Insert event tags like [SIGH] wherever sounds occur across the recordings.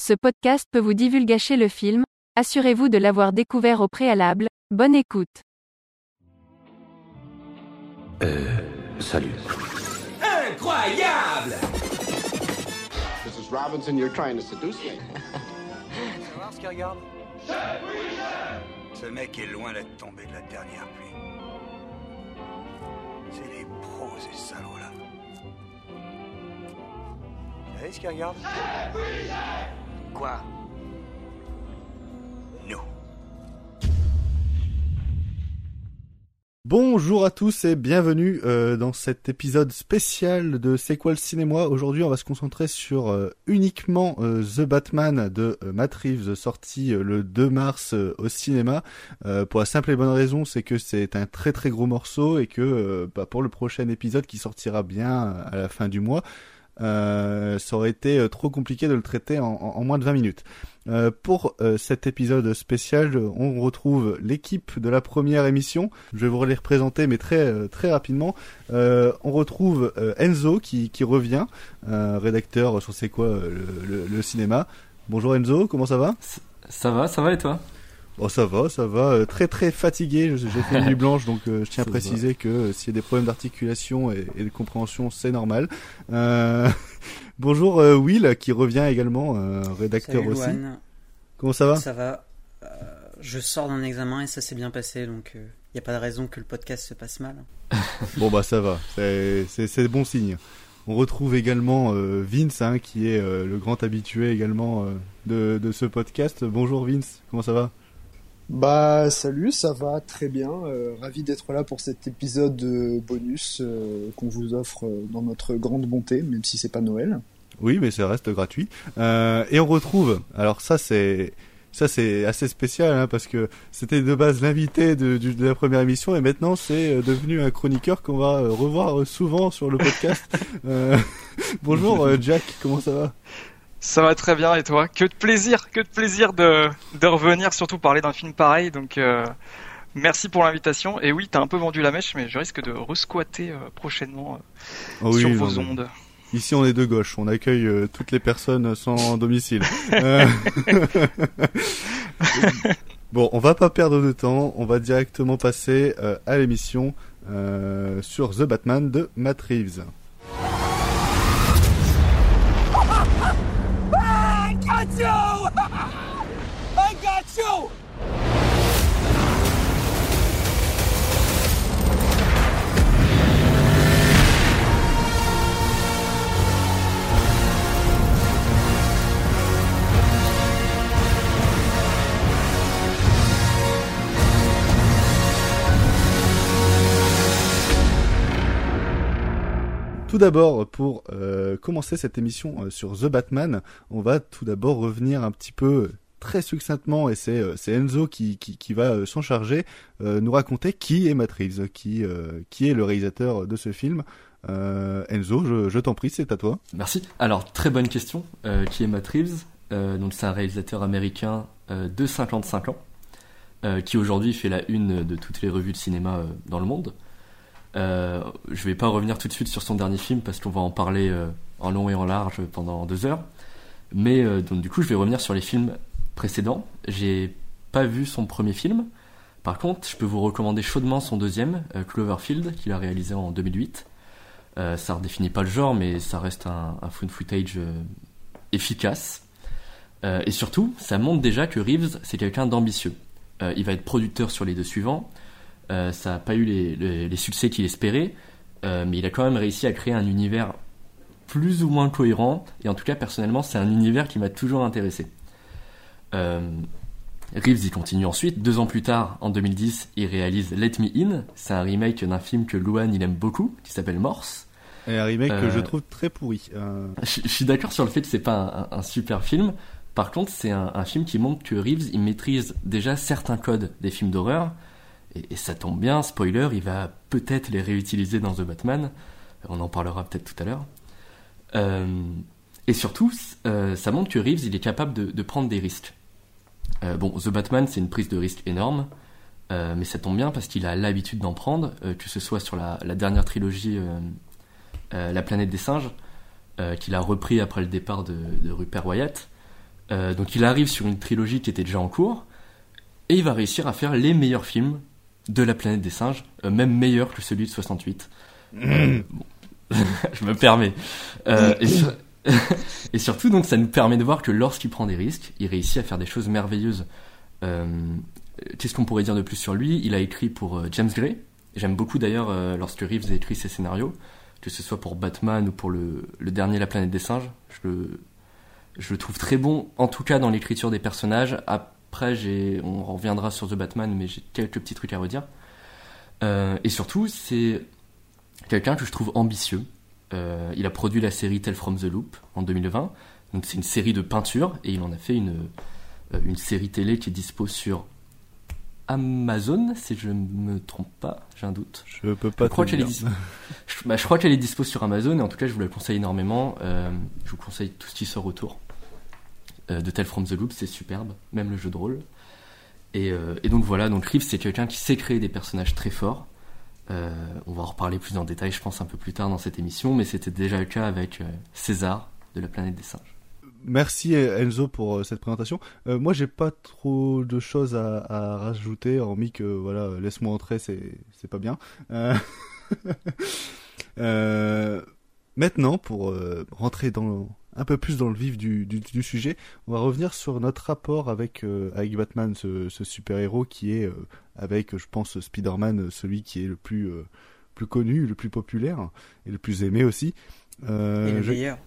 Ce podcast peut vous divulgacher le film, assurez-vous de l'avoir découvert au préalable, bonne écoute. Euh, salut. Incroyable Mrs. Robinson, you're trying to seduce me. Ce qu'il regarde? Ce mec est loin d'être tombé de la dernière pluie. C'est les pros, ces salauds-là. Vous savez ce qu'il regarde? Bonjour à tous et bienvenue euh, dans cet épisode spécial de C'est quoi le cinéma? Aujourd'hui on va se concentrer sur euh, uniquement euh, The Batman de Matt Reeves sorti le 2 mars au cinéma. Pour la simple et bonne raison c'est que c'est un très très gros morceau et que bah, pour le prochain épisode qui sortira bien à la fin du mois euh, ça aurait été euh, trop compliqué de le traiter en, moins de 20 minutes. Euh, pour cet épisode spécial, on retrouve l'équipe de la première émission. Je vais vous les représenter, mais très très rapidement. on retrouve Enzo qui, qui revient, rédacteur sur C'est quoi le, cinéma. Bonjour Enzo, comment ça va? Ça va, ça va et toi? Bon, ça va, ça va. Euh, très très fatigué. J'ai fait une nuit [LAUGHS] blanche, donc euh, je tiens à préciser que euh, s'il y a des problèmes d'articulation et, de compréhension, c'est normal. [LAUGHS] Bonjour Will, qui revient également, rédacteur aussi. Comment ça va? Ça va. je sors d'un examen et ça s'est bien passé, donc il n'y a pas de raison que le podcast se passe mal. [LAUGHS] bon bah ça va, c'est bon signe. On retrouve également Vince, hein, qui est le grand habitué également de, de ce podcast. Bonjour Vince, comment ça va? Bah salut, ça va très bien. Euh, ravi d'être là pour cet épisode bonus euh, qu'on vous offre euh, dans notre grande bonté, même si c'est pas Noël. Oui, mais ça reste gratuit. et on retrouve. Alors ça c'est ça c'est assez spécial hein, parce que c'était de base l'invité de, de, la première émission et maintenant c'est devenu un chroniqueur qu'on va revoir souvent sur le podcast. [LAUGHS] [LAUGHS] bonjour Jack, comment ça va? Ça va très bien et toi? Que de plaisir, que de plaisir de, de revenir, surtout parler d'un film pareil. Donc euh, merci pour l'invitation. Et oui, t'as un peu vendu la mèche, mais je risque de resquatter euh, prochainement euh, ah sur vos ondes. Ici, on est de gauche. On accueille toutes les personnes sans [LAUGHS] domicile. [LAUGHS] [LAUGHS] bon, on va pas perdre de temps. On va directement passer à l'émission sur The Batman de Matt Reeves. Got you! [LAUGHS] I got you! Tout d'abord, pour euh, commencer cette émission euh, sur The Batman, on va tout d'abord revenir un petit peu très succinctement, et c'est euh, Enzo qui, va s'en charger, nous raconter qui est Matt Reeves, qui, est le réalisateur de ce film. Enzo, je, je t'en prie, c'est à toi. Merci. Alors, très bonne question. qui est Matt Reeves? Donc, c'est un réalisateur américain de 55 ans, qui aujourd'hui fait la une de toutes les revues de cinéma dans le monde. Euh, je vais pas revenir tout de suite sur son dernier film parce qu'on va en parler euh, en long et en large pendant deux heures. Mais euh, donc du coup, je vais revenir sur les films précédents. J'ai pas vu son premier film. Par contre, je peux vous recommander chaudement son deuxième, Cloverfield, qu'il a réalisé en 2008. ça redéfinit pas le genre, mais ça reste un, un footage efficace. et surtout, ça montre déjà que Reeves, c'est quelqu'un d'ambitieux. il va être producteur sur les deux suivants. Euh, ça n'a pas eu les, succès qu'il espérait, euh, mais il a quand même réussi à créer un univers plus ou moins cohérent, et en tout cas personnellement c'est un univers qui m'a toujours intéressé. Euh, Reeves y continue ensuite, deux ans plus tard, en 2010, il réalise Let Me In, c'est un remake d'un film que Luan il aime beaucoup, qui s'appelle Morse. Et un remake que je trouve très pourri. Je, suis d'accord sur le fait que c'est pas un, super film, par contre c'est un, un, film qui montre que Reeves il maîtrise déjà certains codes des films d'horreur, et, ça tombe bien, spoiler, il va peut-être les réutiliser dans The Batman. On en parlera peut-être tout à l'heure. Euh, et surtout, euh, ça montre que Reeves, il est capable de, prendre des risques. Euh, bon, The Batman, c'est une prise de risque énorme, mais ça tombe bien parce qu'il a l'habitude d'en prendre, que ce soit sur la, dernière trilogie La planète des singes, qu'il a repris après le départ de, de Rupert Wyatt, donc il arrive sur une trilogie qui était déjà en cours, et il va réussir à faire les meilleurs films de la planète des singes, euh, même meilleurs que celui de 68. Euh, bon. [LAUGHS] je me permets. Euh, et, sur- [LAUGHS] et surtout, donc, ça nous permet de voir que lorsqu'il prend des risques, il réussit à faire des choses merveilleuses. Qu'est-ce qu'on pourrait dire de plus sur lui? Il a écrit pour James Gray. J'aime beaucoup d'ailleurs lorsque Reeves a écrit ses scénarios, que ce soit pour Batman ou pour le, le dernier La planète des singes. Je le, je le trouve très bon, en tout cas dans l'écriture des personnages. Après, j'ai, on reviendra sur The Batman, mais j'ai quelques petits trucs à redire. Euh, et surtout, c'est quelqu'un que je trouve ambitieux. Euh, il a produit la série Tell from the Loop en 2020. Donc c'est une série de peinture et il en a fait une, euh, une série télé qui est dispo sur Amazon, si je ne me trompe pas, j'ai un doute. Je peux pas Je crois qu'elle est bah, je crois qu'elle est dispo sur Amazon et en tout cas je vous la conseille énormément. Euh, je vous conseille tout ce qui sort autour. Euh, de Tell from the Loop, c'est superbe, même le jeu de rôle. Et, euh, donc voilà, donc Reeves c'est quelqu'un qui sait créer des personnages très forts. Euh, on va en reparler plus en détail, je pense, un peu plus tard dans cette émission, mais c'était déjà le cas avec César de la planète des singes. Merci Enzo pour cette présentation. Euh, moi, j'ai pas trop de choses à, rajouter, hormis que voilà, laisse-moi entrer, c'est pas bien. [LAUGHS] Maintenant, pour rentrer dans un peu plus dans le vif du, du, du sujet, on va revenir sur notre rapport avec euh, avec Batman, ce, ce super héros qui est euh, avec, je pense, Spider-Man, celui qui est le plus euh, plus connu, le plus populaire et le plus aimé aussi. Euh, Et le je- meilleur.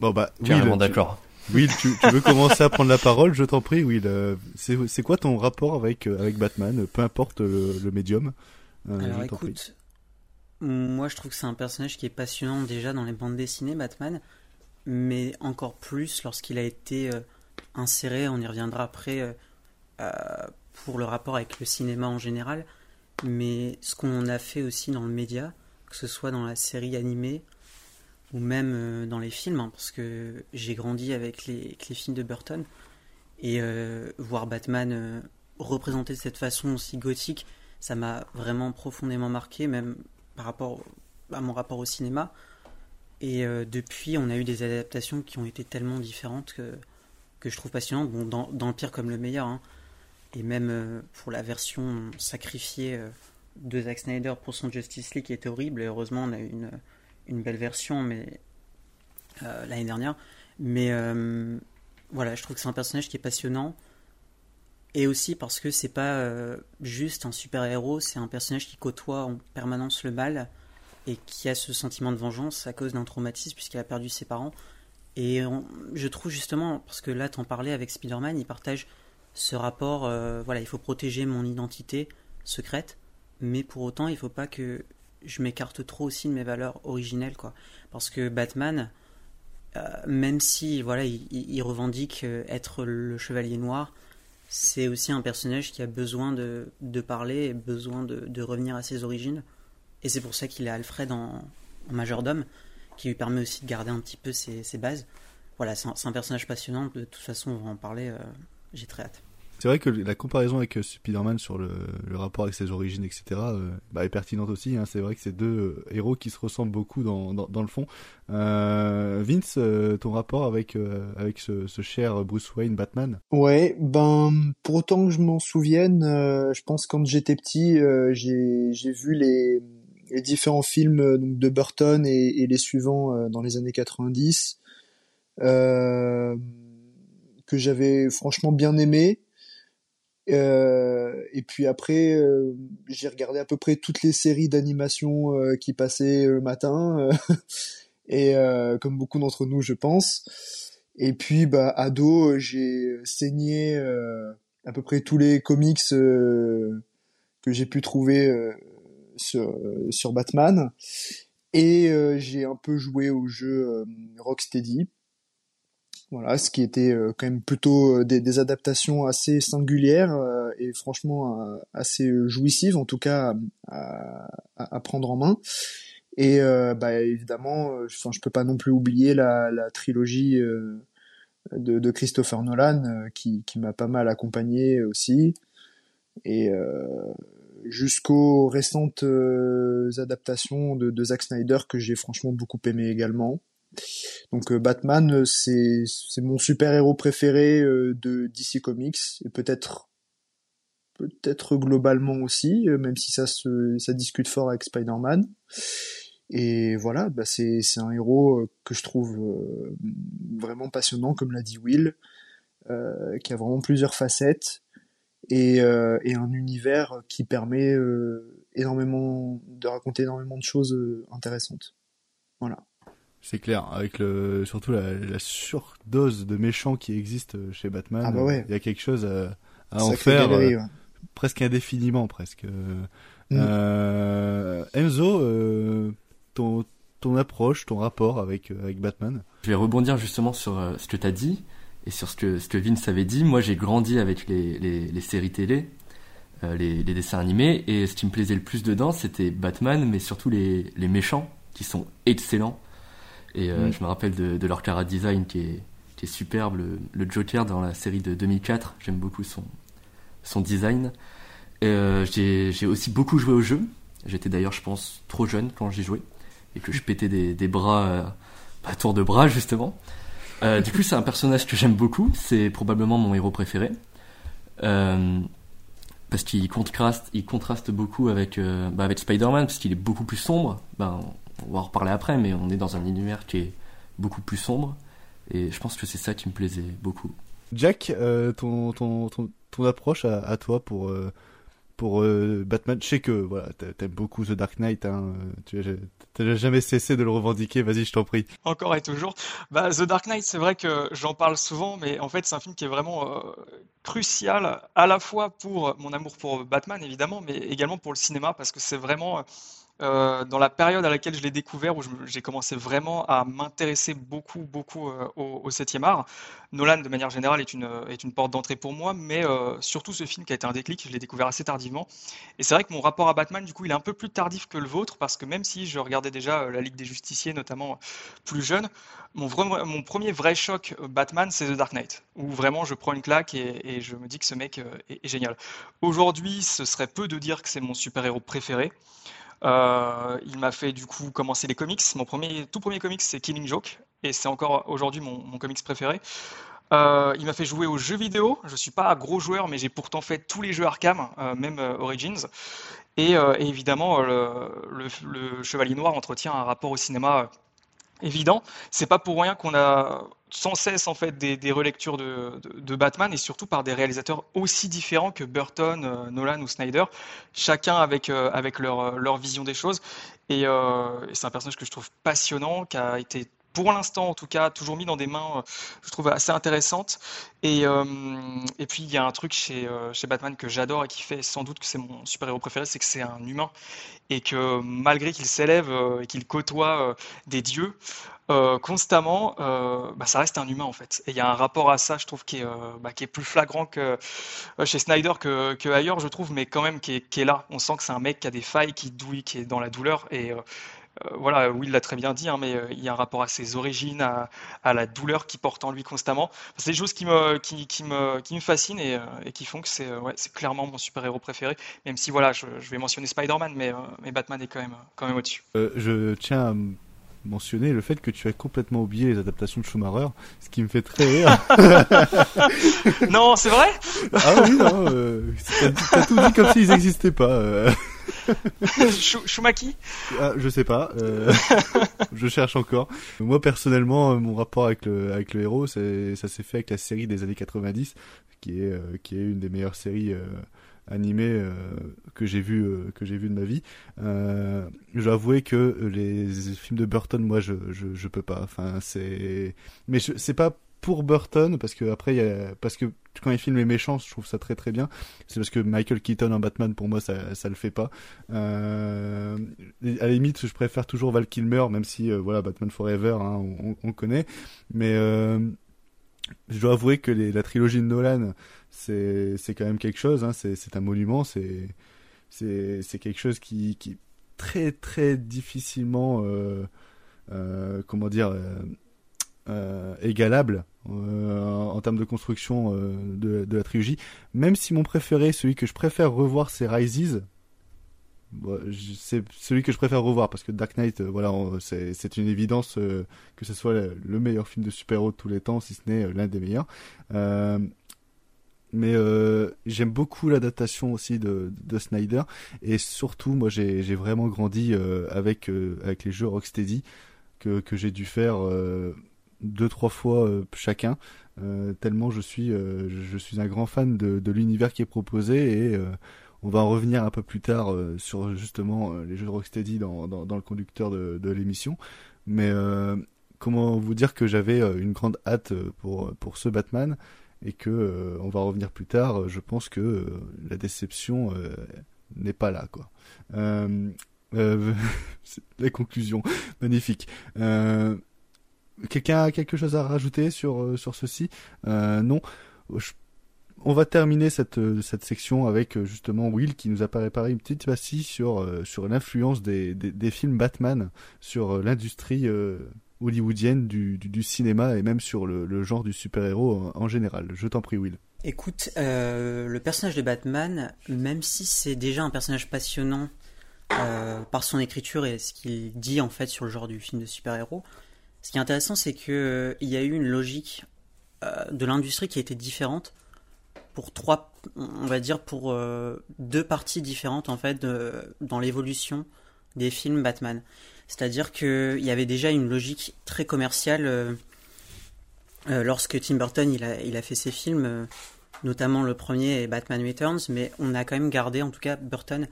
Bon bah, oui, Carrément d'accord. Will, tu, tu veux [LAUGHS] commencer à prendre la parole, je t'en prie, Will. Euh, C'est quoi ton rapport avec, euh, avec Batman, peu importe le, le médium euh, Alors prie. écoute, moi je trouve que c'est un personnage qui est passionnant déjà dans les bandes dessinées, Batman, mais encore plus lorsqu'il a été euh, inséré, on y reviendra après, euh, euh, pour le rapport avec le cinéma en général, mais ce qu'on a fait aussi dans le média, que ce soit dans la série animée ou même dans les films, hein, parce que j'ai grandi avec les, films de Burton, et voir Batman représenté de cette façon aussi gothique, ça m'a vraiment profondément marqué, même par rapport à mon rapport au cinéma. Et euh, depuis, on a eu des adaptations qui ont été tellement différentes que, je trouve passionnantes, bon, dans, le pire comme le meilleur. hein. Et même euh, pour la version sacrifiée euh, de Zack Snyder pour son Justice League qui était horrible, et heureusement on a eu une, une belle version mais l'année dernière. Mais voilà, je trouve que c'est un personnage qui est passionnant. Et aussi parce que c'est pas juste un super-héros, c'est un personnage qui côtoie en permanence le mal et qui a ce sentiment de vengeance à cause d'un traumatisme puisqu'il a perdu ses parents. Et je trouve justement, parce que là t'en parlais avec Spider-Man, il partage ce rapport, euh, voilà, il faut protéger mon identité secrète, mais pour autant il faut pas que je m'écarte trop aussi de mes valeurs originelles, quoi. Parce que Batman, euh, même si voilà, il, il- il revendique euh, être le chevalier noir, c'est aussi un personnage qui a besoin de, de parler et besoin de, de revenir à ses origines. Et c'est pour ça qu'il est Alfred en, en majordome, qui lui permet aussi de garder un petit peu ses, ses bases. Voilà, c'est un, personnage passionnant. De toute façon, on va en parler. euh, J'ai très hâte. C'est vrai que la comparaison avec euh, Spider-Man sur le, le rapport avec ses origines, etc., euh, bah, est pertinente aussi. Hein. C'est vrai que c'est deux héros qui se ressemblent beaucoup dans, dans, dans le fond. Euh, Vince, euh, ton rapport avec, euh, avec ce, ce cher Bruce Wayne Batman? Ouais, ben pour autant que je m'en souvienne, euh, je pense que quand j'étais petit, euh, j'ai j'ai vu les les différents films euh, donc de Burton et, les suivants euh, dans les années 90 euh, que j'avais franchement bien aimé. Euh, et puis après, j'ai regardé à peu près toutes les séries d'animation qui passaient le matin, [LAUGHS] et comme beaucoup d'entre nous, je pense. Et puis, bah, ado, j'ai saigné à peu près tous les comics que j'ai pu trouver sur, euh, sur Batman. Et euh, j'ai un peu joué au jeu euh, Rocksteady. Voilà, ce qui était quand même plutôt des, adaptations assez singulières et franchement assez jouissives, en tout cas à, prendre en main. Et bah, évidemment, euh, enfin, je peux pas non plus oublier la, trilogie de, Christopher Nolan qui, qui m'a pas mal accompagné aussi. Et jusqu'aux récentes euh, adaptations de, de Zack Snyder que j'ai franchement beaucoup aimé également. Donc Batman, c'est c'est mon super héros préféré de DC Comics et peut-être peut-être globalement aussi, même si ça se ça discute fort avec Spider-Man. Et voilà, bah c'est c'est un héros que je trouve vraiment passionnant, comme l'a dit Will, qui a vraiment plusieurs facettes et, et un univers qui permet énormément de raconter énormément de choses euh, intéressantes. Voilà. C'est clair, avec le surtout la, la, surdose de méchants qui existe euh, chez Batman. Ah bah ouais. Il y a quelque chose à, à en faire euh, presque indéfiniment presque. Mm. Euh, Enzo, euh, ton ton approche, ton rapport avec avec Batman? Je vais rebondir justement sur ce que tu as dit et sur ce que ce que Vince avait dit. Moi, j'ai grandi avec les, les, les séries télé euh, les, les, dessins animés. Et ce qui me plaisait le plus dedans, c'était Batman, mais surtout les, les méchants, qui sont excellents. Et euh, mm. je me rappelle de, de leur cara design qui est, qui est superbe. Le, le, Joker dans la série de 2004, j'aime beaucoup son, son design. Euh, j'ai aussi beaucoup joué au jeu. J'étais d'ailleurs, je pense, trop jeune quand j'y jouais. Et que je [LAUGHS] pétais des, des bras, euh, à tour de bras, justement. Euh, du coup, c'est un personnage que j'aime beaucoup. C'est probablement mon héros préféré. Euh, parce qu'il contraste, il contraste beaucoup avec, euh, bah avec Spider-Man, parce qu'il est beaucoup plus sombre. Ben, on va en reparler après, mais on est dans un univers qui est beaucoup plus sombre. Et je pense que c'est ça qui me plaisait beaucoup. Jack, euh, ton, ton, ton, approche à, toi pour, pour euh, Batman. Je sais que voilà, t'aimes beaucoup The Dark Knight. Hein, tu n'as jamais cessé de le revendiquer. Vas-y, je t'en prie. Encore et toujours. Bah, The Dark Knight, c'est vrai que j'en parle souvent, mais en fait, c'est un film qui est vraiment euh, crucial à la fois pour mon amour pour Batman, évidemment, mais également pour le cinéma, parce que c'est vraiment euh, dans la période à laquelle je l'ai découvert, où j'ai commencé vraiment à m'intéresser beaucoup, beaucoup euh, au, au 7e art. Nolan, de manière générale, est une, une porte d'entrée pour moi, mais euh, surtout ce film qui a été un déclic, je l'ai découvert assez tardivement. Et c'est vrai que mon rapport à Batman, du coup, il est un peu plus tardif que le vôtre, parce que même si je regardais déjà euh, la Ligue des Justiciers, notamment plus jeune, mon, premier vrai choc Batman, c'est The Dark Knight, où vraiment je prends une claque et, je me dis que ce mec est génial. Aujourd'hui, ce serait peu de dire que c'est mon super-héros préféré. Euh, il m'a fait du coup commencer les comics. Mon premier, tout premier comics, c'est Killing Joke, et c'est encore aujourd'hui mon, mon, comics préféré. Euh, il m'a fait jouer aux jeux vidéo. Je suis pas un gros joueur, mais j'ai pourtant fait tous les jeux Arkham, euh, même Origins. Et, évidemment, le, Chevalier Noir entretient un rapport au cinéma évident. C'est pas pour rien qu'on a sans cesse en fait des, relectures de, Batman et surtout par des réalisateurs aussi différents que Burton, euh, Nolan ou Snyder, chacun avec euh, avec leur leur vision des choses. Euh, et c'est un personnage que je trouve passionnant, qui a été pour l'instant en tout cas, toujours mis dans des mains, euh, je trouve assez intéressantes. Et, euh, et puis il y a un truc chez, euh, chez Batman que j'adore et qui fait sans doute que c'est mon super-héros préféré, c'est que c'est un humain. Et que malgré qu'il s'élève et qu'il côtoie des dieux, constamment, bah, ça reste un humain en fait. Et il y a un rapport à ça, je trouve, qui est, bah, plus flagrant que chez Snyder que, ailleurs, je trouve, mais quand même qui est, là. On sent que c'est un mec qui a des failles, qui douille, qui est dans la douleur. Et voilà, Will l'a très bien dit, hein, mais euh, il y a un rapport à ses origines, à, à, la douleur qu'il porte en lui constamment. C'est des choses qui me, qui, qui me, qui me fascinent et, euh, et qui font que c'est ouais, clairement mon super-héros préféré, même si voilà, je, je vais mentionner Spider-Man, mais, mais Batman est quand même, quand même au-dessus. Euh, je tiens à mentionner le fait que tu as complètement oublié les adaptations de Schumacher, ce qui me fait très rire. [LAUGHS] non, c'est vrai? Ah oui, non, euh, t'as tout dit comme s'ils n'existaient pas. Euh. Schumaki ah, Je sais pas, euh, [LAUGHS] je cherche encore. Moi personnellement, mon rapport avec le, avec le héros, ça s'est fait avec la série des années 90, qui est, qui est une des meilleures séries animé euh, que j'ai vu euh, que j'ai vu de ma vie. Euh, J'avouais que les films de Burton, moi, je je, je peux pas. Enfin, c'est mais c'est pas pour Burton parce que après il y a parce que quand il filme les méchants je trouve ça très très bien c'est parce que Michael Keaton en Batman pour moi ça ça le fait pas euh, à la limite je préfère toujours Val Kilmer même si euh, voilà Batman Forever hein, on, on, connaît mais euh, je dois avouer que la trilogie de Nolan c'est quand même quelque chose. Hein, c'est un monument. C'est quelque chose qui qui très très difficilement euh, comment dire euh, égalable euh, en termes de construction euh, de, la trilogie. Même si mon préféré, celui que je préfère revoir, c'est Rises. c'est celui que je préfère revoir parce que Dark Knight, voilà, c'est une évidence que ce soit le meilleur film de super-héros de tous les temps, si ce n'est l'un des meilleurs. mais j'aime beaucoup l'adaptation aussi de, de, Snyder et surtout, moi, j'ai vraiment grandi avec avec les jeux Rocksteady que, que j'ai dû faire deux trois fois chacun euh, tellement je suis, euh, je suis un grand fan de, de l'univers qui est proposé et euh, on va en revenir un peu plus tard sur justement les jeux de Rocksteady dans, dans, le conducteur de, de l'émission. Mais comment vous dire que j'avais une grande hâte pour, pour ce Batman et que on va revenir plus tard. Je pense que la déception n'est pas là, quoi. Euh, [LAUGHS] la conclusion, magnifique. Euh, Quelqu'un a quelque chose à rajouter sur, euh, sur ceci? Euh, Non. On va terminer cette, euh, cette section avec justement Will qui nous a préparé une petite partie sur, sur l'influence des, des, films Batman sur l'industrie hollywoodienne du, du, cinéma et même sur le, genre du super-héros en, général. Je t'en prie, Will. Écoute, le personnage de Batman, même si c'est déjà un personnage passionnant par son écriture et ce qu'il dit en fait sur le genre du film de super-héros, ce qui est intéressant, c'est qu'il euh, y a eu une logique euh, de l'industrie qui a été différente pour trois, on va dire pour euh, deux parties différentes en fait dans l'évolution des films Batman. C'est-à-dire qu'il y avait déjà une logique très commerciale lorsque Tim Burton il a, fait ses films, notamment le premier Batman Returns, mais on a quand même gardé, en tout cas Burton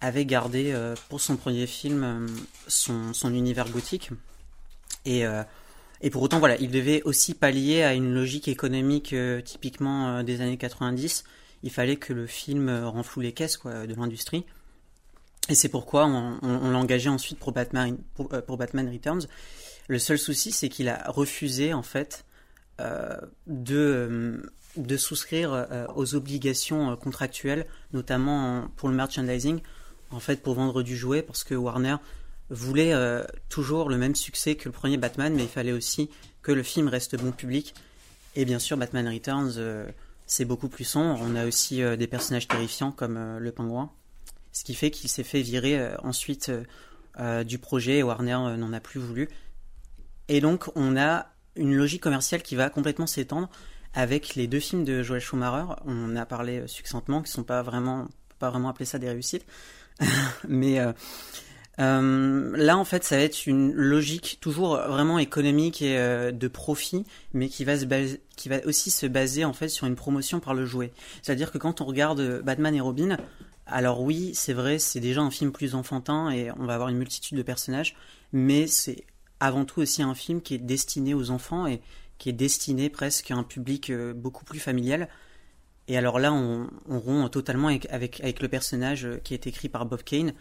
avait gardé pour son premier film son univers gothique. Et, euh, et pour autant, voilà, il devait aussi pallier à une logique économique euh, typiquement euh, des années 90. Il fallait que le film renfloue les caisses quoi, de l'industrie. Et c'est pourquoi on, on, l'a engagé ensuite pour Batman, Returns. Le seul souci, c'est qu'il a refusé en fait de, de souscrire aux obligations contractuelles, notamment pour le merchandising, en fait pour vendre du jouet, parce que Warner voulait euh, toujours le même succès que le premier Batman, mais il fallait aussi que le film reste bon public. Et bien sûr, Batman Returns, euh, c'est beaucoup plus sombre. On a aussi euh, des personnages terrifiants comme le pingouin, ce qui fait qu'il s'est fait virer ensuite du projet et Warner n'en a plus voulu. Et donc, on a une logique commerciale qui va complètement s'étendre avec les deux films de Joel Schumacher. On a parlé succinctement, qui sont pas vraiment, pas vraiment appeler ça des réussites, [LAUGHS] mais euh, là, en fait, ça va être une logique toujours vraiment économique et euh, de profit, mais qui va, aussi se baser en fait sur une promotion par le jouet. C'est-à-dire que quand on regarde Batman et Robin, alors oui, c'est vrai, c'est déjà un film plus enfantin et on va avoir une multitude de personnages, mais c'est avant tout aussi un film qui est destiné aux enfants et qui est destiné presque à un public euh, beaucoup plus familial. Et alors là, on, rompt totalement avec, avec, le personnage qui est écrit par Bob Kane,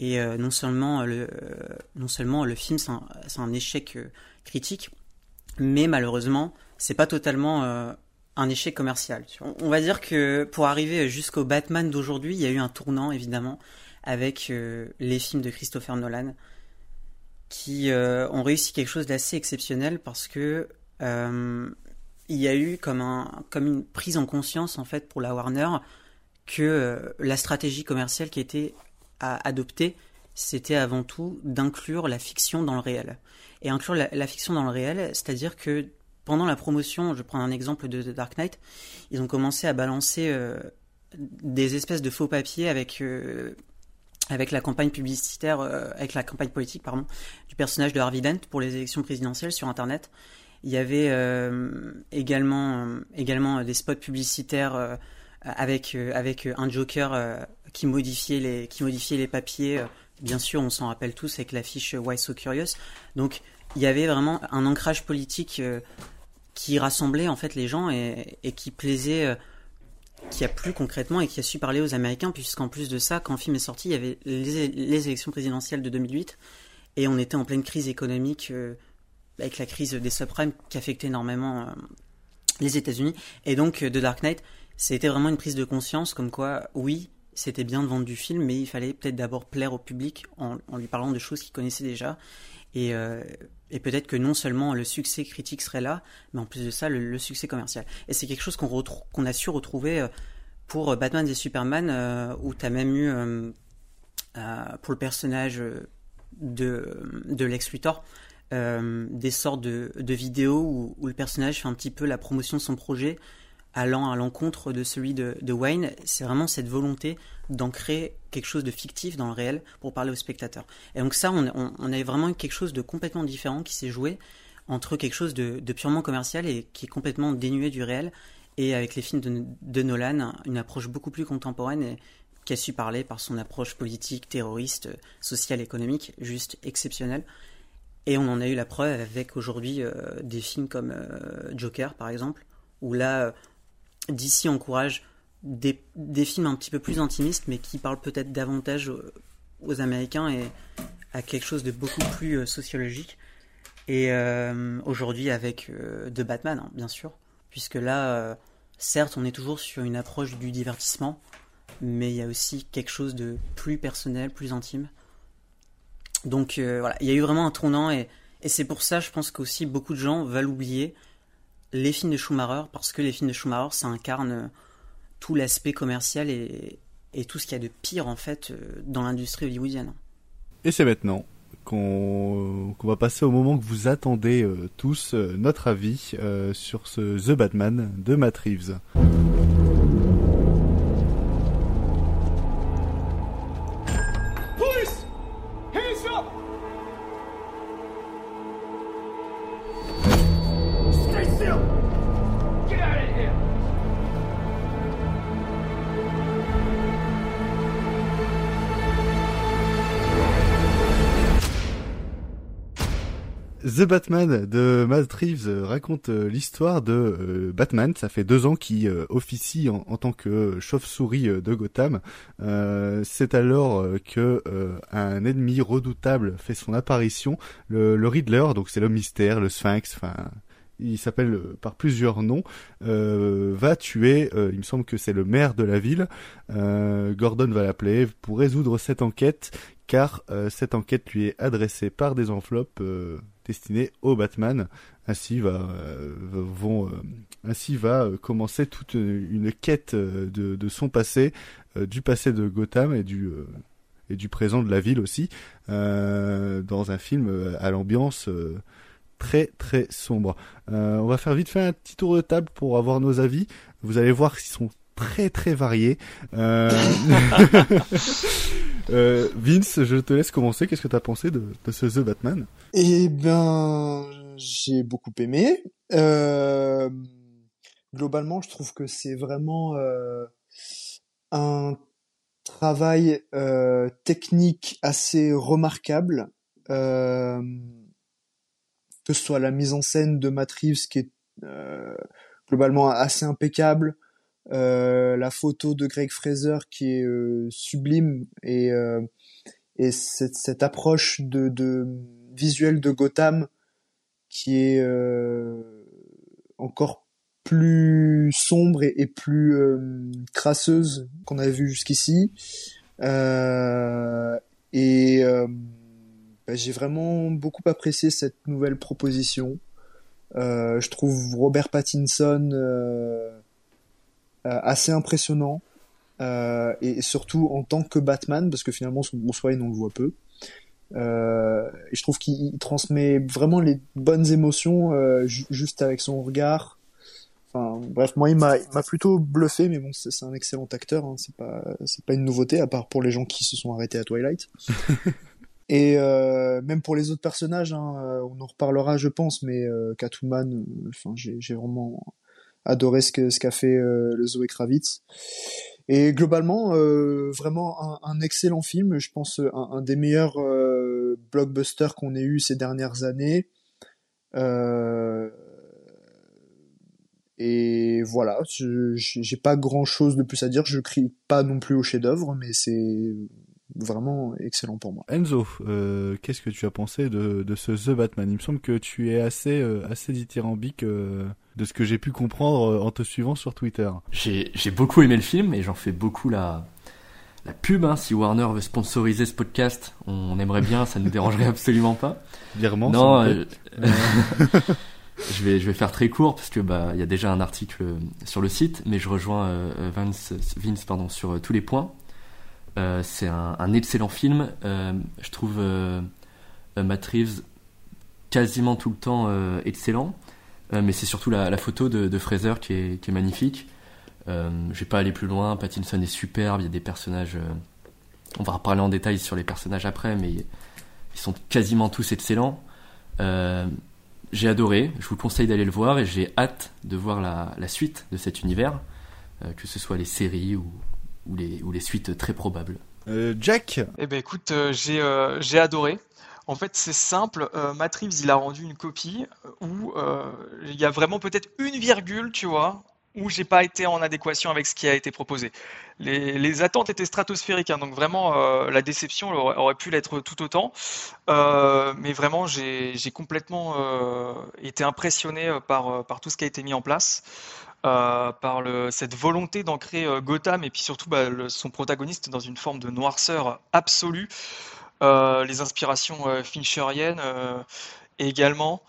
et euh, non, seulement le, euh, non seulement le film, c'est un, échec euh, critique, mais malheureusement, c'est pas totalement un échec commercial. On, va dire que pour arriver jusqu'au Batman d'aujourd'hui, il y a eu un tournant, évidemment, avec les films de Christopher Nolan, qui ont réussi quelque chose d'assez exceptionnel parce que il y a eu comme, un, comme une prise en conscience, en fait, pour la Warner, que la stratégie commerciale qui était à adopter, c'était avant tout d'inclure la fiction dans le réel. Et inclure la, fiction dans le réel, c'est-à-dire que pendant la promotion, je prends un exemple de Dark Knight, ils ont commencé à balancer euh, des espèces de faux papiers avec euh, avec la campagne publicitaire, euh, avec la campagne politique, pardon, du personnage de Harvey Dent pour les élections présidentielles sur Internet. Il y avait également également des spots publicitaires avec avec un Joker qui modifiait les, qui modifiait les papiers. Euh, bien sûr, on s'en rappelle tous avec l'affiche Why So Curious. Donc, il y avait vraiment un ancrage politique euh, qui rassemblait en fait les gens et, qui plaisait, euh, qui a plu concrètement et qui a su parler aux Américains, puisqu'en plus de ça, quand le film est sorti, il y avait les, les élections présidentielles de 2008 et on était en pleine crise économique avec la crise des subprimes qui affectait énormément les États-Unis. Et donc, The Dark Knight, c'était vraiment une prise de conscience comme quoi, oui, c'était bien de vendre du film, mais il fallait peut-être d'abord plaire au public en, lui parlant de choses qu'il connaissait déjà. Euh, et, peut-être que non seulement le succès critique serait là, mais en plus de ça, le, succès commercial. Et c'est quelque chose qu'on a su retrouver euh, pour Batman et Superman, euh, où tu as même eu pour le personnage de, de Lex Luthor. des sortes de, de vidéos où, où, le personnage fait un petit peu la promotion de son projet allant à l'encontre de celui de, Wayne, c'est vraiment cette volonté d'ancrer quelque chose de fictif dans le réel pour parler aux spectateurs. Et donc ça, on, on, avait vraiment quelque chose de complètement différent qui s'est joué entre quelque chose de, purement commercial et qui est complètement dénué du réel, et avec les films de, Nolan, une approche beaucoup plus contemporaine et qui a su parler par son approche politique, terroriste, sociale, économique, juste exceptionnelle. Et on en a eu la preuve avec aujourd'hui euh, des films comme euh, Joker, par exemple, où là, d'ici encourage des, films un petit peu plus intimistes, mais qui parlent peut-être davantage aux, Américains et à quelque chose de beaucoup plus euh, sociologique. Et euh, aujourd'hui avec euh, de Batman, hein, bien sûr, puisque là, certes, on est toujours sur une approche du divertissement, mais il y a aussi quelque chose de plus personnel, plus intime. Donc voilà, il y a eu vraiment un tournant et, et c'est pour ça, je pense qu'aussi beaucoup de gens veulent oublier les films de Schumacher parce que les films de Schumacher, ça incarne euh, tout l'aspect commercial et, tout ce qu'il y a de pire en fait euh, dans l'industrie hollywoodienne. Et c'est maintenant qu'on va passer au moment que vous attendez euh, tous, notre avis sur ce The Batman de Matt Reeves. The Batman de Matt Reeves raconte euh, l'histoire de euh, Batman. Ça fait deux ans qu'il euh, officie en, tant que chauve-souris de Gotham. c'est alors que un ennemi redoutable fait son apparition, le, le Riddler. Donc c'est le mystère, le Sphinx. Enfin, il s'appelle par plusieurs noms, va tuer, il me semble que c'est le maire de la ville, Gordon va l'appeler pour résoudre cette enquête, car cette enquête lui est adressée par des enveloppes destiné au Batman. Ainsi va, euh, euh, euh, commencer toute une quête de, son passé, du passé de Gotham et du présent de la ville aussi, dans un film à l'ambiance très très sombre. on va faire vite fait un petit tour de table pour avoir nos avis. Vous allez voir qu'ils sont très très variés. [LAUGHS] Euh, Vince, je te laisse commencer. Qu'est-ce que tu as pensé de, ce The Batman? Eh ben, j'ai beaucoup aimé. Euh, globalement, je trouve que c'est vraiment euh, un travail technique assez remarquable. Que ce soit la mise en scène de Matt qui est globalement assez impeccable, euh, la photo de Greg Fraser qui est euh, sublime et, euh, et cette, cette, approche de, de visuelle de Gotham qui est encore plus sombre et, plus crasseuse qu'on avait vu jusqu'ici. et bah, j'ai vraiment beaucoup apprécié cette nouvelle proposition. je trouve Robert Pattinson euh, assez impressionnant. Euh, et surtout en tant que Batman, parce que finalement son Bruce Wayne on le voit peu. Euh, et je trouve qu'il transmet vraiment les bonnes émotions juste avec son regard. Enfin, bref, moi il m'a plutôt bluffé, mais bon, c'est un excellent acteur. Hein, c'est pas c'est pas une nouveauté à part pour les gens qui se sont arrêtés à Twilight. [LAUGHS] et même pour les autres personnages, hein, on en reparlera, je pense, mais Catwoman, enfin j'ai vraiment adoré ce que ce qu'a fait euh, le Zoé Kravitz. Et globalement, euh, vraiment un, excellent film. Je pense un, des meilleurs euh, blockbusters qu'on ait eu ces dernières années. et voilà, j'ai pas grand chose de plus à dire. Je crie pas non plus au chef-d'œuvre, mais c'est vraiment excellent pour moi. Enzo, qu'est-ce que tu as pensé de, de, ce The Batman? Il me semble que tu es assez, assez dithyrambique de ce que j'ai pu comprendre euh, en te suivant sur Twitter. J'ai beaucoup aimé le film et j'en fais beaucoup la, la pub. Hein. Si Warner veut sponsoriser ce podcast, on aimerait bien, ça ne nous dérangerait [LAUGHS] absolument pas. Virement, non, euh, [LAUGHS] je vais je vais faire très court parce que bah il y a déjà un article sur le site, mais je rejoins euh, Vince, Vince pardon sur tous les points. Euh, c'est un, excellent film. Euh, je trouve euh, Matt Reeves quasiment tout le temps euh, excellent. Mais c'est surtout la, photo de, Fraser qui est, magnifique. Je vais pas aller plus loin. Pattinson est superbe. Il y a des personnages. on va reparler en détail sur les personnages après, mais ils sont quasiment tous excellents. J'ai adoré. Je vous conseille d'aller le voir et j'ai hâte de voir la, suite de cet univers, que ce soit les séries ou, ou les, ou les suites très probables. Euh, Jack Eh ben écoute, euh, j'ai euh, j'ai adoré. En fait, c'est simple. Euh, Matt Reeves, il a rendu une copie où euh, il y a vraiment peut-être une virgule, tu vois, où j'ai pas été en adéquation avec ce qui a été proposé. Les, les attentes étaient stratosphériques, hein, donc vraiment euh, la déception aurait, aurait pu l'être tout autant. Euh, mais vraiment, j'ai j'ai complètement euh, été impressionné par, par tout ce qui a été mis en place. Euh, par cette volonté d'ancrer euh, Gotham et puis surtout bah, son protagoniste dans une forme de noirceur absolue. Euh, les inspirations fincheriennes également.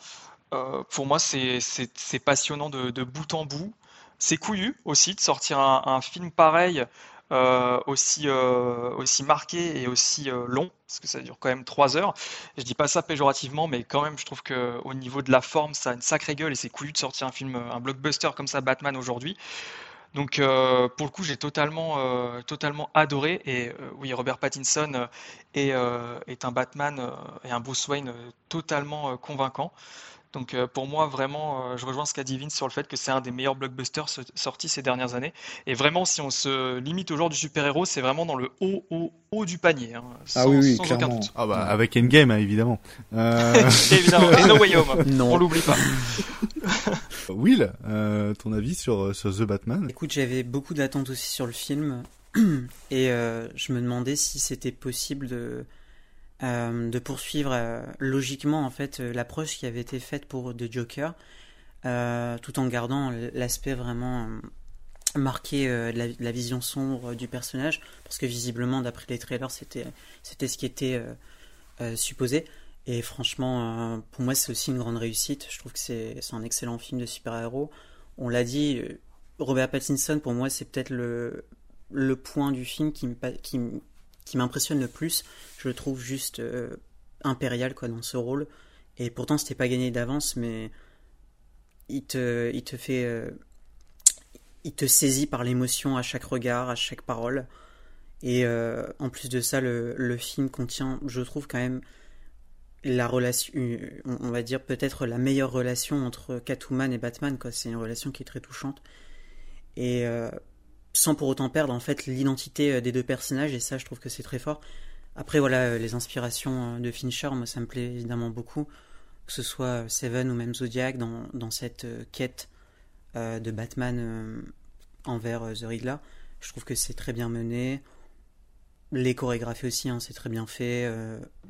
Pour moi, c'est passionnant de, bout en bout. C'est couillu aussi de sortir un film pareil, euh, aussi, euh, aussi marqué et aussi euh, long, parce que ça dure quand même trois heures. Je dis pas ça péjorativement, mais quand même, je trouve que au niveau de la forme, ça a une sacrée gueule et c'est couillu de sortir un film, un blockbuster comme ça, Batman aujourd'hui. Donc pour le coup, j'ai totalement, totalement adoré. Et oui, Robert Pattinson est, est un Batman et un Bruce Wayne totalement convaincant. Donc euh, pour moi, vraiment, euh, je rejoins ce qu'a dit Vince sur le fait que c'est un des meilleurs blockbusters so- sortis ces dernières années. Et vraiment, si on se limite au genre du super-héros, c'est vraiment dans le haut, haut, haut du panier, hein, Ah oui, oui, sans aucun clairement. doute. Ah bah avec Endgame hein, évidemment. Euh, [LAUGHS] Évidemment. Et No Way Home, [LAUGHS] Non. on l'oublie pas. [LAUGHS] Will, euh, ton avis sur, sur The Batman? Écoute, j'avais beaucoup d'attentes aussi sur le film [CLEARS THROAT] et euh, je me demandais si c'était possible de, euh, de poursuivre euh, logiquement en fait euh, l'approche qui avait été faite pour The Joker, tout en gardant l'aspect vraiment marqué de la, vision sombre du personnage, parce que visiblement d'après les trailers c'était c'était ce qui était supposé. Et franchement, pour moi, c'est aussi une grande réussite. Je trouve que c'est un excellent film de super-héros. On l'a dit, Robert Pattinson, pour moi, c'est peut-être le, le point du film qui me qui, qui m'impressionne le plus. Je le trouve juste euh, impérial quoi, dans ce rôle. Et pourtant, c'était pas gagné d'avance, mais il te, il te fait. euh, il te saisit par l'émotion à chaque regard, à chaque parole. Et euh, en plus de ça, le, le film contient, je trouve, quand même la relation, on va dire peut-être la meilleure relation entre Catwoman et Batman. quoi. C'est une relation qui est très touchante. Et sans pour autant perdre en fait l'identité euh, des deux personnages. Et ça, je trouve que c'est très fort. Après, voilà, euh, les inspirations euh, de Fincher, moi, ça me plaît évidemment beaucoup. Que ce soit Seven ou même Zodiac dans, cette quête de Batman envers The Riddler. Je trouve que c'est très bien mené. Les chorégraphies aussi, hein, c'est très bien fait.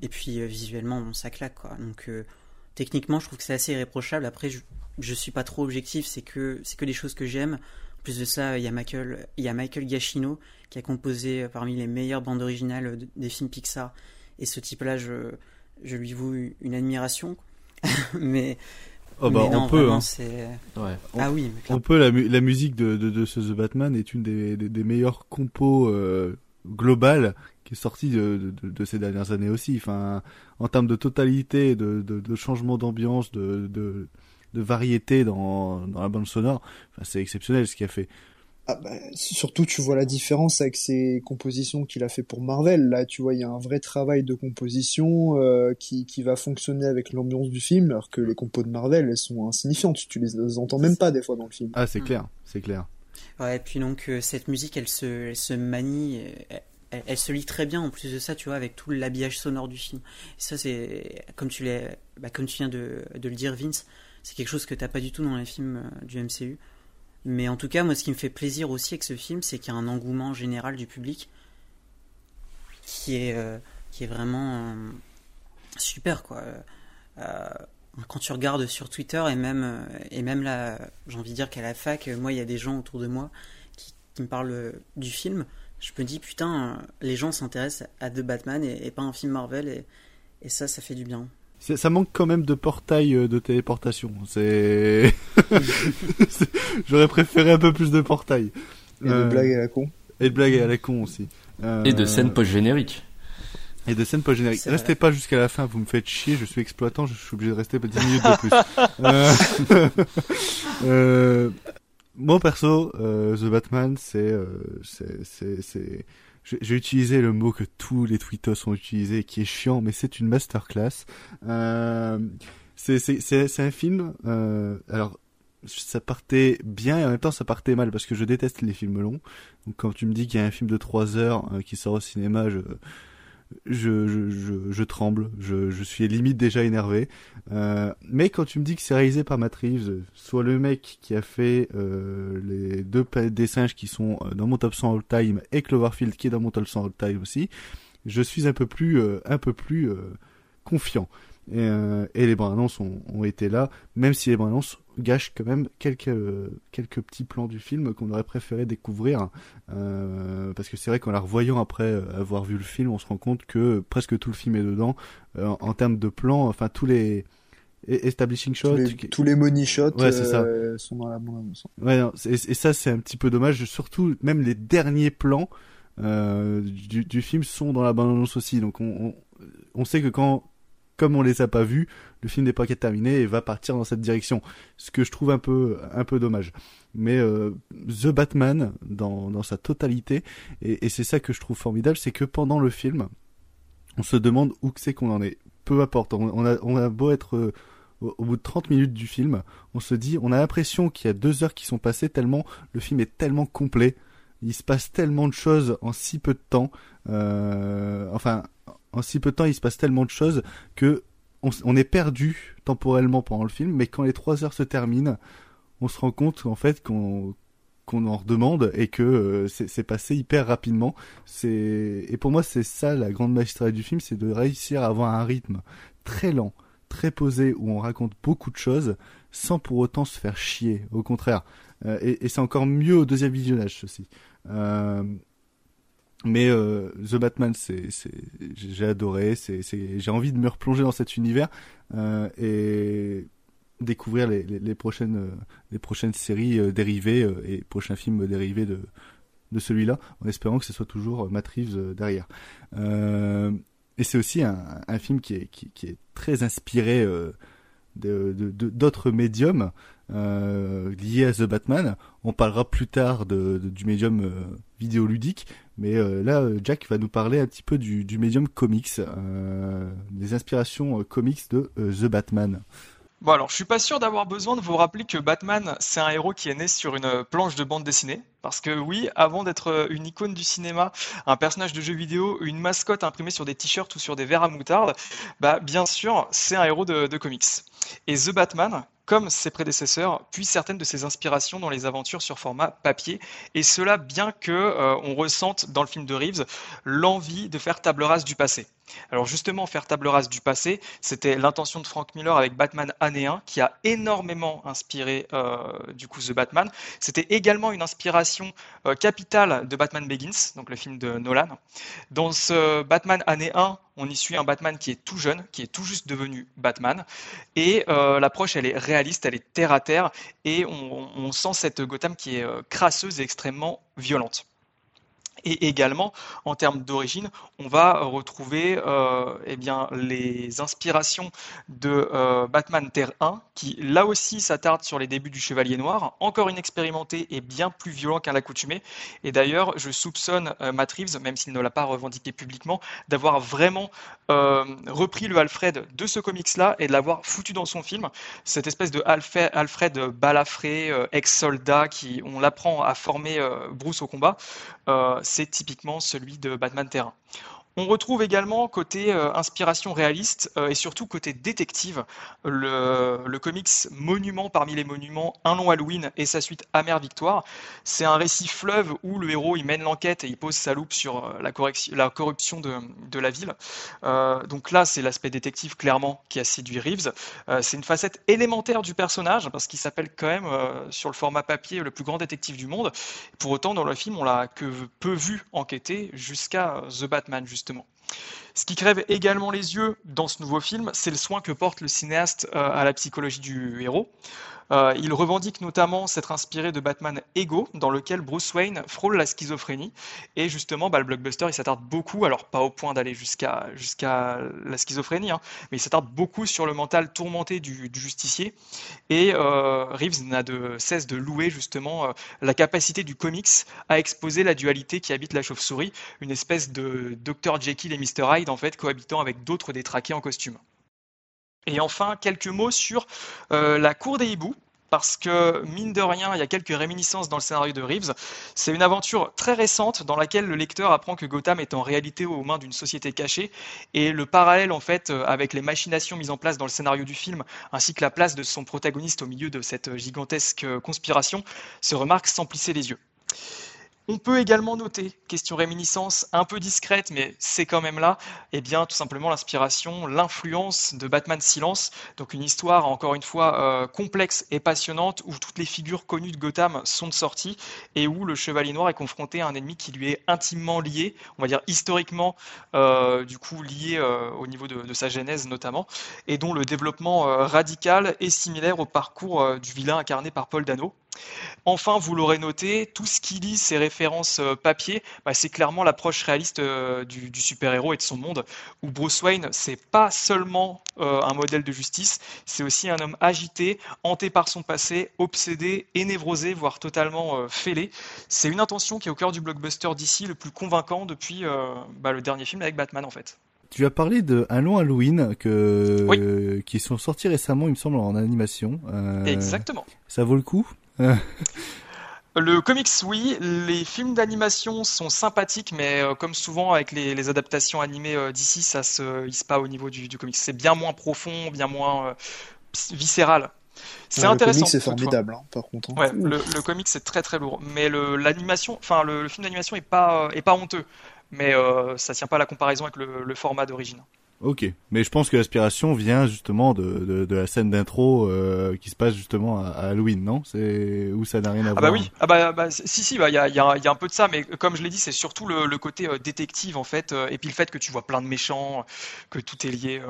et puis visuellement, ça claque. Quoi. Donc techniquement, je trouve que c'est assez irréprochable. Après, je, je suis pas trop objectif, c'est que, c'est que des choses que j'aime. En plus de ça, il y a Michael, il y a Michael Giacchino qui a composé euh, parmi les meilleures bandes originales de- des films Pixar. Et ce type-là, je, je lui voue une admiration. [LAUGHS] mais, Oh bah mais non, on peut. vraiment, hein. c'est... Ouais. Ah oui, mais On peut, la, mu- la musique de, de, de ce The Batman est une des, des, des meilleures compos euh, globales qui est sortie de, de, de ces dernières années aussi. Enfin, en termes de totalité, de, de, de changement d'ambiance, de, de, variété dans, dans la bande sonore, enfin, c'est exceptionnel ce qu'il a fait. Ah bah, surtout, tu vois la différence avec ses compositions qu'il a fait pour Marvel. Là, tu vois, il y a un vrai travail de composition euh, qui, qui va fonctionner avec l'ambiance du film, alors que les compos de Marvel, elles sont insignifiantes. Tu les, les entends même pas des fois dans le film. Ah, c'est Mm. clair, c'est clair. Ouais, et puis donc euh, cette musique, elle se, elle se manie, elle, elle- elle se lie très bien en plus de ça, tu vois, avec tout l'habillage sonore du film. Et ça, c'est comme tu l'as, bah, comme tu viens de, de le dire, Vince, c'est quelque chose que t'as pas du tout dans les films euh, du MCU. Mais en tout cas, moi, ce qui me fait plaisir aussi avec ce film, c'est qu'il y a un engouement général du public qui est, euh, qui est vraiment euh, super, quoi. Quand tu regardes sur Twitter et même, et même là, j'ai envie de dire qu'à la fac, moi, il y a des gens autour de moi qui, me parlent du film. Je me dis, putain, les gens s'intéressent à The Batman et, pas un film Marvel, et ça, ça fait du bien. Ça manque quand même de portail euh, de téléportation. C'est. [LAUGHS] J'aurais préféré un peu plus de portail. Et Euh, de blagues à la con. Et de blagues à la con aussi. Euh, Et de scènes post-génériques. Et de scènes post-génériques. Restez pas jusqu'à la fin, vous me faites chier, je suis exploitant, je suis obligé de rester 10 minutes de plus. [LAUGHS] Euh, [LAUGHS] euh, Moi perso, euh, The Batman, c'est, euh, c'est, c'est, c'est, j'ai utilisé le mot que tous les tweetos ont utilisé, qui est chiant, mais c'est une masterclass. Euh, c'est un film. Euh, alors, ça partait bien et en même temps ça partait mal parce que je déteste les films longs. Donc quand tu me dis qu'il y a un film de 3 heures euh, qui sort au cinéma, je je, tremble, je, suis limite déjà énervé. Euh, mais quand tu me dis que c'est réalisé par Matt Reeves, soit le mec qui a fait euh, les deux des singes qui sont euh, dans mon top 100 all time et Cloverfield qui est dans mon top 100 all time aussi, je suis un peu plus, un peu plus confiant. Et, les annonces ont, ont été là, même si les bandes gâchent quand même quelques, quelques petits plans du film qu'on aurait préféré découvrir. Euh, parce que c'est vrai qu'en la revoyant après avoir vu le film, on se rend compte que presque tout le film est dedans. Euh, en, termes de plans, enfin tous les e- establishing shots. tous, les, qui- tous les money shots Ouais, c'est ça. euh, sont dans la bande annonce. Ouais, et, ça c'est un petit peu dommage. Surtout, même les derniers plans du, du film sont dans la bande-annonce aussi. Donc on, on, on sait que quand, comme on les a pas vus, le film n'est pas terminé et va partir dans cette direction. Ce que je trouve un peu, dommage. Mais euh, The Batman, dans, sa totalité, et, c'est ça que je trouve formidable, c'est que pendant le film, on se demande où c'est qu'on en est. Peu importe, on, a, beau être euh, au, au bout de 30 minutes du film, on se dit, on a l'impression qu'il y a deux heures qui sont passées tellement le film est tellement complet, il se passe tellement de choses en si peu de temps, euh, enfin, en si peu de temps, il se passe tellement de choses que on, est perdu temporellement pendant le film, mais quand les trois heures se terminent, on se rend compte en fait qu'on en redemande et que euh, c'est passé hyper rapidement. Et pour moi c'est ça la grande magistrale du film, c'est de réussir à avoir un rythme très lent, très posé où on raconte beaucoup de choses sans pour autant se faire chier. Au contraire, Euh, et, et c'est encore mieux au deuxième visionnage ceci. Euh, mais euh, The Batman, j'ai adoré. J'ai envie de me replonger dans cet univers euh, et découvrir les, euh, prochaines séries dérivées et prochains films dérivés de, celui-là, en espérant que ce soit toujours Matt Reeves derrière. Et c'est aussi un, film qui est, très inspiré d'autres médiums liés à The Batman. On parlera plus tard du médium vidéoludique, mais euh, là, euh, Jack va nous parler un petit peu du, médium comics, euh, des inspirations comics de The Batman. Bon alors, je suis pas sûr d'avoir besoin de vous rappeler que Batman, c'est un héros qui est né sur une planche de bande dessinée. Parce que oui, avant d'être une icône du cinéma, un personnage de jeu vidéo, une mascotte imprimée sur des t-shirts ou sur des verres à moutarde, bah bien sûr, c'est un héros de comics. Et The Batman, comme ses prédécesseurs, puise certaines de ses inspirations dans les aventures sur format papier, et cela bien que euh, on ressente dans le film de Reeves l'envie de faire table rase du passé. Alors justement, faire table rase du passé, c'était l'intention de Frank Miller avec Batman année 1, qui a énormément inspiré euh, du coup The Batman. C'était également une inspiration euh, capitale de Batman Begins, donc le film de Nolan. Dans ce Batman année 1, on y suit un Batman qui est tout jeune, qui est tout juste devenu Batman, et euh, l'approche elle est réaliste, elle est terre à terre, et on, sent cette Gotham qui est euh, crasseuse et extrêmement violente. Et également, en termes d'origine, on va retrouver euh, eh bien, les inspirations de euh, Batman Terre 1, qui là aussi s'attarde sur les débuts du Chevalier Noir, encore inexpérimenté et bien plus violent qu'à l'accoutumée. Et d'ailleurs, je soupçonne euh, Matt Reeves, même s'il ne l'a pas revendiqué publiquement, d'avoir vraiment euh, repris le Alfred de ce comics-là et de l'avoir foutu dans son film. Cette espèce de Alfred, Alfred balafré, ex-soldat, qui on l'apprend à former Bruce au combat. C'est typiquement celui de Batman Terrain. On retrouve également côté euh, inspiration réaliste euh, et surtout côté détective le, le comics monument parmi les monuments Un long Halloween et sa suite Amère Victoire. C'est un récit fleuve où le héros il mène l'enquête et il pose sa loupe sur euh, la, corruption de, la ville. Donc là c'est l'aspect détective clairement qui a séduit Reeves. C'est une facette élémentaire du personnage parce qu'il s'appelle quand même sur le format papier le plus grand détective du monde. Pour autant, dans le film, on l'a que peu vu enquêter jusqu'à The Batman, Ce qui crève également les yeux dans ce nouveau film, c'est le soin que porte le cinéaste euh, à la psychologie du héros. Euh, il revendique notamment s'être inspiré de Batman Ego, dans lequel Bruce Wayne frôle la schizophrénie. Et justement, bah, le blockbuster, il s'attarde beaucoup, alors pas au point d'aller jusqu'à la schizophrénie, hein, mais il s'attarde beaucoup sur le mental tourmenté du, justicier. Et euh, Reeves n'a de cesse de louer justement euh, la capacité du comics à exposer la dualité qui habite la chauve-souris, une espèce de Dr Jekyll et Mr Hyde en fait cohabitant avec d'autres détraqués en costume. Et enfin, quelques mots sur euh, la cour des hiboux, parce que mine de rien, il y a quelques réminiscences dans le scénario de Reeves. C'est une aventure très récente dans laquelle le lecteur apprend que Gotham est en réalité aux mains d'une société cachée et le parallèle en fait euh, avec les machinations mises en place dans le scénario du film ainsi que la place de son protagoniste au milieu de cette gigantesque conspiration se remarque sans plisser les yeux. On peut également noter, question réminiscence un peu discrète, mais c'est quand même là, eh bien tout simplement l'inspiration, l'influence de Batman Silence, donc une histoire encore une fois euh, complexe et passionnante où toutes les figures connues de Gotham sont de sortie et où le Chevalier Noir est confronté à un ennemi qui lui est intimement lié, on va dire historiquement euh, du coup lié euh, au niveau de, de, sa genèse notamment, et dont le développement radical est similaire au parcours du vilain incarné par Paul Dano. Enfin, vous l'aurez noté, tout ce qui lit ces références euh, papier, bah, c'est clairement l'approche réaliste euh, du, super-héros et de son monde, où Bruce Wayne, c'est pas seulement euh, un modèle de justice, c'est aussi un homme agité, hanté par son passé, obsédé et névrosé, voire totalement fêlé. C'est une intention qui est au cœur du blockbuster d'ici le plus convaincant depuis bah, le dernier film avec Batman en fait. Tu as parlé de Un long Halloween que qui sont sortis récemment, il me semble, en animation. Exactement. Ça vaut le coup? Le comics, oui. Les films d'animation sont sympathiques, mais euh, comme souvent avec les, adaptations animées euh, d'ici, ça se hisse pas au niveau du, comics. C'est bien moins profond, bien moins euh, viscéral. C'est intéressant. Le comics c'est formidable, hein, par contre. Hein. Ouais, le, comics c'est très très lourd, mais l'animation, enfin le, film d'animation est pas est pas honteux, mais ça tient pas à la comparaison avec le format d'origine. Ok, mais je pense que l'aspiration vient justement de, de, la scène d'intro euh, qui se passe justement à, Halloween, non? C'est où ça n'a rien à voir. Ah bah oui, ah bah, bah si si, bah il y a, y, a, y a un peu de ça, mais comme je l'ai dit, c'est surtout le, le côté euh, détective en fait, euh, et puis le fait que tu vois plein de méchants, que tout est lié,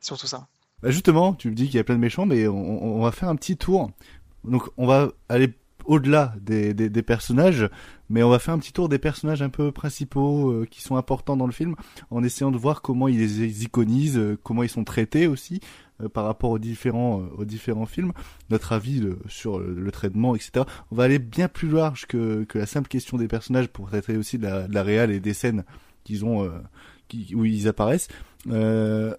surtout ça. Bah justement, tu me dis qu'il y a plein de méchants, mais on, on va faire un petit tour. Donc on va aller au-delà des, des, personnages, mais on va faire un petit tour des personnages un peu principaux euh, qui sont importants dans le film, en essayant de voir comment ils les iconisent, euh, comment ils sont traités aussi euh, par rapport aux différents aux différents films, notre avis sur le, traitement, etc. On va aller bien plus large que, que la simple question des personnages pour traiter aussi de la, de la réal et des scènes qu'ils ont qui, où ils apparaissent. on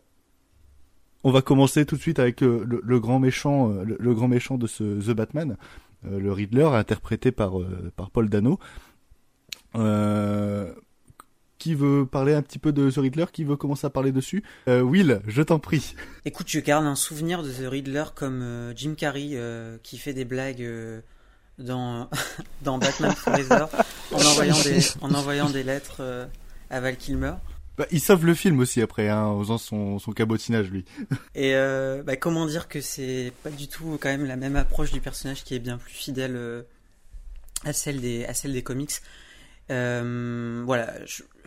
va commencer tout de suite avec le, le grand méchant, le, grand méchant de ce The Batman, euh, le Riddler, interprété par, euh, par Paul Dano. Euh, qui veut parler un petit peu de The Riddler? Qui veut commencer à parler dessus? Will, je t'en prie. Écoute, je garde un souvenir de The Riddler comme Jim Carrey qui fait des blagues dans, [LAUGHS] dans Batman Forever en, envoyant des, en envoyant des lettres à Val Kilmer. Bah, il sauve le film aussi après, hein, en faisant son, son cabotinage, lui. [LAUGHS] Et euh, bah, comment dire que c'est pas du tout quand même la même approche du personnage qui est bien plus fidèle euh, à celle des à celle des comics. Euh, voilà,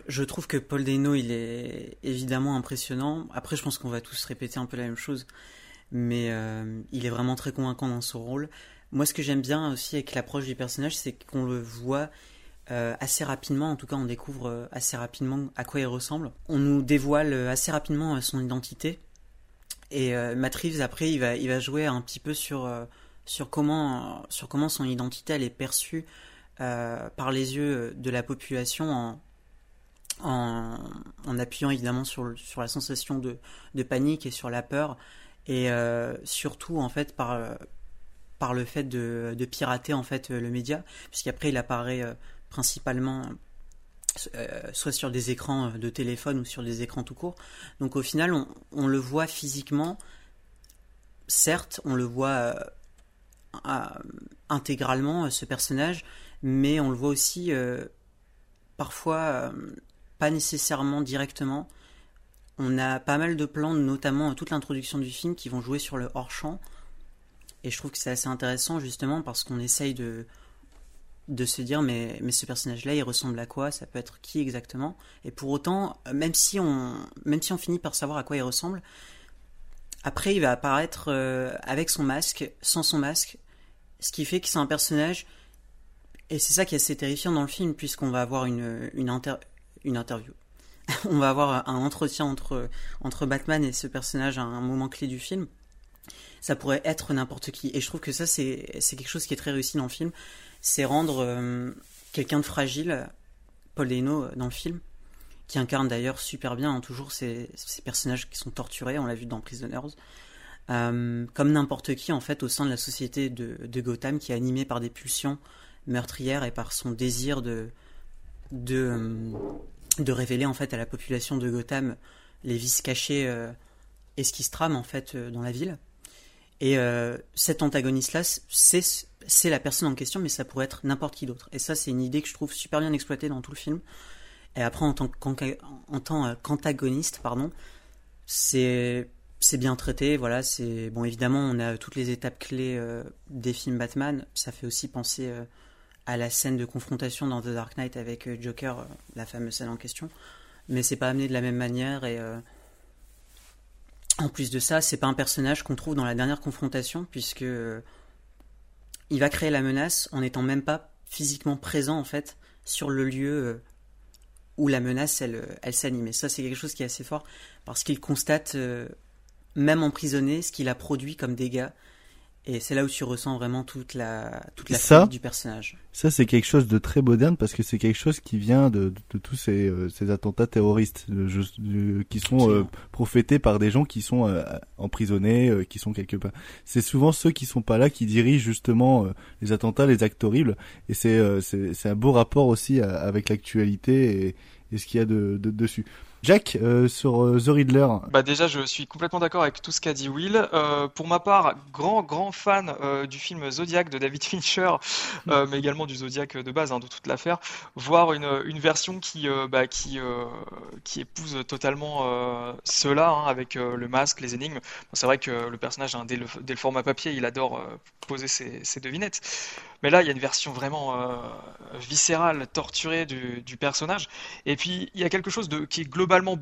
je, trouve que Paul Dano il est évidemment impressionnant. Après, je pense qu'on va tous répéter un peu la même chose, mais il est vraiment très convaincant dans son rôle. Moi, ce que j'aime bien aussi avec l'approche du personnage, c'est qu'on le voit euh, assez rapidement, en tout cas on découvre euh, assez rapidement à quoi il ressemble. On nous dévoile euh, assez rapidement son identité. Et Reeves, après, il va, il va jouer un petit peu sur, sur, comment, sur comment son identité elle est perçue par les yeux de la population en, en, en, appuyant évidemment sur, sur la sensation de, de, panique et sur la peur. Et surtout, en fait, par, par le fait de, de, pirater en fait le média, puisqu'après il apparaît principalement euh, soit sur des écrans de téléphone ou sur des écrans tout court. Donc au final, on, le voit physiquement, certes, on le voit euh, intégralement, euh, ce personnage, mais on le voit aussi parfois pas nécessairement directement. On a pas mal de plans, notamment toute l'introduction du film, qui vont jouer sur le hors-champ. Et je trouve que c'est assez intéressant justement parce qu'on essaye de, de se dire mais, mais ce personnage-là, il ressemble à quoi? Ça peut être qui exactement? Et pour autant, même si, on, même si on finit par savoir à quoi il ressemble, après il va apparaître euh, avec son masque, sans son masque, ce qui fait que c'est un personnage, et c'est ça qui est assez terrifiant dans le film, puisqu'on va avoir une, une, une interview. [LAUGHS] on va avoir un entretien entre, entre Batman et ce personnage à un moment clé du film ça pourrait être n'importe qui. Et je trouve que ça, c'est quelque chose qui est très réussi dans le film c'est rendre euh, quelqu'un de fragile, Paul Dano euh, dans le film, qui incarne d'ailleurs super bien hein, toujours ces, personnages qui sont torturés, on l'a vu dans Prisoners, euh, comme n'importe qui en fait au sein de la société de, Gotham qui est animé par des pulsions meurtrières et par son désir de, de, de révéler en fait à la population de Gotham les vices cachés et ce qui se trame en fait dans la ville. Et cet antagoniste-là, c'est la personne en question, mais ça pourrait être n'importe qui d'autre. Et ça, c'est une idée que je trouve super bien exploitée dans tout le film. Et après, en tant qu'antagoniste, pardon, c'est bien traité. Voilà, c'est bon. Évidemment, on a toutes les étapes clés euh, des films Batman. Ça fait aussi penser euh, à la scène de confrontation dans The Dark Knight avec euh, Joker, la fameuse scène en question. Mais c'est pas amené de la même manière et en plus de ça, c'est pas un personnage qu'on trouve dans la dernière confrontation puisque il va créer la menace en n'étant même pas physiquement présent en fait sur le lieu euh, où la menace elle, euh, elle s'anime. Et ça c'est quelque chose qui est assez fort parce qu'il constate euh, même emprisonné ce qu'il a produit comme dégâts et c'est là où tu ressens vraiment toute la toute la ça, du personnage. Ça c'est quelque chose de très moderne parce que c'est quelque chose qui vient de, de, tous ces, euh, ces, attentats terroristes de, qui sont euh, profétés par des gens qui sont euh, emprisonnés, qui sont quelque part. C'est souvent ceux qui sont pas là qui dirigent justement les attentats, les actes horribles et c'est c'est un beau rapport aussi avec l'actualité et, et, ce qu'il y a de, de dessus. Jack, euh, sur euh, The Riddler. Bah déjà, je suis complètement d'accord avec tout ce qu'a dit Will. Euh, pour ma part, grand grand fan du film Zodiac de David [LAUGHS] Fincher, mm. mais également du Zodiac de base, hein, de toute l'affaire. Voir une, une version qui bah, qui qui épouse totalement cela, hein, avec le masque, les énigmes. c'est vrai que le personnage, hein, dès, le, dès, le, format papier, il adore poser ses, ses devinettes. Mais là, il y a une version vraiment euh, viscérale, torturée du, personnage. Et puis, il y a quelque chose qui est globalement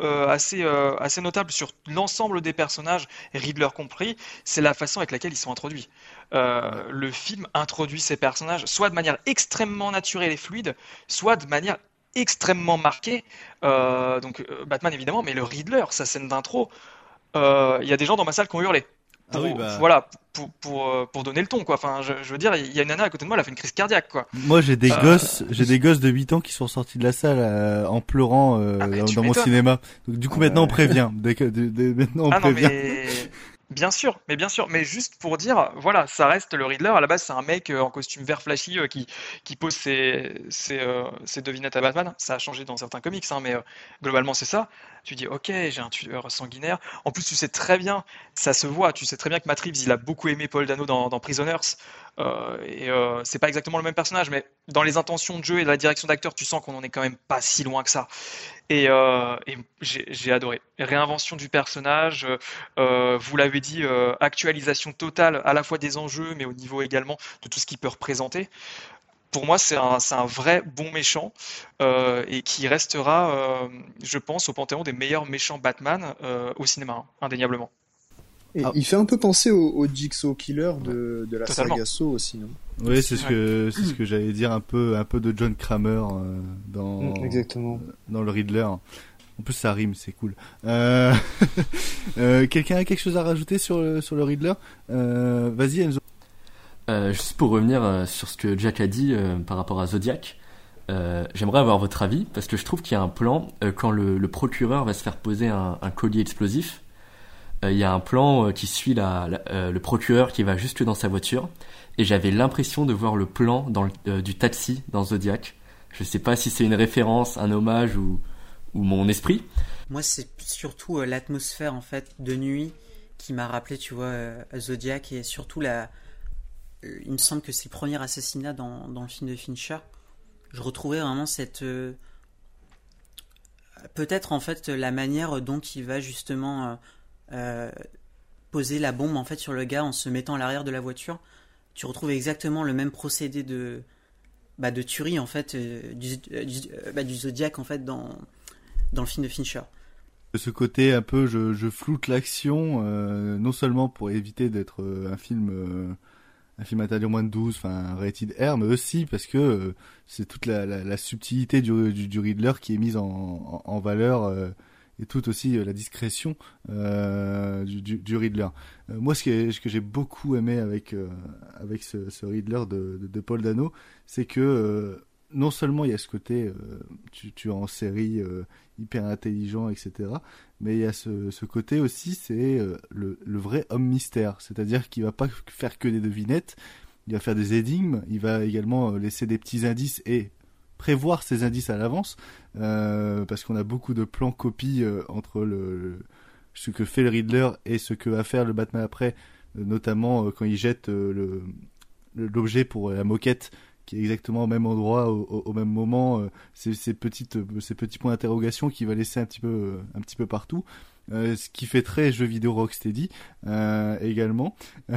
euh, assez, euh, assez notable sur l'ensemble des personnages, Riddler compris, c'est la façon avec laquelle ils sont introduits. Le film introduit ces personnages soit de manière extrêmement naturelle et fluide, soit de manière extrêmement marquée. Donc Batman évidemment, mais le Riddler, sa scène d'intro, il y a des gens dans ma salle qui ont hurlé. Ah oui, bah... Voilà, pour, pour, euh, pour, donner le ton, quoi. Enfin, je, je, veux dire, il y a une nana à côté de moi, elle a fait une crise cardiaque, quoi. Moi, j'ai des euh, gosses, j'ai des gosses de 8 ans qui sont sortis de la salle euh, en pleurant ah, dans, mon cinéma. Donc, du coup, maintenant, on prévient. Dès que, maintenant, on ah, prévient. Non, mais... Bien sûr, mais bien sûr, mais juste pour dire, voilà, ça reste le Riddler. À la base, c'est un mec en costume vert flashy qui, qui pose ses, ses, ses, devinettes à Batman. Ça a changé dans certains comics, hein, mais globalement, c'est ça tu dis ok j'ai un tueur sanguinaire. En plus tu sais très bien, ça se voit, tu sais très bien que Matt il a beaucoup aimé Paul Dano dans, Prisoners euh, et euh, c'est pas exactement le même personnage, mais dans les intentions de jeu et la direction d'acteur tu sens qu'on en est quand même pas si loin que ça. Et, euh, j'ai adoré. Réinvention du personnage, vous l'avez dit, actualisation totale à la fois des enjeux, mais au niveau également de tout ce qu'il peut représenter pour moi, c'est un, un, vrai bon méchant euh, et qui restera, euh, je pense, au panthéon des meilleurs méchants Batman euh, au cinéma, hein, indéniablement. Et ah. il fait un peu penser au, Jigsaw Killer de, de la saga Saw aussi, non? Oui, c'est ce que c'est ce que j'allais dire un peu un peu de John Kramer dans mm, exactement dans le Riddler. En plus, ça rime, c'est cool. Euh... [LAUGHS] Quelqu'un a quelque chose à rajouter sur sur le Riddler? Vas-y, Enzo. Euh, juste pour revenir euh, sur ce que Jack a dit euh, par rapport à Zodiac, j'aimerais avoir votre avis parce que je trouve qu'il y a un plan quand le, procureur va se faire poser un, collier explosif. Il y a un plan qui suit le procureur qui va jusque dans sa voiture et j'avais l'impression de voir le plan du taxi dans Zodiac. Je sais pas si c'est une référence, un hommage ou, ou mon esprit. Moi, c'est surtout l'atmosphère en fait de nuit qui m'a rappelé, tu vois, Zodiac et surtout la il me semble que c'est le premier assassinat dans, dans, le film de Fincher. Je retrouvais vraiment cette. Euh, peut-être en fait la manière dont il va justement euh, euh, poser la bombe en fait sur le gars en se mettant à l'arrière de la voiture. Tu retrouves exactement le même procédé de, bah, de tuerie en fait du, bah, du Zodiac en fait dans dans le film de Fincher ce côté un peu je, je floute l'action non seulement pour éviter d'être un film un film interdit moins de 12, enfin rated R, mais aussi parce que euh, c'est toute la, subtilité du, du, Riddler qui est mise en, en, valeur euh, et tout aussi euh, la discrétion du, du, Riddler. moi, ce que, que j'ai beaucoup aimé avec avec ce, Riddler de, de, de Paul Dano, c'est que non seulement il y a ce côté tu, tu es en série hyper intelligent, etc. Mais il y a ce, côté aussi, c'est euh, le, vrai homme mystère. C'est-à-dire qu'il va pas faire que des devinettes, il va faire des énigmes, il va également euh, laisser des petits indices et prévoir ces indices à l'avance, euh, parce qu'on a beaucoup de plans copies entre ce que fait le Riddler et ce que va faire le Batman après, notamment quand il jette l'objet pour la moquette qui est exactement au même endroit, au, au même moment, euh, ces, ces, petites, euh, ces petits points d'interrogation qui va laisser un petit peu, euh, un petit peu partout. Euh, ce qui fait très jeu vidéo Rocksteady euh, également. [LAUGHS]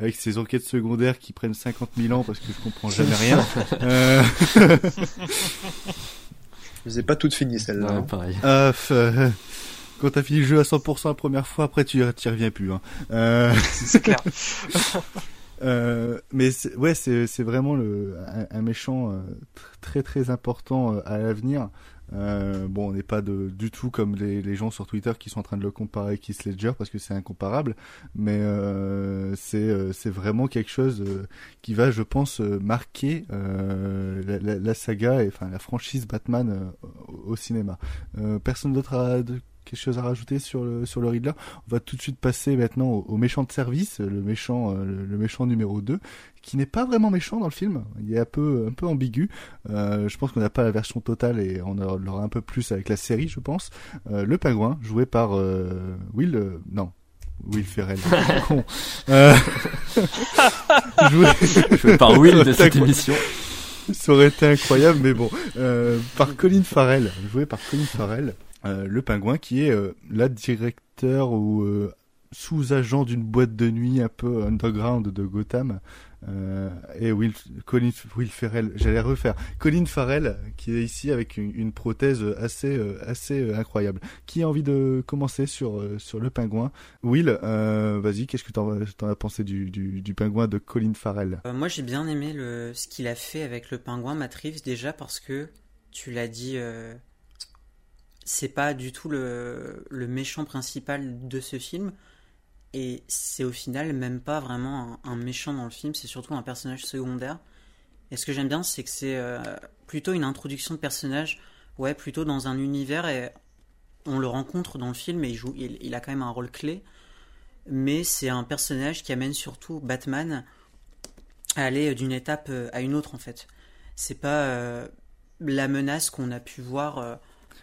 avec ces enquêtes secondaires qui prennent 50 000 ans parce que je comprends jamais rien. [LAUGHS] euh... je les ai pas toutes finies celles-là. Ouais, hein. pareil. Euh, quand t'as fini le jeu à 100% la première fois, après tu y reviens plus. Hein. Euh... [LAUGHS] C'est clair. Euh, mais ouais, c'est vraiment un, méchant euh, très très important euh, à l'avenir. Bon, on n'est pas du tout comme les, gens sur Twitter qui sont en train de le comparer avec Heath Ledger parce que c'est incomparable, mais c'est vraiment quelque chose qui va, je pense, marquer la, saga et enfin la franchise Batman au, cinéma. personne d'autre a quelque chose à rajouter sur le sur le Riddler On va tout de suite passer maintenant au, au méchant de service, le méchant euh, le, le, méchant numéro 2 qui n'est pas vraiment méchant dans le film. Il est un peu un peu ambigu. Euh, je pense qu'on n'a pas la version totale et on l'aura un peu plus avec la série, je pense. Euh, le pingouin joué par euh, Will euh, non Will Ferrell. [LAUGHS] con. Euh... [LAUGHS] joué... joué par Will de cette émission. Ça aurait été incroyable, mais bon. Euh, par Colin Farrell, joué par Colin Farrell. Euh, le pingouin qui est euh, la directeur ou euh, sous-agent d'une boîte de nuit un peu underground de Gotham. et Will, Ferrell, j'allais refaire. Colin Farrell qui est ici avec une, prothèse assez assez incroyable. Qui a envie de commencer sur sur le pingouin? Will, vas-y, qu'est-ce que t'en en as pensé du, du, du, pingouin de Colin Farrell? Moi j'ai bien aimé ce qu'il a fait avec le pingouin Matt Reeves déjà parce que tu l'as dit c'est pas du tout le, méchant principal de ce film. Et c'est au final même pas vraiment un, méchant dans le film, c'est surtout un personnage secondaire. Et ce que j'aime bien, c'est que c'est euh, plutôt une introduction de personnage, ouais, plutôt dans un univers, et on le rencontre dans le film et il, joue, il, il a quand même un rôle clé. Mais c'est un personnage qui amène surtout Batman à aller d'une étape euh, à une autre en fait. C'est pas euh, la menace qu'on a pu voir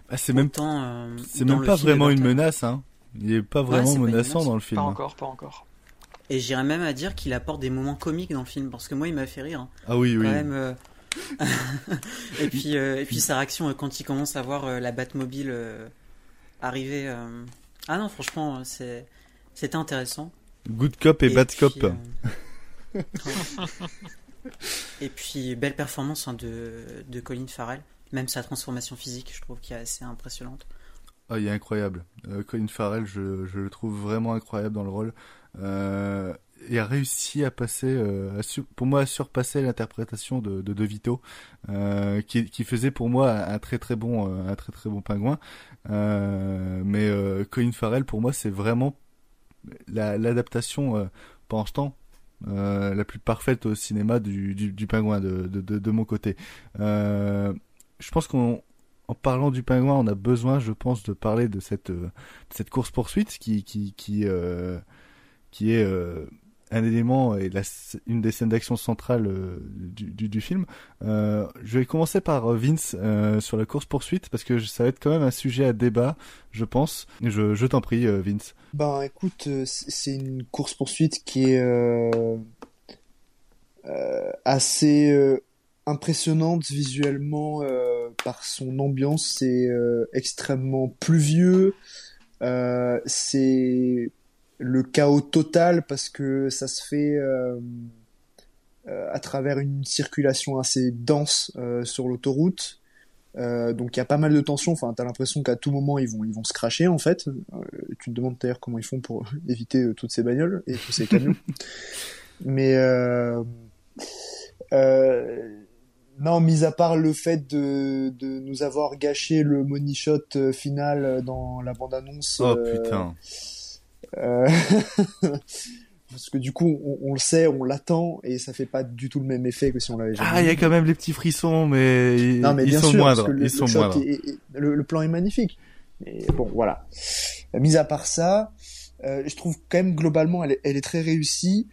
ah, c'est même, euh, c'est même pas vraiment une menace, hein. Il est pas vraiment ouais, menaçant pas dans le film. Pas encore, pas encore. Et j'irais même à dire qu'il apporte des moments comiques dans le film, parce que moi, il m'a fait rire. Ah oui, oui. Quand même, euh... [LAUGHS] et puis, euh, et puis sa réaction euh, quand il commence à voir euh, la Batmobile arriver. Ah non, franchement, c'est, c'était intéressant. Good cop et, et bad puis, cop. [LAUGHS] et puis, belle performance hein, de, de Colin Farrell. Même sa transformation physique, je trouve, qui est assez impressionnante. Ah, il est incroyable. Euh, Colin Farrell, je, le trouve vraiment incroyable dans le rôle. Euh, il a réussi à passer, euh, pour moi, à surpasser l'interprétation de, de Vito, qui, faisait pour moi un très très bon, un très très bon pingouin. Mais Colin Farrell, pour moi, c'est vraiment l'adaptation, la, temps, la plus parfaite au cinéma du, pingouin de, mon côté. Je pense qu'en parlant du pingouin, on a besoin, je pense, de parler de cette, euh, course poursuite euh, qui est euh, un élément et une des scènes d'action centrales euh, du, film. Je vais commencer par Vince sur la course poursuite parce que ça va être quand même un sujet à débat, je pense. Je, je t'en prie, Vince. Ben écoute, c'est une course poursuite qui est assez impressionnante visuellement euh, par son ambiance. C'est euh, extrêmement pluvieux. Euh, c'est le chaos total parce que ça se fait à travers une circulation assez dense sur l'autoroute. donc il y a pas mal de tension. Enfin, t'as l'impression qu'à tout moment ils vont ils vont se cracher en fait. tu te demandes d'ailleurs comment ils font pour [LAUGHS] éviter toutes ces bagnoles et tous ces camions. [LAUGHS] Mais non, mis à part le fait de, de nous avoir gâché le money shot euh, final euh, dans la bande-annonce. Oh euh, putain. Euh... [LAUGHS] parce que du coup, on, on le sait, on l'attend et ça fait pas du tout le même effet que si on l'avait jamais. Ah, il y a quand même les petits frissons, mais, non, mais ils, bien sont sûr, moindres. le, ils sont moindres. le, le, plan est magnifique. Mais bon, voilà. Mis à part ça, euh, je trouve quand même globalement, elle est très réussie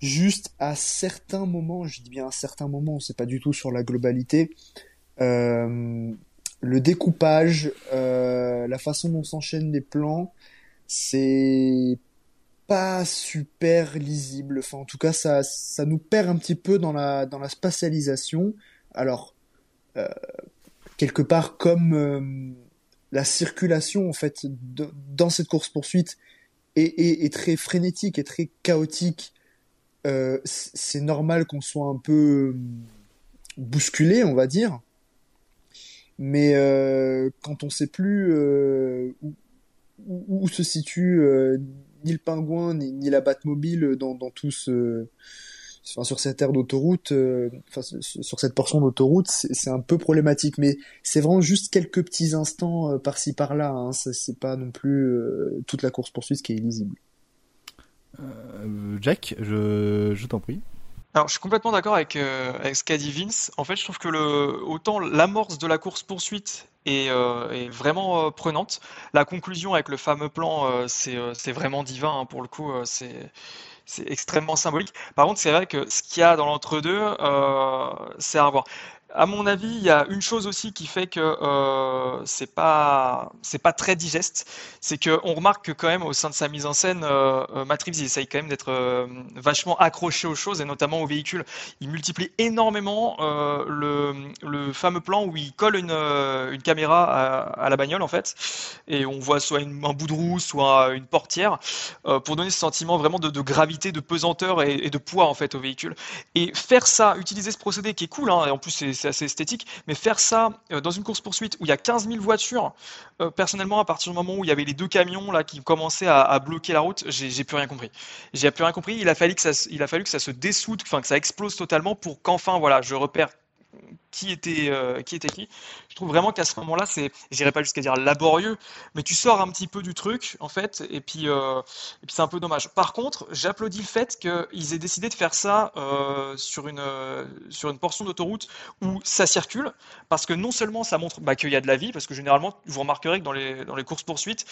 juste à certains moments, je dis bien à certains moments, c'est pas du tout sur la globalité, euh, le découpage, euh, la façon dont s'enchaînent les plans, c'est pas super lisible. Enfin, en tout cas, ça, ça nous perd un petit peu dans la, dans la spatialisation. Alors, euh, quelque part, comme euh, la circulation, en fait, dans cette course-poursuite est, est, est, très frénétique et très chaotique euh, c'est normal qu'on soit un peu euh, bousculé, on va dire. Mais euh, quand on sait plus où, se situe ni le pingouin ni, la Batmobile dans, dans tout ce, enfin, sur cette aire d'autoroute, enfin, sur cette portion d'autoroute, c'est un peu problématique. Mais c'est vraiment juste quelques petits instants par-ci par-là. Hein. C'est pas non plus toute la course poursuite qui est illisible. Euh, Jack, je, t'en prie. Alors, je suis complètement d'accord avec, euh, avec ce qu'a dit Vince. En fait, je trouve que le, autant l'amorce de la course-poursuite euh, est, vraiment prenante. La conclusion avec le fameux plan, c'est vraiment divin, hein, pour le coup, c'est extrêmement symbolique. Par contre, c'est vrai que ce qu'il y a dans l'entre-deux, c'est à revoir à mon avis, il y a une chose aussi qui fait que euh, c'est pas pas très digeste, c'est que on remarque que quand même au sein de sa mise en scène, euh, euh essaye quand même d'être euh, vachement accroché aux choses et notamment aux véhicules. Il multiplie énormément euh, le, fameux plan où il colle une, caméra à, la bagnole en fait et on voit soit un bout de roue, soit une portière pour donner ce sentiment vraiment de, de gravité, de pesanteur et, et, de poids en fait au véhicule. Et faire ça, utiliser ce procédé qui est cool, hein, et en plus c'est assez esthétique, mais faire ça euh, dans une course-poursuite où il y a 15 000 voitures, euh, personnellement, à partir du moment où il y avait les deux camions là qui commençaient à, bloquer la route, j'ai plus rien compris. J'ai plus rien compris. Il a fallu que ça, il a fallu que ça se dessoude, enfin que ça explose totalement pour qu'enfin, voilà, je repère qui était euh, qui était qui. Je trouve vraiment qu'à ce moment-là, c'est, j'irai pas jusqu'à dire laborieux, mais tu sors un petit peu du truc en fait, et puis euh, et puis c'est un peu dommage. Par contre, j'applaudis le fait qu'ils aient décidé de faire ça euh, sur une sur une portion d'autoroute où ça circule, parce que non seulement ça montre bah, qu'il y a de la vie, parce que généralement vous remarquerez que dans les dans les courses poursuites,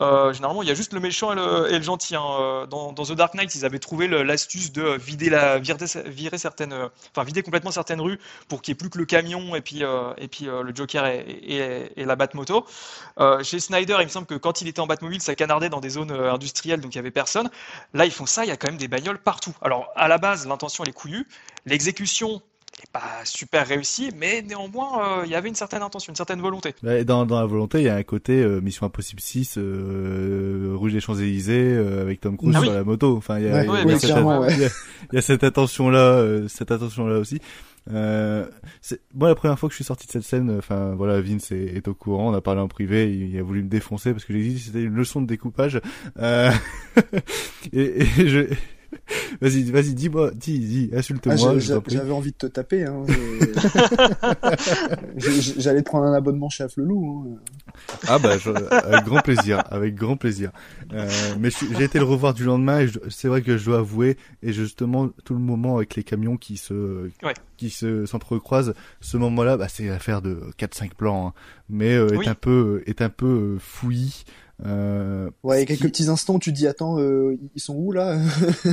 généralement il y a juste le méchant et le, et le gentil. Hein. Dans, dans, The Dark Knight, ils avaient trouvé l'astuce de vider la virer, virer certaines, enfin vider complètement certaines rues pour qu'il n'y ait plus que le camion et puis, euh, et puis euh, le Joker et, et, la Batmoto. Euh, chez Snyder, il me semble que quand il était en Batmobile, ça canardait dans des zones industrielles, donc il y avait personne. Là, ils font ça, il y a quand même des bagnoles partout. Alors, à la base, l'intention, elle est couillue. L'exécution, n'est pas super réussi, mais néanmoins, il y avait une certaine intention, une certaine volonté. Dans, dans la volonté, il y a un côté Mission Impossible 6, euh, Rouge des Champs-Élysées, avec Tom Cruise ah sur la moto. Enfin, il y a, il y a, cette, il y a cette attention-là, cette attention-là aussi. Euh, moi, la première fois que je suis sorti de cette scène, enfin voilà, Vince est, au courant, on a parlé en privé, il, a voulu me défoncer parce que j'ai dit c'était une leçon de découpage. Euh... [LAUGHS] et, et je [LAUGHS] vas-y, vas-y, dis-moi, dis, dis, insulte-moi. Ah, J'avais envie de te taper. Hein, [LAUGHS] J'allais prendre un abonnement chez Afflelou. Hein. Ah bah, avec grand plaisir, avec grand plaisir. Euh, mais j'ai été le revoir du lendemain et c'est vrai que je dois avouer, et justement tout le moment avec les camions qui se qui se s'entrecroisent, ce moment-là, bah, c'est l'affaire de 4-5 plans, hein. mais euh, est un peu est un peu euh, fouillis. Euh, ouais, quelques petits instants, tu te dis attends, euh, ils sont où là?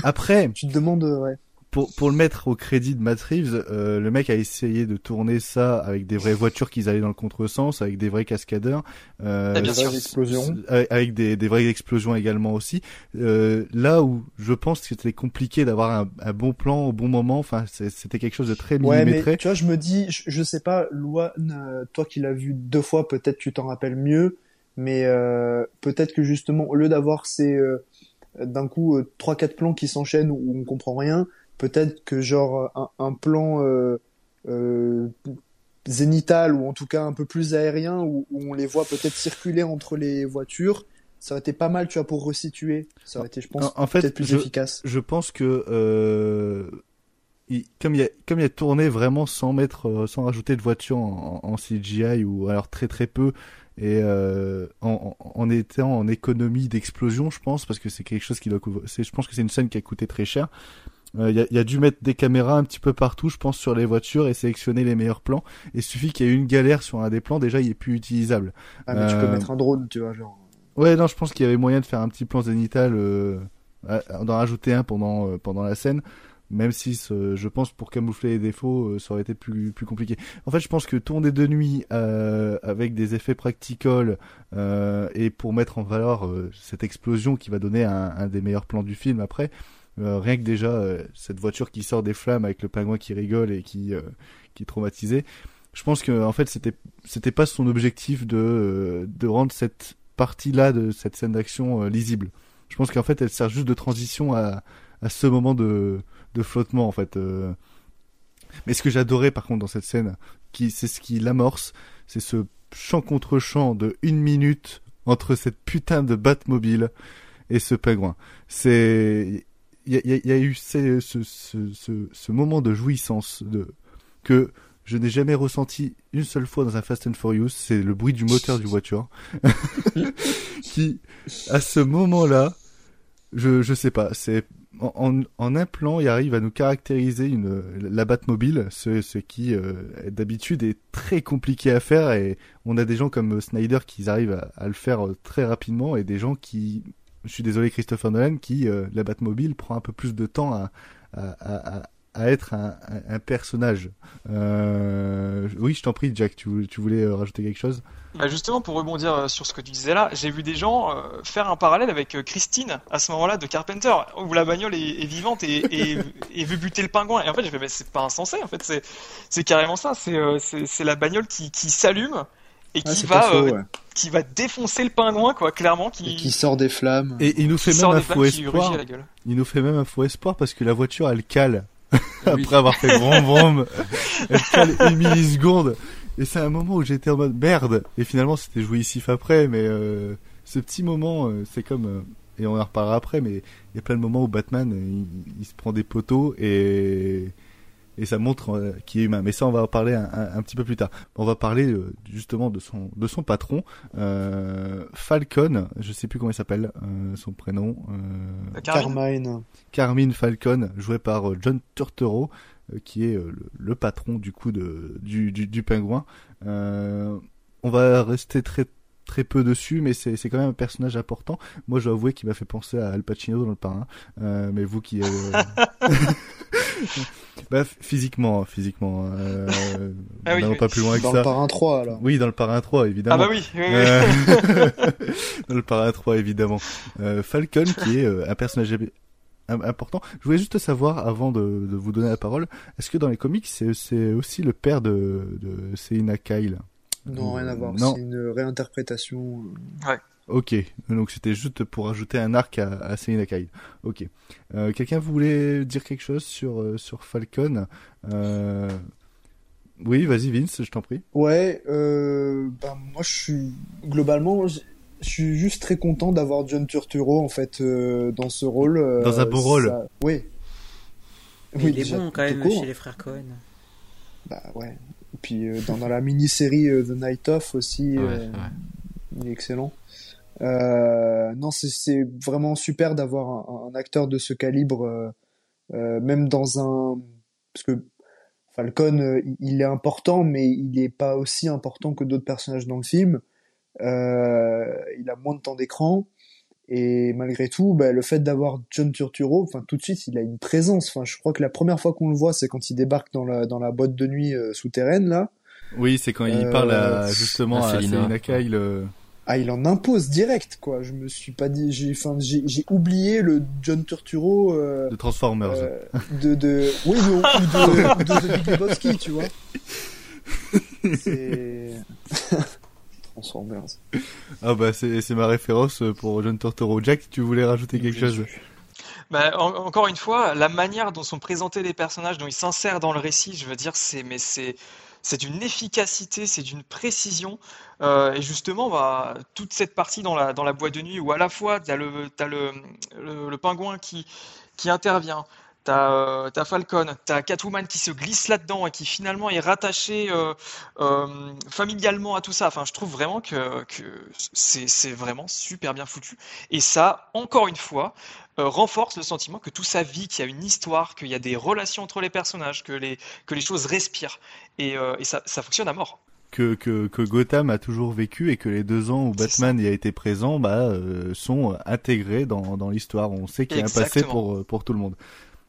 Après, [LAUGHS] tu te demandes, euh, ouais. Pour, pour le mettre au crédit de Matt Reeves, euh, le mec a essayé de tourner ça avec des vraies voitures qui allaient dans le contresens, avec des vrais cascadeurs, euh, bien sûr. explosions. avec des, des vraies explosions également aussi. Euh, là où je pense que c'était compliqué d'avoir un, un, bon plan au bon moment, enfin c'était quelque chose de très millimétré. Ouais, mais tu vois, je me dis, je, je sais pas, Luan, toi qui l'as vu deux fois, peut-être tu t'en rappelles mieux mais euh, peut-être que justement au lieu d'avoir ces euh, d'un coup euh, trois quatre plans qui s'enchaînent où on comprend rien peut-être que genre un, un plan euh, zénital ou en tout cas un peu plus aérien où, où on les voit peut-être circuler entre les voitures, ça aurait été pas mal, tu vois, pour resituer. Ça aurait été, je pense, En- fait, peut-être plus je- efficace. Je pense que euh, il- comme il a comme il a tourné vraiment sans mettre sans rajouter de voiture en, en CGI ou alors très très peu et euh, en, en, étant en économie d'explosion, je pense parce que c'est quelque chose qui doit couvrir. c'est- Je pense que c'est une scène qui a coûté très cher. Euh, Il y, a, y a dû mettre des caméras un petit peu partout, je pense, sur les voitures et sélectionner les meilleurs plans. Et il suffit qu'il y ait une galère sur un des plans, déjà il est plus utilisable. Ah, mais tu peux Euh, mettre un drone, tu vois, genre. Ouais, non, je pense qu'il y avait moyen de faire un petit plan zénital, euh, d'en rajouter un pendant euh, pendant la scène, même si je pense pour camoufler les défauts, euh, ça aurait été plus plus compliqué. En fait, je pense que tourner de nuit euh, avec des effets practical euh, et pour mettre en valeur euh, cette explosion qui va donner un, un des meilleurs plans du film après, rien que déjà cette voiture qui sort des flammes avec le pingouin qui rigole et qui qui est traumatisé. Je pense que en fait c'était c'était pas son objectif de de rendre cette partie-là de cette scène d'action lisible. Je pense qu'en fait, elle sert juste de transition à, à ce moment de, de flottement, en fait. euh. Mais ce que j'adorais, par contre, dans cette scène, qui, c'est ce qui l'amorce, c'est ce chant contre chant de une minute entre cette putain de Batmobile et ce pingouin. C'est, il y a, eu ce, ce, ce, ce, ce moment de jouissance de, que je n'ai jamais ressenti une seule fois dans un Fast and Furious, c'est le bruit du moteur du voiture. [LAUGHS] qui, à ce moment-là, je, je sais pas, c'est, en, un plan, il arrive à nous caractériser la Batmobile, ce, ce qui, euh, d'habitude, est très compliqué à faire et on a des gens comme Snyder qui arrivent à, le faire euh, très rapidement et des gens qui, je suis désolé Christopher Nolan, qui, euh, la Batmobile prend un peu plus de temps à, à- être un, personnage. Euh, oui, je t'en prie, Jack, tu, vou- tu voulais euh, rajouter quelque chose? Bah justement, pour rebondir euh, sur ce que tu disais là, j'ai vu des gens faire un parallèle avec Christine à ce moment-là de Carpenter, où la bagnole est, est vivante et, et, [LAUGHS] et veut buter le pingouin. Et en fait, j'ai fait, mais c'est pas insensé. En fait, c'est c'est carrément ça. C'est c'est c'est la bagnole qui qui s'allume et Ah, qui va pas faux, euh, ouais. qui va défoncer le pingouin, quoi. Clairement, qui Et qui sort des flammes. Et il nous fait même un faux espoir. Il nous fait même un faux espoir parce que la voiture, elle cale. [LAUGHS] Après avoir fait vroom vroom, [LAUGHS] elle cale une milliseconde. Et c'est un moment où j'étais en mode merde. Et finalement, c'était jouissif après, mais euh, ce petit moment, euh, c'est comme... euh, et on en reparlera après, mais il y a plein de moments où Batman, euh, il, il se prend des poteaux et... Et ça montre euh, qu'il est humain. Mais ça, on va en parler un, un- un petit peu plus tard. On va parler euh, justement de son, de son patron, euh, Falcon. Je sais plus comment il s'appelle, euh, son prénom. Euh, Carmine. Carmine. Carmine Falcon, joué par euh, John Turturro, euh, qui est euh, le, le patron du coup de, du, du, du pingouin. Euh, on va rester très très peu dessus, mais c'est c'est quand même un personnage important. Moi, je dois avouer qu'il m'a fait penser à Al Pacino dans Le Parrain. Euh, mais vous qui... Euh... [LAUGHS] Bref, physiquement, physiquement. Euh, Ah oui, pas plus loin que Dans ça. le parrain 3, alors. Oui, dans le Parrain 3, évidemment. Ah bah oui. oui, oui. Euh, [LAUGHS] [LAUGHS] dans le Parrain 3, évidemment. Euh, Falcon, qui est euh, un personnage im- important. Je voulais juste savoir, avant de, de vous donner la parole, est-ce que dans les comics, c'est c'est aussi le père de, de Selina Kyle? Non, rien à voir. Non. C'est une réinterprétation. euh, Ok, donc c'était juste pour ajouter un arc à, à Selina Kyle. Ok. Euh, Quelqu'un voulait dire quelque chose sur, euh, sur Falcon euh... Oui, vas-y Vince, je t'en prie. Ouais, euh, bah, moi je suis globalement, je suis juste très content d'avoir John Turturro en fait euh, dans ce rôle. euh, Dans un bon rôle. ça- Oui. Mais il est déjà, bon quand même court. chez les frères Cohen. Bah ouais. Puis euh, dans, dans la mini-série euh, The Night Of aussi, Ouais, euh, il est excellent. Non, c'est vraiment super d'avoir un, un acteur de ce calibre, même dans un parce que Falcon, il- il est important, mais il n'est pas aussi important que d'autres personnages dans le film. Euh, il a moins de temps d'écran. Et malgré tout, bah, le fait d'avoir John Turturro, enfin tout de suite, il a une présence. Enfin, je crois que la première fois qu'on le voit, c'est quand il débarque dans la dans la boîte de nuit euh, souterraine là. Oui, c'est quand il Euh, parle à, justement à à Selina. Kyle. euh, Ah, il en impose direct, quoi. Je me suis pas dit, j'ai, enfin, j'ai, j'ai oublié le John Turturro euh, de Transformers. euh, de, de, oui, ou de, de The Big Lebowski, tu vois. [LAUGHS] C'est [LAUGHS] Transformers. Ah bah c'est c'est ma référence pour John Turturro. Jack, tu voulais rajouter quelque chose Bah, encore une fois, la manière dont sont présentés les personnages, dont ils s'insèrent dans le récit, je veux dire, c'est mais c'est c'est d'une efficacité, c'est d'une précision. Euh, et justement, bah, toute cette partie dans la, dans la boîte de nuit où à la fois tu as, le, as le, le, pingouin qui, qui intervient, T'as euh, as Falcon, t'as Catwoman qui se glisse là-dedans et qui finalement est rattaché euh, euh, familialement à tout ça. Enfin, je trouve vraiment que, que c'est vraiment super bien foutu. Et ça, encore une fois, euh, renforce le sentiment que tout ça vit, qu'il y a une histoire, qu'il y a des relations entre les personnages, que les, que les choses respirent. Et, euh, et ça, ça fonctionne à mort. Que, que, que, Gotham a toujours vécu et que les deux ans où Batman y a été présent bah, euh, sont intégrés dans, dans l'histoire. On sait qu'il y a un passé pour, pour tout le monde.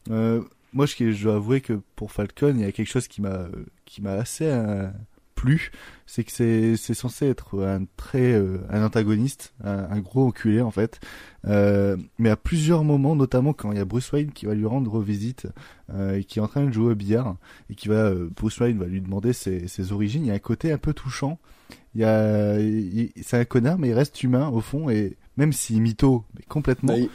Euh, moi, je, je dois avouer que pour Falcon, il y a quelque chose qui m'a qui m'a assez euh, plu, c'est que c'est c'est censé être un très euh, un antagoniste, un, gros enculé en fait. mais à plusieurs moments, notamment quand il y a Bruce Wayne qui va lui rendre visite et qui est en train de jouer au billard et qui va Bruce Wayne va lui demander ses, ses origines, il y a un côté un peu touchant. Il y a c'est un connard mais il reste humain au fond et même s'il mytho mais complètement. Bah,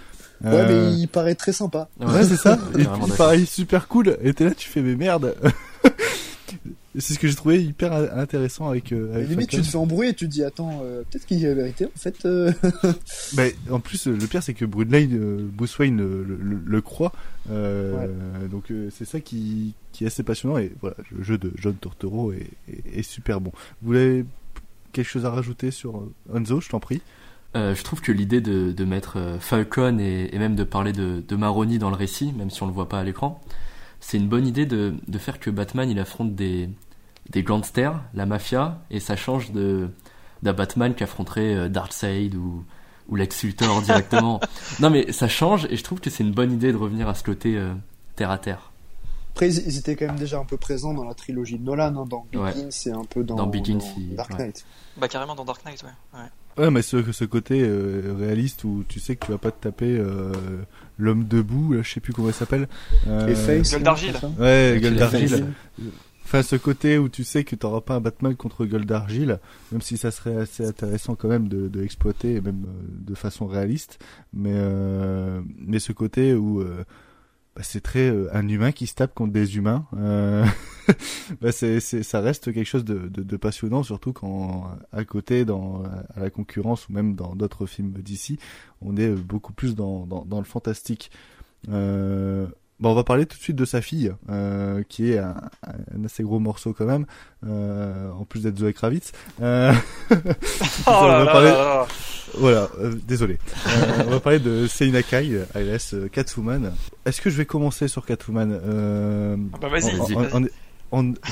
Ouais, mais euh. il paraît très sympa. Ouais, c'est ça. [LAUGHS] il paraît super cool. Et t'es là, tu fais, mais merde. [LAUGHS] c'est ce que j'ai trouvé hyper intéressant avec. Euh, avec limite, tu te fais embrouiller et tu te dis, attends, euh, peut-être qu'il dit la vérité, en fait. Euh. [LAUGHS] mais en plus, le pire, c'est que Bruce Wayne le, le, le, croit. Donc, c'est ça qui, qui est assez passionnant. Et voilà, le jeu de John Tortoro est, est, est super bon. Vous voulez quelque chose à rajouter sur Hanzo, je t'en prie? Euh, je trouve que l'idée de, de, mettre euh, Falcon et, et, même de parler de, de, Maroni dans le récit, même si on le voit pas à l'écran, c'est une bonne idée de, de, faire que Batman il affronte des, des gangsters, la mafia, et ça change de d'un Batman qui affronterait euh, Darkseid ou, ou Lex Luthor directement. [LAUGHS] non mais ça change et je trouve que c'est une bonne idée de revenir à ce côté euh, terre à terre. Après, ils étaient quand même déjà un peu présents dans la trilogie de Nolan, hein, dans Begins c'est un peu dans, dans, Dark Knight. Bah carrément dans Dark Knight, ouais. ouais. Ouais, mais ce, ce côté euh, réaliste où tu sais que tu vas pas te taper euh, l'homme debout, là, je sais plus comment il s'appelle. Euh... Gueule d'argile. Ouais, gueule d'argile. Enfin, ce côté où tu sais que t'auras pas un Batman contre gueule d'argile, même si ça serait assez intéressant quand même de, de exploiter, même euh, de façon réaliste. Mais mais ce côté où bah, c'est très euh, un humain qui se tape contre des humains. Euh, [LAUGHS] bah, c'est, ça reste quelque chose de, de, de, passionnant, surtout quand à côté, dans à la concurrence ou même dans d'autres films d'ici, on est beaucoup plus dans, dans, dans le fantastique. Euh, Bon, on va parler tout de suite de sa fille, euh, qui est un, un, assez gros morceau quand même, euh, en plus d'être Zoé Kravitz. Euh... [LAUGHS] [LAUGHS] oh là là là voilà, euh, désolé. Euh, on va parler de Selina Kai, alias Catwoman. Est-ce que je vais commencer sur Catwoman euh, ah Bah vas-y, vas-y.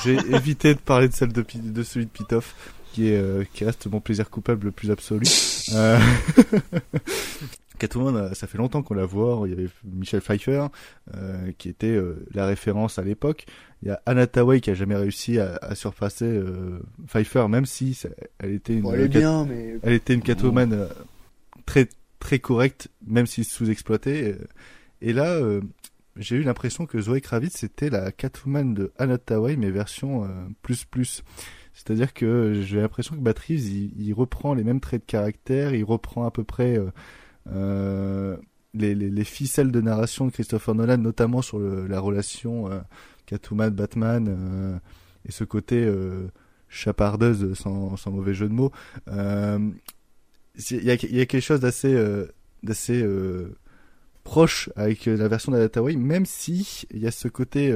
J'ai évité de parler de celle de, de celui de Pitoff, qui est euh, qui reste mon plaisir coupable le plus absolu. Euh... [LAUGHS] Catwoman, ça fait longtemps qu'on la voit. Il y avait Michel Pfeiffer, euh, qui était la référence à l'époque. Il y a Anna Tawai qui a jamais réussi à, à surpasser euh, Pfeiffer, même si elle était une, elle, bien, mais... elle était une Catwoman euh, très très correcte, même si sous-exploitée. Et là, euh, j'ai eu l'impression que Zoé Kravitz c'était la Catwoman de Anna Tawai, mais version plus plus. C'est-à-dire que j'ai l'impression que Bat il, il, reprend les mêmes traits de caractère, il reprend à peu près les, les, les, ficelles de narration de Christopher Nolan, notamment sur la relation Catwoman, Batman, euh, et ce côté euh, chapardeuse sans, mauvais jeu de mots. Euh, il y a, quelque chose d'assez proche avec la version d'Adataway, même si il y a ce côté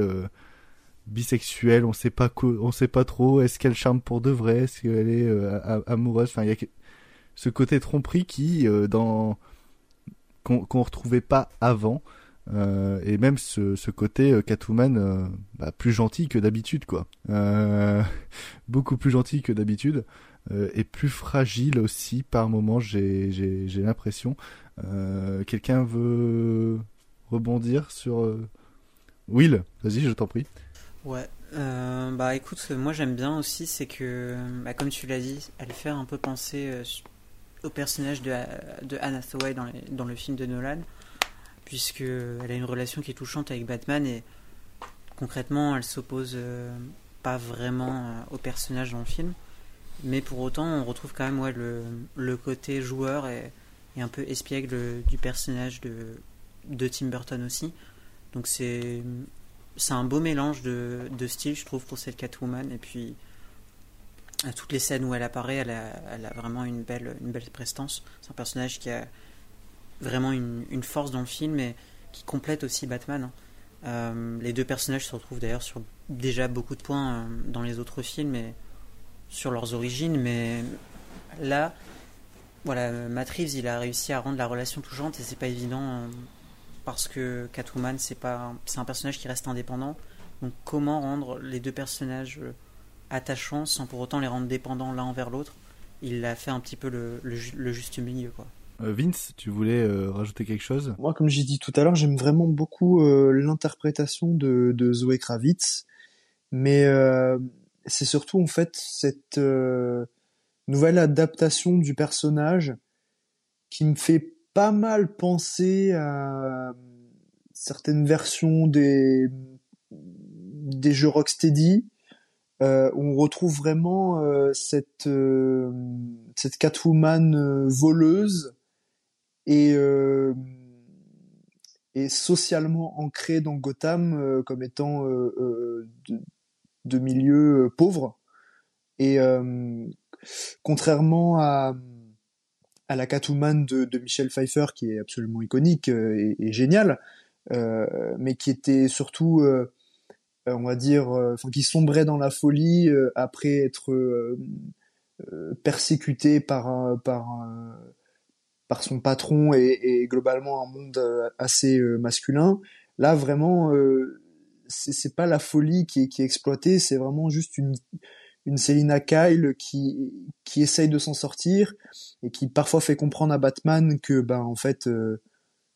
bisexuel, on sait pas on sait pas trop, est-ce qu'elle charme pour de vrai, est-ce qu'elle est, amoureuse, enfin il y a ce côté tromperie qui dans qu'on retrouvait pas avant euh, et même ce, côté euh, Catwoman euh, bah, plus gentil que d'habitude quoi. [LAUGHS] Beaucoup plus gentil que d'habitude et plus fragile aussi par moment j'ai l'impression. Quelqu'un veut rebondir sur Will? Vas-y je t'en prie. Ouais bah écoute moi j'aime bien aussi c'est que bah, comme tu l'as dit elle fait un peu penser au personnage de, de Anna Hathaway dans, dans le film de Nolan puisqu'elle a une relation qui est touchante avec Batman et concrètement elle s'oppose euh, pas vraiment euh, au personnage dans le film. Mais pour autant, on retrouve quand même le, le, côté joueur et, et, un peu espiègle du personnage de, de Tim Burton aussi. Donc c'est un beau mélange de, de style, je trouve, pour cette Catwoman. Et puis, à toutes les scènes où elle apparaît, elle a, vraiment une belle, une belle prestance. C'est un personnage qui a vraiment une, une, force dans le film et qui complète aussi Batman. Hein. Euh, les deux personnages se retrouvent d'ailleurs sur déjà beaucoup de points euh, dans les autres films et sur leurs origines, mais là, voilà, Matt Reeves, il a réussi à rendre la relation touchante et c'est pas évident euh, parce que Catwoman, c'est pas, c'est un personnage qui reste indépendant. Donc comment rendre les deux personnages attachants sans pour autant les rendre dépendants l'un envers l'autre Il a fait un petit peu le, le, juste milieu, quoi. Vince, tu voulais rajouter quelque chose? Moi, comme j'ai dit tout à l'heure, j'aime vraiment beaucoup l'interprétation de, de Zoé Kravitz. Mais euh, c'est surtout en fait cette euh, nouvelle adaptation du personnage qui me fait pas mal penser à certaines versions des des jeux Rocksteady euh, on retrouve vraiment euh, cette euh, cette Catwoman voleuse et et socialement ancrée dans Gotham comme étant de, de milieux euh, pauvres. Et euh, contrairement à, à la Catwoman de, de Michel Pfeiffer, qui est absolument iconique euh, et, et géniale, mais qui était surtout on va dire, enfin qui sombrait dans la folie après être persécuté par par par son patron et, et, globalement un monde assez masculin. Là, vraiment, c'est pas la folie qui est, qui est exploitée, c'est vraiment juste une, une Selina Kyle qui, qui essaye de s'en sortir et qui parfois fait comprendre à Batman que, ben, en fait, euh,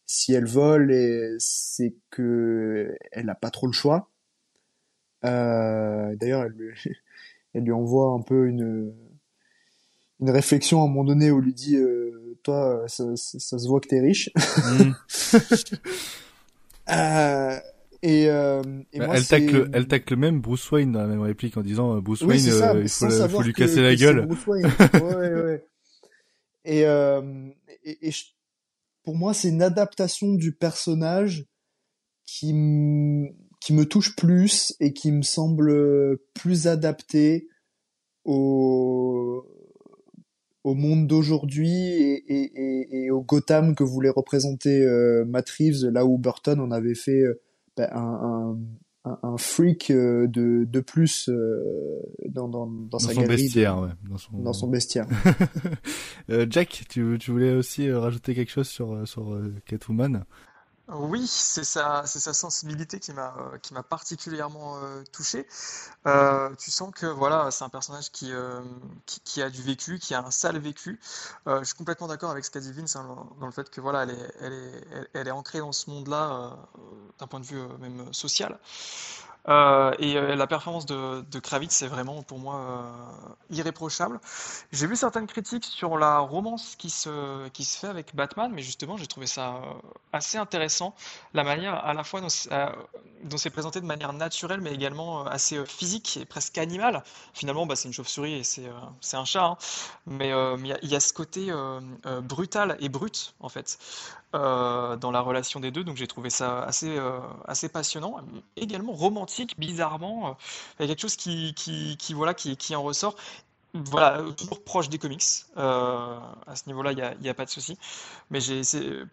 si elle vole, c'est que elle n'a pas trop le choix. Euh, D'ailleurs, elle lui, [LAUGHS] elle lui envoie un peu une, une réflexion à un moment donné où elle lui dit euh, Toi, ça, ça, se voit que t'es riche. Mm. [LAUGHS] euh, et, euh, et bah, moi, elle, tacle, elle tacle même Bruce Wayne dans la même réplique en disant Bruce Wayne, ça, euh, il faut, lui casser la gueule. Bruce Wayne. [LAUGHS] ouais, ouais. Et, euh, et, et pour moi, c'est une adaptation du personnage qui, qui me touche plus et qui me semble plus adapté au, au monde d'aujourd'hui et, et, et, au Gotham que voulait représenter euh, Matt Reeves, là où Burton en avait fait euh, ben, un, un, un, freak euh, de, de plus euh, dans, dans, dans, dans sa son galerie bestiaire, de, ouais, dans son, dans son bestiaire. [LAUGHS] Jack, tu, tu voulais aussi rajouter quelque chose sur, sur Catwoman? Oui, c'est sa, sa sensibilité qui m'a, euh, qui particulièrement euh, touché. Euh, tu sens que voilà, c'est un personnage qui, euh, qui, qui, a du vécu, qui a un sale vécu. Je suis complètement d'accord avec ce qu'a dit Vince hein, dans le fait que voilà, elle est, elle est, elle est ancrée dans ce monde-là d'un point de vue même social. Euh, et euh, la performance de, Kravitz, c'est vraiment pour moi euh, irréprochable. J'ai vu certaines critiques sur la romance qui se, qui se fait avec Batman, mais justement, j'ai trouvé ça assez intéressant. La manière à la fois dont, c'est présenté de manière naturelle, mais également assez physique et presque animale. Finalement, bah, c'est une chauve-souris et c'est un chat, hein. mais il y, a ce côté brutal et brut, en fait. Euh, dans la relation des deux, donc j'ai trouvé ça assez, euh, assez passionnant, également romantique, bizarrement, euh, il y a quelque chose qui, qui, qui voilà, qui, qui, en ressort. Voilà, toujours proche des comics, à ce niveau-là, il n'y a, pas de souci. Mais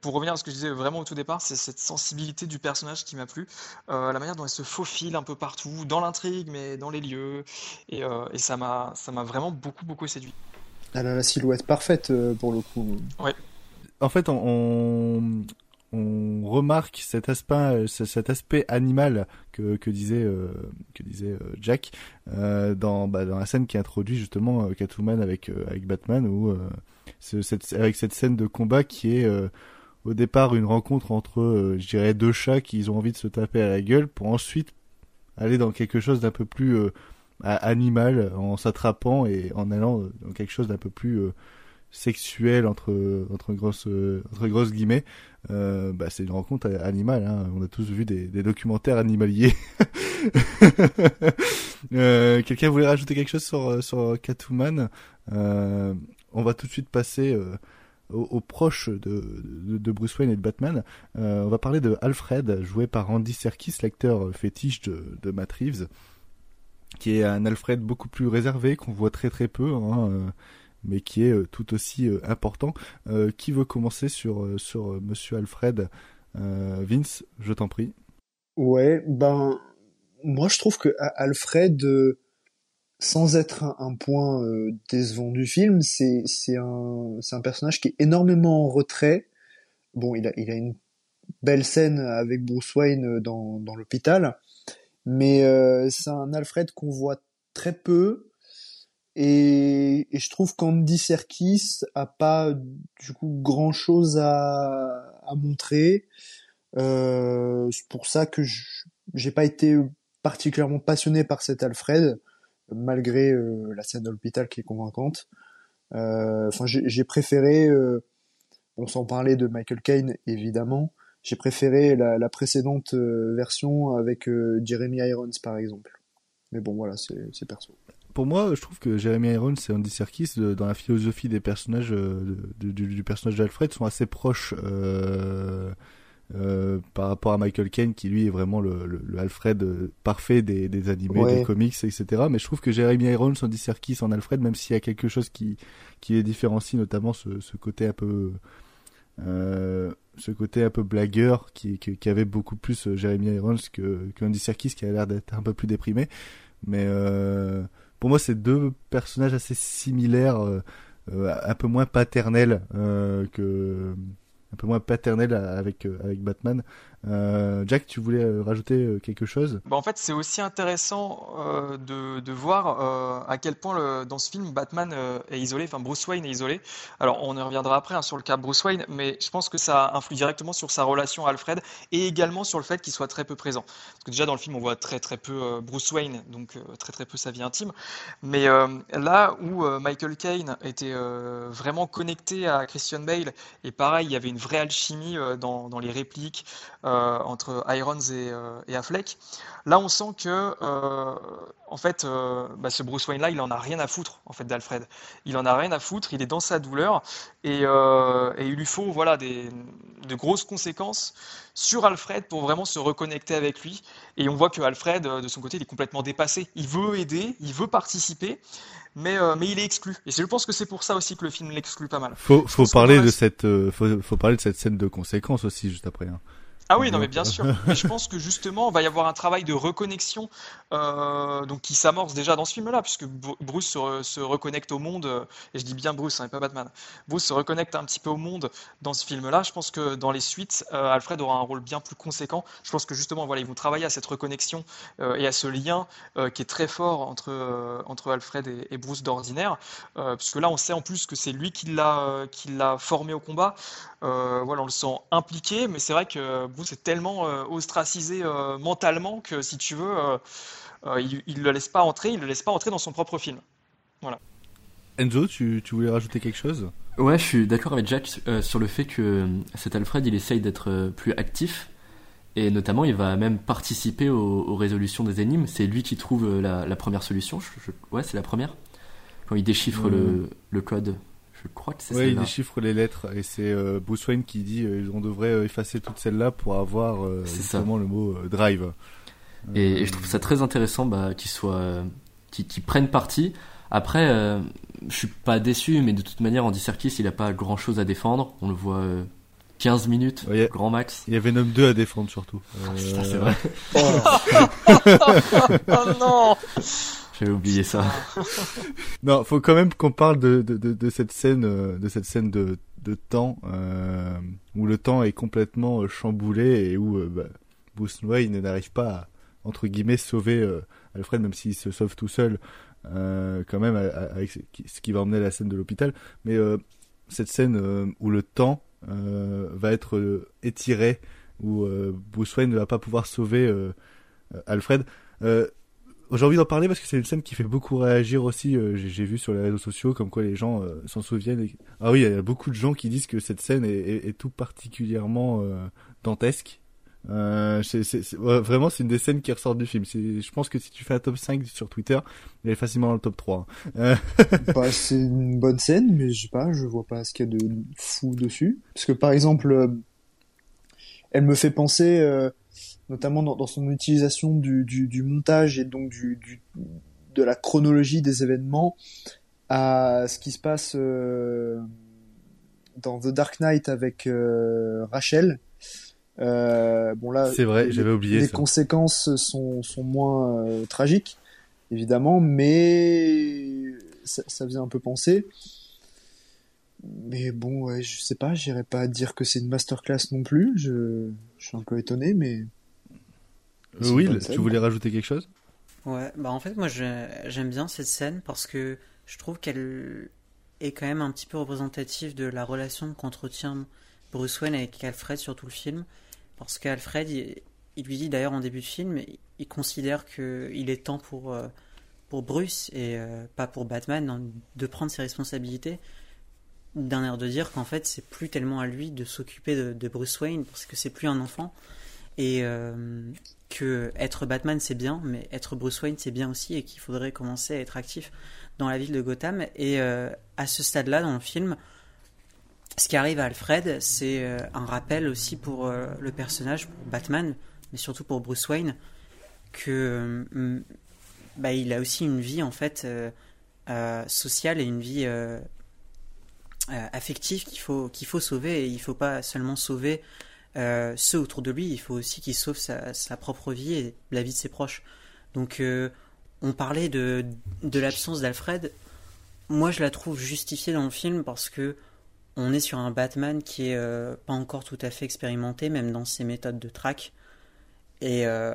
pour revenir à ce que je disais vraiment au tout départ, c'est cette sensibilité du personnage qui m'a plu, la manière dont elle se faufile un peu partout, dans l'intrigue, mais dans les lieux, et, et ça m'a, ça m'a vraiment beaucoup, beaucoup séduit. Elle a la silhouette parfaite pour le coup. Ouais en fait, on, remarque cet aspect, aspect animal que, disait, euh, euh, Jack euh, dans, bah, dans la scène qui introduit justement Catwoman avec, Batman, ou avec cette scène de combat qui est au départ une rencontre entre, je dirais, deux chats qui ont envie de se taper à la gueule pour ensuite aller dans quelque chose d'un peu plus animal en s'attrapant et en allant dans quelque chose d'un peu plus sexuelle entre entre grosses entre grosses guillemets euh, bah c'est une rencontre animale hein. on a tous vu des, documentaires animaliers. [LAUGHS] Euh, quelqu'un voulait rajouter quelque chose sur sur Catwoman? Euh, on va tout de suite passer euh, aux, proches de, de, Bruce Wayne et de Batman, on va parler de Alfred, joué par Andy Serkis, l'acteur fétiche de, de Matt Reeves, qui est un Alfred beaucoup plus réservé, qu'on voit très très peu, hein, mais qui est tout aussi important. qui veut commencer sur, sur Monsieur Alfred Vince, je t'en prie. Ouais, ben moi je trouve que Alfred, euh, sans être un, point euh, décevant du film, c'est un un personnage qui est énormément en retrait. Bon, il a il a une belle scène avec Bruce Wayne dans dans l'hôpital, mais euh, c'est un Alfred qu'on voit très peu. Et, et je trouve qu'Andy Serkis a pas du coup grand chose à, à montrer. Euh, c'est pour ça que j'ai pas été particulièrement passionné par cet Alfred, malgré euh, la scène de l'hôpital qui est convaincante. Euh, enfin, j'ai préféré, euh, on s'en parlait de Michael Caine évidemment, j'ai préféré la, la précédente version avec Jeremy Irons par exemple. Mais bon, voilà, c'est perso pour moi, je trouve que Jeremy Irons et Andy Serkis, dans la philosophie des personnages, du, du, personnage d'Alfred, sont assez proches. Euh, euh, par rapport à Michael Caine qui lui est vraiment le, le, Alfred euh, parfait des, des animés, des comics, etc. Mais je trouve que Jeremy Irons, Andy Serkis en Alfred, même s'il y a quelque chose qui, qui les différencie, notamment ce, ce côté un peu euh, ce côté un peu blagueur qui, qui, avait beaucoup plus euh, Jeremy Irons que, que Andy Serkis qui a l'air d'être un peu plus déprimé. Mais euh, pour moi, c'est deux personnages assez similaires, un peu moins paternels que un peu moins paternel avec, euh, avec Batman. Euh, Jack, tu voulais euh, rajouter quelque chose? Bah En fait, c'est aussi intéressant de, de, voir à quel point dans ce film Batman est isolé, enfin Bruce Wayne est isolé. Alors, on y reviendra après hein, sur le cas Bruce Wayne, mais je pense que ça influe directement sur sa relation à Alfred et également sur le fait qu'il soit très peu présent. Parce que déjà dans le film, on voit très très peu Bruce Wayne, donc très très peu sa vie intime. Mais là où Michael Caine était vraiment connecté à Christian Bale, et pareil, il y avait une vraie alchimie euh, dans, dans les répliques euh, entre Irons et, euh, et, Affleck. Là, on sent que, en fait, bah, ce Bruce Wayne-là, il en a rien à foutre, en fait, d'Alfred. Il en a rien à foutre, il est dans sa douleur, et, et il lui faut, voilà, des, de grosses conséquences sur Alfred pour vraiment se reconnecter avec lui. Et on voit que Alfred, de son côté, il est complètement dépassé. Il veut aider, il veut participer, mais, euh, mais il est exclu. Et je pense que c'est pour ça aussi que le film l'exclut pas mal. Faut, faut parler de cette, euh, faut, faut, parler de cette scène de conséquences aussi juste après. Hein. Ah oui, non mais bien sûr. Mais je [LAUGHS] pense que justement, il va y avoir un travail de reconnexion euh, donc qui s'amorce déjà dans ce film-là, puisque Bruce se, se, reconnecte au monde, euh, et je dis bien Bruce, hein, et pas Batman. Bruce se reconnecte un petit peu au monde dans ce film-là. Je pense que dans les suites, euh, Alfred aura un rôle bien plus conséquent. Je pense que justement, voilà, ils vont travailler à cette reconnexion euh, et à ce lien euh, qui est très fort entre euh, entre Alfred et, et Bruce d'ordinaire, puisque là, on sait en plus que c'est lui qui l'a qui l'a formé au combat. voilà, on le sent impliqué, mais c'est vrai que Bruce est tellement euh, ostracisé euh, mentalement que si tu veux, euh, il, ne le laisse pas entrer, il le laisse pas entrer dans son propre film. Voilà. Enzo, tu, tu voulais rajouter quelque chose? Ouais, je suis d'accord avec Jack sur le fait que cet Alfred, il essaye d'être plus actif. Et notamment, il va même participer aux, résolutions des énigmes. C'est lui qui trouve la, première solution. ouais, c'est la première. Quand il déchiffre le, le, code crois que c'est ouais, il déchiffre les lettres et c'est euh, Bruce Wayne qui dit euh, on devrait euh, effacer toutes celles-là pour avoir euh, justement le mot euh, drive. Et, et, je trouve ça très intéressant bah, qu'ils soient, qu'ils prennent parti. Après, je suis pas déçu, mais de toute manière, Andy Serkis, il a pas grand chose à défendre. On le voit 15 minutes, ouais, grand max. Il y avait Venom 2 à défendre surtout. Ah, putain, c'est vrai. oh [LAUGHS] non j'avais oublié ça. [LAUGHS] non, faut quand même qu'on parle de, de, de, cette scène, euh, de cette scène de, temps euh, où le temps est complètement euh, chamboulé et où euh, bah, Bruce Wayne n'arrive pas à entre guillemets sauver Alfred, même s'il se sauve tout seul, quand même avec ce qui va emmener la scène de l'hôpital. Mais cette scène où le temps va être étiré, où Bruce Wayne ne va pas pouvoir sauver Alfred. J'ai envie d'en parler parce que c'est une scène qui fait beaucoup réagir aussi. Euh, j'ai vu sur les réseaux sociaux comme quoi les gens euh, s'en souviennent. Ah oui, il y a beaucoup de gens qui disent que cette scène est, est, est tout particulièrement euh, dantesque. Euh, c'est, c'est, c'est- ouais, vraiment, c'est une des scènes qui ressort du film. Je pense que si tu fais un top 5 sur Twitter, il est facilement dans le top 3. Euh, [LAUGHS] Bah, c'est une bonne scène, mais je sais pas, je vois pas ce qu'il y a de fou dessus. Parce que par exemple, elle me fait penser, notamment dans, dans son utilisation du, du, du montage et donc du, du, de la chronologie des événements, à ce qui se passe euh, dans The Dark Knight avec euh, Rachel. Euh, bon là, c'est vrai, j'avais oublié les ça. conséquences sont, sont moins euh, tragiques, évidemment, mais ça, ça faisait un peu penser. Mais bon, ouais, je sais pas, j'irais pas dire que c'est une masterclass non plus. Je, je suis un peu étonné, mais Will, tu voulais rajouter quelque chose? Ouais, bah en fait, moi j'aime bien cette scène parce que je trouve qu'elle est quand même un petit peu représentative de la relation qu'entretient Bruce Wayne avec Alfred sur tout le film. Parce qu'Alfred, il, il lui dit d'ailleurs en début de film, il considère qu'il est temps pour, euh, pour Bruce et euh, pas pour Batman hein, de prendre ses responsabilités. D'un air de dire qu'en fait, c'est plus tellement à lui de s'occuper de, de Bruce Wayne parce que c'est plus un enfant. Et euh, que être Batman c'est bien, mais être Bruce Wayne c'est bien aussi et qu'il faudrait commencer à être actif dans la ville de Gotham. Et euh, à ce stade-là dans le film, ce qui arrive à Alfred, c'est euh, un rappel aussi pour euh, le personnage, pour Batman, mais surtout pour Bruce Wayne, que euh, bah, il a aussi une vie en fait sociale et une vie affective qu'il faut qu'il faut sauver et il faut pas seulement sauver euh, ceux autour de lui, il faut aussi qu'il sauve sa, sa propre vie et la vie de ses proches. Donc euh, on parlait de, de l'absence d'Alfred. Moi je la trouve justifiée dans le film parce que on est sur un Batman qui est euh, pas encore tout à fait expérimenté, même dans ses méthodes de track. Et euh,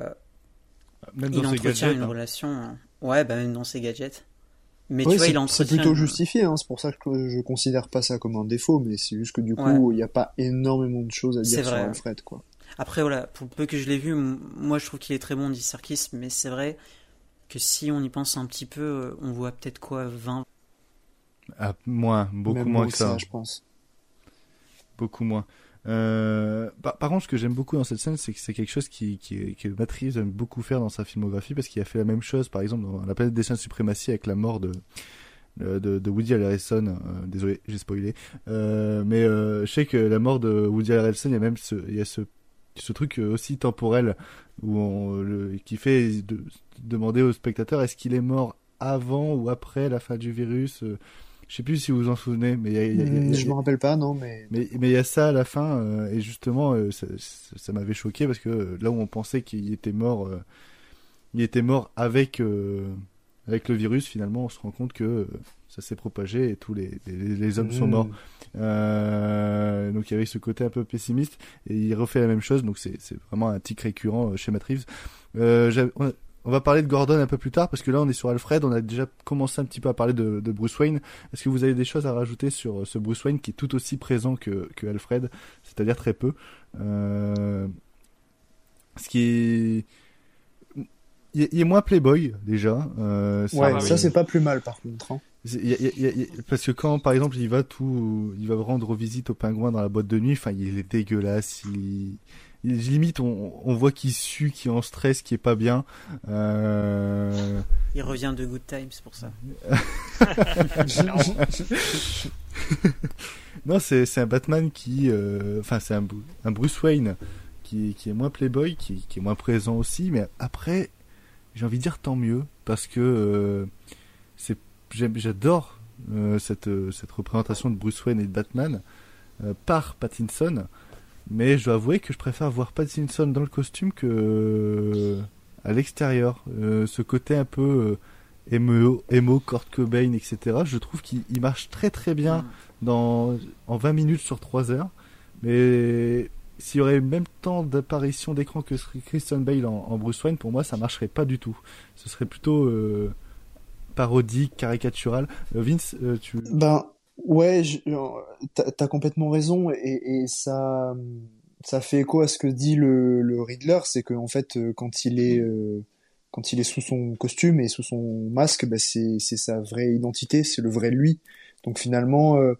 Même il dans entretient gadgets, une hein. relation. euh, Ouais, bah même dans ses gadgets. Mais Ouais, tu vois, c'est il c'est plutôt justifié, hein, c'est pour ça que je considère pas ça comme un défaut, mais c'est juste que du coup, Ouais. il n'y a pas énormément de choses à dire sur. Alfred, quoi. Après, voilà, pour peu que je l'ai vu, moi je trouve qu'il est très bon, dit Serkis, mais c'est vrai que si on y pense un petit peu, euh, on voit peut-être quoi, 20. Ah, moins, beaucoup Même moins que ça. je pense. Beaucoup moins. Euh, par, contre, ce que j'aime beaucoup dans cette scène, c'est que c'est quelque chose qui, qui, que Matt Reeves aime beaucoup faire dans sa filmographie, parce qu'il a fait la même chose, par exemple, dans La planète des chiens de suprématie avec la mort de, de, Woody Harrelson. Euh, désolé, j'ai spoilé. Euh, mais je sais que la mort de Woody Harrelson, il y a même ce, il y a ce, truc aussi temporel où qui fait de, demander au spectateur est-ce qu'il est mort avant ou après la fin du virus. Je sais plus si vous vous en souvenez, mais il y a- y y Je me rappelle pas, non, mais mais mais il y a ça à la fin euh, et justement euh, ça, ça, ça m'avait choqué parce que euh, là où on pensait qu'il était mort euh, il était mort avec avec le virus finalement on se rend compte que ça s'est propagé et tous les les, les hommes sont Hmm. morts donc il y avait ce côté un peu pessimiste et il refait la même chose donc c'est c'est vraiment un tic récurrent chez Matt Reeves on, va parler de Gordon un peu plus tard parce que là on est sur Alfred on a déjà commencé un petit peu à parler de, de Bruce Wayne est-ce que vous avez des choses à rajouter sur euh, ce Bruce Wayne qui est tout aussi présent que, que Alfred, c'est-à-dire très peu euh, Ce qui est... Il est, il est moins playboy déjà. Euh, ouais, ça c'est pas plus mal par contre. hein. il il parce que quand par exemple il va tout, il va rendre visite au pingouin dans la boîte de nuit, enfin il est dégueulasse, il- limite on, on voit qu'il sue, qu'il est en stress, qu'il est pas bien. Euh... Il revient de Good Times pour ça. [LAUGHS] Non, c'est un Batman qui, euh, enfin c'est un, Bru- un Bruce Wayne qui, qui est moins playboy, qui, qui est moins présent aussi, mais après j'ai envie de dire tant mieux parce que euh, c'est j'adore cette cette représentation de Bruce Wayne et de Batman par Pattinson, mais je dois avouer que je préfère voir Pattinson dans le costume que euh, à l'extérieur. Euh, ce côté un peu euh, emo, emo, Kurt Cobain, etc. Je trouve qu'il il marche très très bien Mm. dans, en 20 minutes sur 3 heures. Mais s'il y aurait le même temps d'apparition d'écran que Christian Bale en, en Bruce Wayne, pour moi, ça marcherait pas du tout. Ce serait plutôt euh, parodique, caricatural. Euh, Vince, euh, tu... Ben ouais, euh, t'as complètement raison et, et ça ça fait écho à ce que dit le, le Riddler, c'est que en fait euh, quand il est euh, quand il est sous son costume et sous son masque, bah, c'est sa vraie identité, c'est le vrai lui. Donc finalement, euh,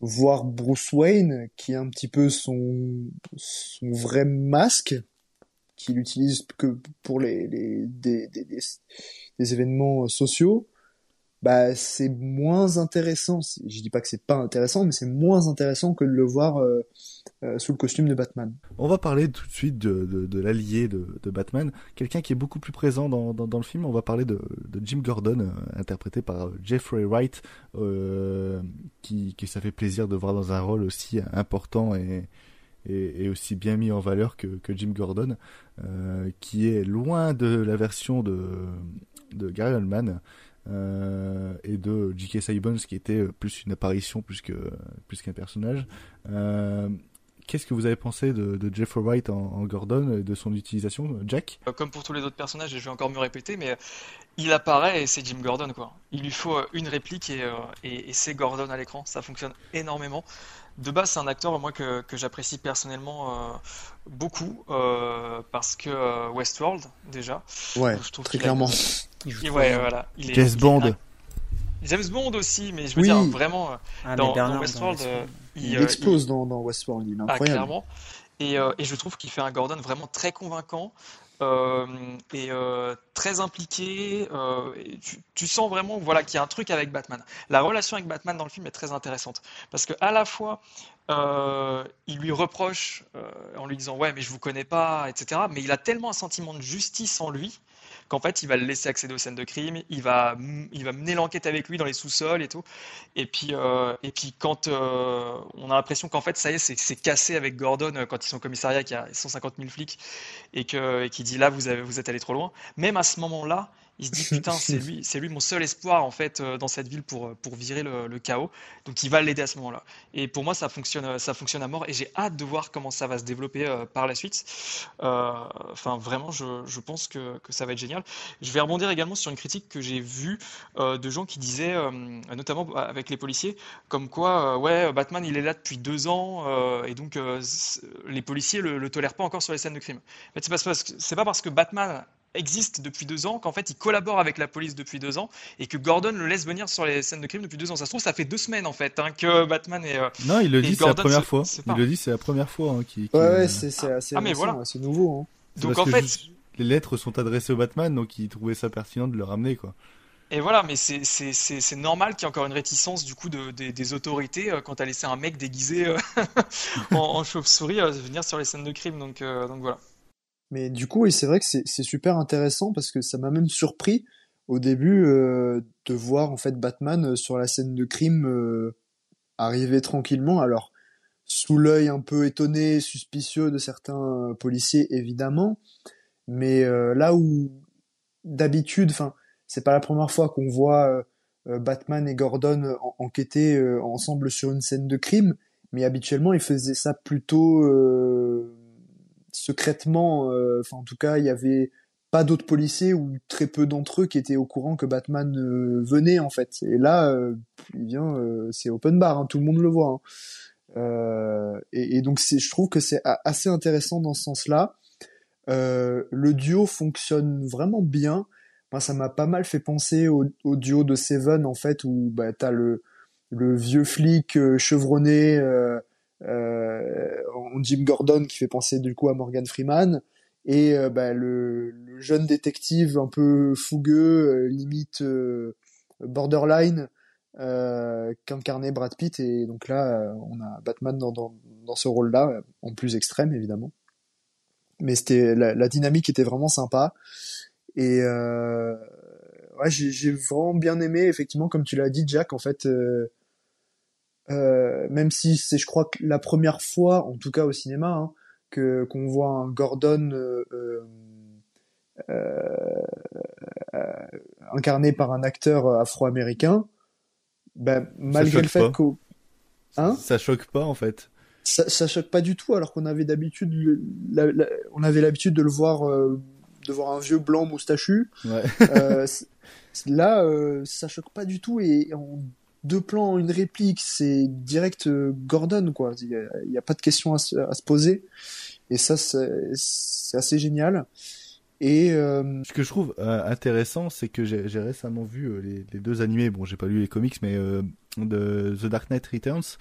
voir Bruce Wayne, qui est un petit peu son, son vrai masque, qu'il utilise que pour les, les des, des, des événements sociaux, bah c'est moins intéressant. Je dis pas que c'est pas intéressant, mais c'est moins intéressant que de le voir euh, euh, sous le costume de Batman. On va parler tout de suite de, de, l'allié de, de, Batman, quelqu'un qui est beaucoup plus présent dans, dans, le film. On va parler de, Jim Gordon, euh, interprété par Jeffrey Wright, qui, qui ça fait plaisir de voir dans un rôle aussi important et, et, et aussi bien mis en valeur que, que Jim Gordon, qui est loin de la version de, de Gary Oldman. Euh, et de J.K. Simmons qui était plus une apparition plus que plus qu'un personnage. Euh, Qu'est-ce que vous avez pensé de, de Jeffrey Wright en, en, Gordon et de son utilisation, Jack? Euh, Comme pour tous les autres personnages, et je vais encore me répéter, mais il apparaît et c'est Jim Gordon quoi. Il lui faut une réplique et, et, et c'est Gordon à l'écran. Ça fonctionne énormément de base, c'est un acteur moi que, que j'apprécie personnellement euh, beaucoup euh, parce que euh, Westworld déjà. Ouais, je trouve très clairement. Il joue ouais, voilà. Il est, James Bond. Il est... James Bond aussi, mais je veux oui. dire vraiment ah, dans, Bernard, dans, Westworld, dans il, il, explose Dans, dans, Westworld, il est incroyable. Ah, clairement. Et, et je trouve qu'il fait un Gordon vraiment très convaincant. Euh, et euh, très impliqué. Euh, et tu, tu, sens vraiment voilà, qu'il y a un truc avec Batman. La relation avec Batman dans le film est très intéressante parce que à la fois il lui reproche en lui disant ouais mais je vous connais pas, etc. Mais il a tellement un sentiment de justice en lui qu'en fait, il va le laisser accéder aux scènes de crime, il va, il va mener l'enquête avec lui dans les sous-sols et tout. Et puis, euh, et puis quand euh, on a l'impression qu'en fait, ça y est, c'est cassé avec Gordon euh, quand ils sont au commissariat, qu'il y a 150 000 flics, et qu'il dit là, vous, avez, vous êtes allé trop loin. Même à ce moment-là, il se dit [LAUGHS] putain c'est lui c'est lui mon seul espoir en fait dans cette ville pour pour virer le, le chaos. Donc il va l'aider à ce moment-là. Et pour moi ça fonctionne ça fonctionne à mort. Et j'ai hâte de voir comment ça va se développer euh, par la suite. Enfin euh, vraiment je, je pense que, que, ça va être génial. Je vais rebondir également sur une critique que j'ai vue euh, de gens qui disaient notamment avec les policiers comme quoi ouais Batman il est là depuis deux ans et donc les policiers le, le tolèrent pas encore sur les scènes de crime. En fait, c'est pas, c'est pas parce que Batman existe depuis deux ans, qu'en fait il collabore avec la police depuis deux ans et que Gordon le laisse venir sur les scènes de crime depuis deux ans. Ça se trouve, ça fait deux semaines en fait hein, que Batman et euh, non, il le dit, c'est la première fois. Il le dit, c'est la première fois hein, qui. Ouais, ouais, c'est assez, ah, mais voilà. c'est nouveau. Hein. Donc en fait, les lettres sont adressées au Batman, donc il trouvait ça pertinent de le ramener quoi. Et voilà, mais c'est normal qu'il y ait encore une réticence du coup de, de, des autorités euh, quand à laissé un mec déguisé euh, [LAUGHS] en, en chauve-souris euh, venir sur les scènes de crime. Donc, euh, donc voilà. Mais du coup, oui, c'est vrai que c'est super intéressant parce que ça m'a même surpris au début euh, de voir en fait Batman sur la scène de crime euh, arriver tranquillement. Alors sous l'œil un peu étonné, suspicieux de certains policiers évidemment, mais euh, là où d'habitude, enfin c'est pas la première fois qu'on voit euh, Batman et Gordon en enquêter euh, ensemble sur une scène de crime, mais habituellement ils faisaient ça plutôt euh, secrètement, enfin en tout cas il y avait pas d'autres policiers ou très peu d'entre eux qui étaient au courant que Batman euh, venait en fait. Et là, euh, euh, c'est open bar, hein, tout le monde le voit. Hein. Et, donc je trouve que c'est assez intéressant dans ce sens-là. le duo fonctionne vraiment bien. Moi, ça m'a pas mal fait penser au, duo de Seven en fait, où bah, t'as le vieux flic chevronné en Jim Gordon qui fait penser du coup à Morgan Freeman et euh, bah, le, le, jeune détective un peu fougueux, euh, limite euh, borderline, qu'incarnait Brad Pitt. Et donc là, on a Batman dans, dans, dans ce rôle-là, en plus extrême évidemment. Mais c'était la, la, dynamique était vraiment sympa. Et euh, ouais, j'ai vraiment bien aimé, effectivement, comme tu l'as dit, Jack. En fait, euh, euh, même si c'est, je crois, que la première fois, en tout cas au cinéma, hein, que qu'on voit un Gordon euh, euh, incarné par un acteur afro-américain, ben, malgré le fait qu'au hein? Ça choque pas en fait. Ça, ça choque pas du tout, alors qu'on avait d'habitude, on avait l'habitude de le voir, euh, de voir un vieux blanc moustachu. Ouais. euh, là, euh, ça choque pas du tout et en deux plans, une réplique, c'est direct euh, Gordon, quoi. Il n'y a, pas de question à se, poser. Et ça, c'est assez génial. Et euh... ce que je trouve euh, intéressant, c'est que j'ai récemment vu les, deux animés. Bon, j'ai pas lu les comics, mais de The Dark Knight Returns,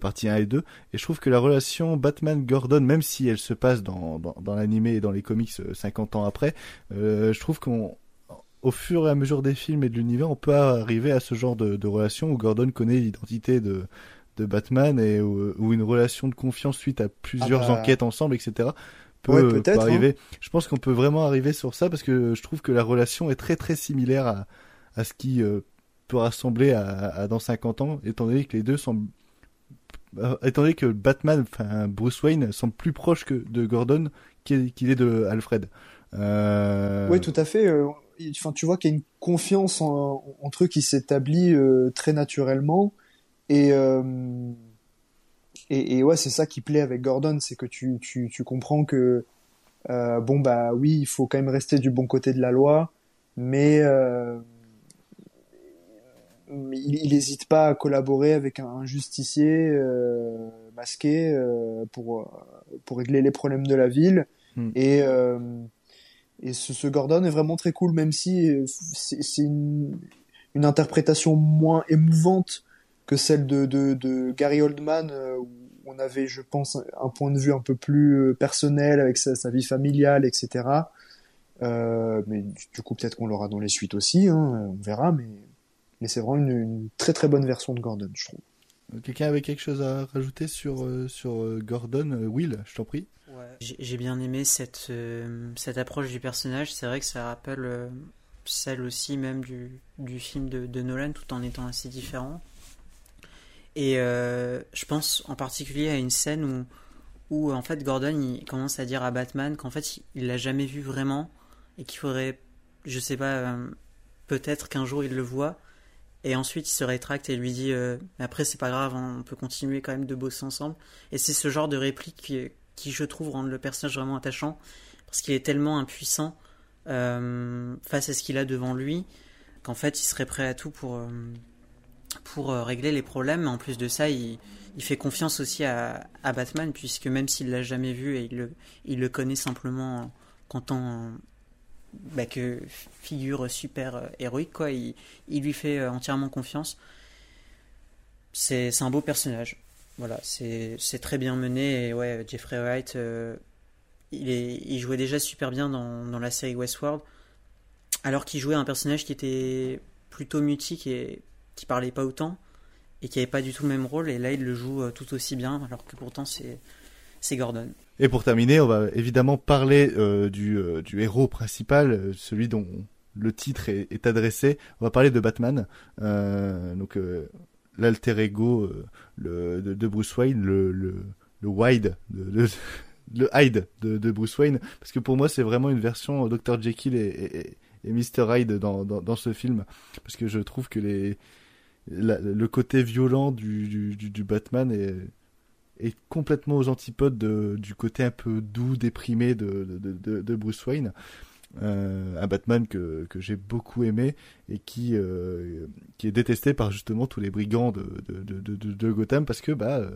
partie 1 et 2. Et je trouve que la relation Batman-Gordon, même si elle se passe dans, dans, dans l'animé et dans les comics 50 ans après, je trouve qu'on au fur et à mesure des films et de l'univers, on peut arriver à ce genre de, de relation où Gordon connaît l'identité de, de Batman et où, une relation de confiance suite à plusieurs ah bah. enquêtes ensemble, etc. peut, peut, arriver. Hein. Je pense qu'on peut vraiment arriver sur ça parce que je trouve que la relation est très très similaire à, à ce qui euh, peut rassembler à, à, dans 50 ans, étant donné que les deux semblent euh, étant donné que Batman, enfin Bruce Wayne, semble plus proche que de Gordon qu'il est de Alfred. Euh... Oui, tout à fait. Euh, enfin, tu vois qu'il y a une confiance entre eux qui s'établit très naturellement. Et, et, et, ouais, c'est ça qui plaît avec Gordon, c'est que tu, tu, tu comprends que bon bah oui, il faut quand même rester du bon côté de la loi, mais il n'hésite pas à collaborer avec un, justicier euh, masqué euh, pour pour régler les problèmes de la ville hmm. et euh, et ce, ce, Gordon est vraiment très cool même si c'est une, une interprétation moins émouvante que celle de, de, de Gary Oldman où on avait je pense un point de vue un peu plus personnel avec sa, sa vie familiale etc euh, mais du coup peut-être qu'on l'aura dans les suites aussi hein, on verra mais mais c'est vraiment une, très très bonne version de Gordon, je trouve. Euh, quelqu'un avait quelque chose à rajouter sur, euh, sur euh, Gordon Will, je t'en prie? J'ai bien aimé cette, cette approche du personnage. C'est vrai que ça rappelle celle aussi même du, du film de, Nolan, tout en étant assez différent. Et je pense en particulier à une scène où, où en fait Gordon commence à dire à Batman qu'en fait il l'a jamais vu vraiment et qu'il faudrait, je sais pas, peut-être qu'un jour il le voit et ensuite, il se rétracte et lui dit euh, Après, c'est pas grave, on peut continuer quand même de bosser ensemble. Et c'est ce genre de réplique qui, je trouve, rend le personnage vraiment attachant. Parce qu'il est tellement impuissant euh, face à ce qu'il a devant lui qu'en fait, il serait prêt à tout pour, euh, pour régler les problèmes. En plus de ça, il, fait confiance aussi à, Batman, puisque même s'il l'a jamais vu et il le, il le connaît simplement en tant bah, que figure super euh, héroïque, quoi. Il, il, lui fait euh, entièrement confiance. C'est un beau personnage. Voilà, c'est très bien mené. Et ouais, Jeffrey Wright, euh, il, est, il jouait déjà super bien dans, dans la série Westworld. Alors qu'il jouait un personnage qui était plutôt mutique et qui parlait pas autant. Et qui avait pas du tout le même rôle. Et là, il le joue tout aussi bien. Alors que pourtant, c'est Gordon. Et pour terminer, on va évidemment parler euh, du, euh, du, héros principal, euh, celui dont le titre est, adressé. On va parler de Batman, donc l'alter ego de, Bruce Wayne, le, le, le Wide, de, le Hyde de, Bruce Wayne, parce que pour moi c'est vraiment une version Dr Jekyll et, et, Mr Hyde dans, ce film, parce que je trouve que le côté violent du Batman est est complètement aux antipodes de, du côté un peu doux, déprimé de, de, Bruce Wayne. Euh, un Batman que, que j'ai beaucoup aimé et qui, euh, qui est détesté par justement tous les brigands de, de, de, Gotham parce que bah euh,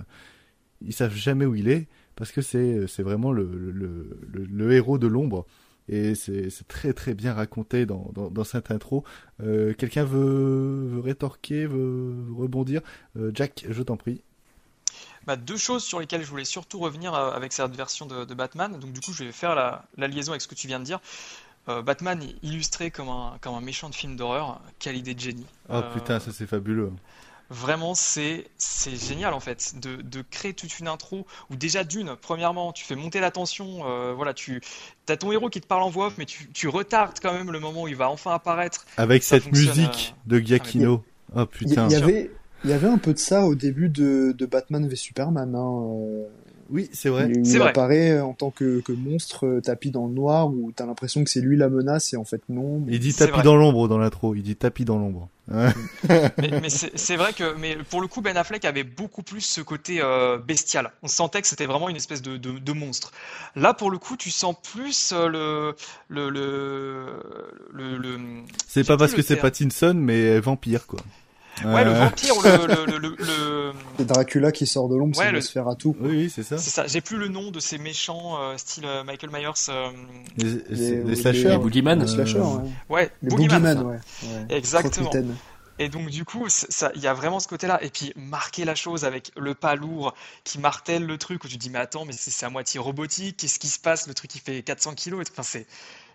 ils savent jamais où il est parce que c'est vraiment le, le, le, le, héros de l'ombre et c'est très très bien raconté dans, dans, dans cette intro. Euh, Quelqu'un veut, veut rétorquer, veut rebondir? Jack, je t'en prie. Bah, deux choses sur lesquelles je voulais surtout revenir euh, avec cette version de, Batman. Donc du coup, je vais faire la, liaison avec ce que tu viens de dire. Euh, Batman est illustré comme un, comme un méchant de film d'horreur. Quelle idée de génie. Oh putain, ça c'est fabuleux. Vraiment, c'est génial en fait de, de, créer toute une intro où déjà d'une, premièrement, tu fais monter la tension. Euh, voilà, tu as ton héros qui te parle en voix off, mais tu, tu, retardes quand même le moment où il va enfin apparaître. Avec cette musique de Giacchino. Oh putain. Il y avait, il y avait un peu de ça au début de, de Batman v Superman. Hein, euh. Oui, c'est vrai. Il, il apparaît en tant que, que monstre euh, tapis dans le noir où t'as l'impression que c'est lui la menace et en fait non. Il dit tapis dans l'ombre dans l'intro. Il dit tapis dans l'ombre. mais, mais c'est vrai que, mais pour le coup, Ben Affleck avait beaucoup plus ce côté euh, bestial. On sentait que c'était vraiment une espèce de, de, de, monstre. Là, pour le coup, tu sens plus le le le le. le c'est pas parce que c'est Pattinson, mais vampire quoi. Ouais, le vampire, le, le, le, [LAUGHS] le... Dracula qui sort de l'ombre, ouais, c'est faire à tout. Oui, c'est ça. C'est ça. J'ai plus le nom de ces méchants euh, style euh, Michael Myers. Euh... Les, les, les, slashers. Les boogeyman. Les slashers, ouais. Ouais, les boogeyman, ouais. Exactement. Et donc du coup, il y a vraiment ce côté-là. Et puis marquer la chose avec le pas lourd qui martèle le truc où tu te dis mais attends mais c'est à moitié robotique, qu'est-ce qui se passe? Le truc qui fait 400 kilos. Enfin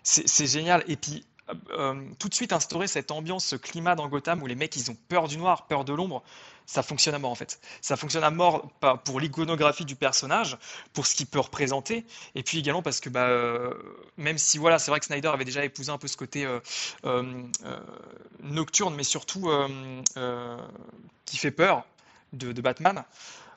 c'est génial. Et puis euh, tout de suite instaurer cette ambiance, ce climat dans Gotham où les mecs ils ont peur du noir, peur de l'ombre, ça fonctionne à mort en fait. Ça fonctionne à mort pour l'iconographie du personnage, pour ce qu'il peut représenter, et puis également parce que bah, euh, même si voilà, c'est vrai que Snyder avait déjà épousé un peu ce côté euh, nocturne, mais surtout qui fait peur de, Batman.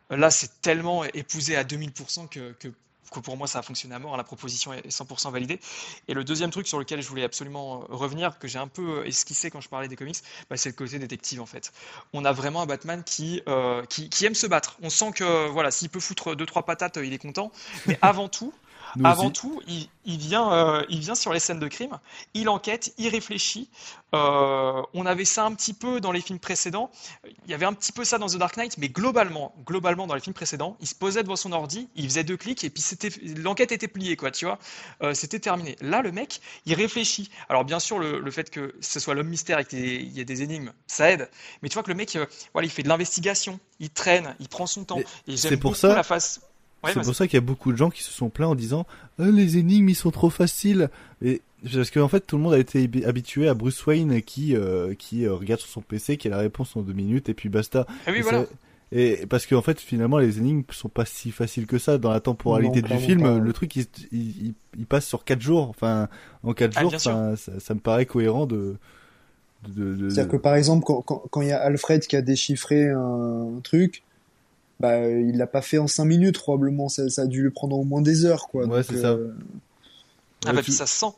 Là, c'est tellement épousé à 2000% que, que que pour moi ça a fonctionné à mort, la proposition est 100% validée. Et le deuxième truc sur lequel je voulais absolument euh, revenir, que j'ai un peu euh, esquissé quand je parlais des comics, bah, c'est le côté détective en fait. On a vraiment un Batman qui, euh, aime se battre. On sent que voilà, s'il peut foutre deux trois patates, il est content. Mais [LAUGHS] avant tout, avant tout, il, vient, euh, il vient sur les scènes de crime, il enquête, il réfléchit. Euh, on avait ça un petit peu dans les films précédents. Il y avait un petit peu ça dans The Dark Knight, mais globalement, globalement dans les films précédents, il se posait devant son ordi, il faisait deux clics et puis c'était l'enquête était pliée, quoi. Tu vois, euh, c'était terminé. Là, le mec, il réfléchit. Alors bien sûr, le, fait que ce soit l'homme mystère et qu'il y ait des énigmes, ça aide. Mais tu vois que le mec, voilà, il fait de l'investigation, il traîne, il prend son temps. Et, j'aime beaucoup ça... la face c'est pour ça qu'il y a beaucoup de gens qui se sont plaints en disant ah, les énigmes ils sont trop faciles. Et parce qu'en en fait tout le monde a été habitué à Bruce Wayne qui euh, qui euh, regarde sur son PC, qui a la réponse en deux minutes et puis basta. Ah et, voilà. et parce qu'en fait finalement les énigmes sont pas si faciles que ça dans la temporalité du film. Le truc il, il, il, passe sur quatre jours. Enfin en quatre ah, jours, ça, ça, me paraît cohérent de. de, de C'est-à-dire que par exemple quand il quand, y a Alfred qui a déchiffré un truc bah, il l'a pas fait en 5 minutes probablement. Ça, ça, a dû lui prendre au moins des heures quoi. Ouais c'est ça. Euh, ah bah puis ça se sent.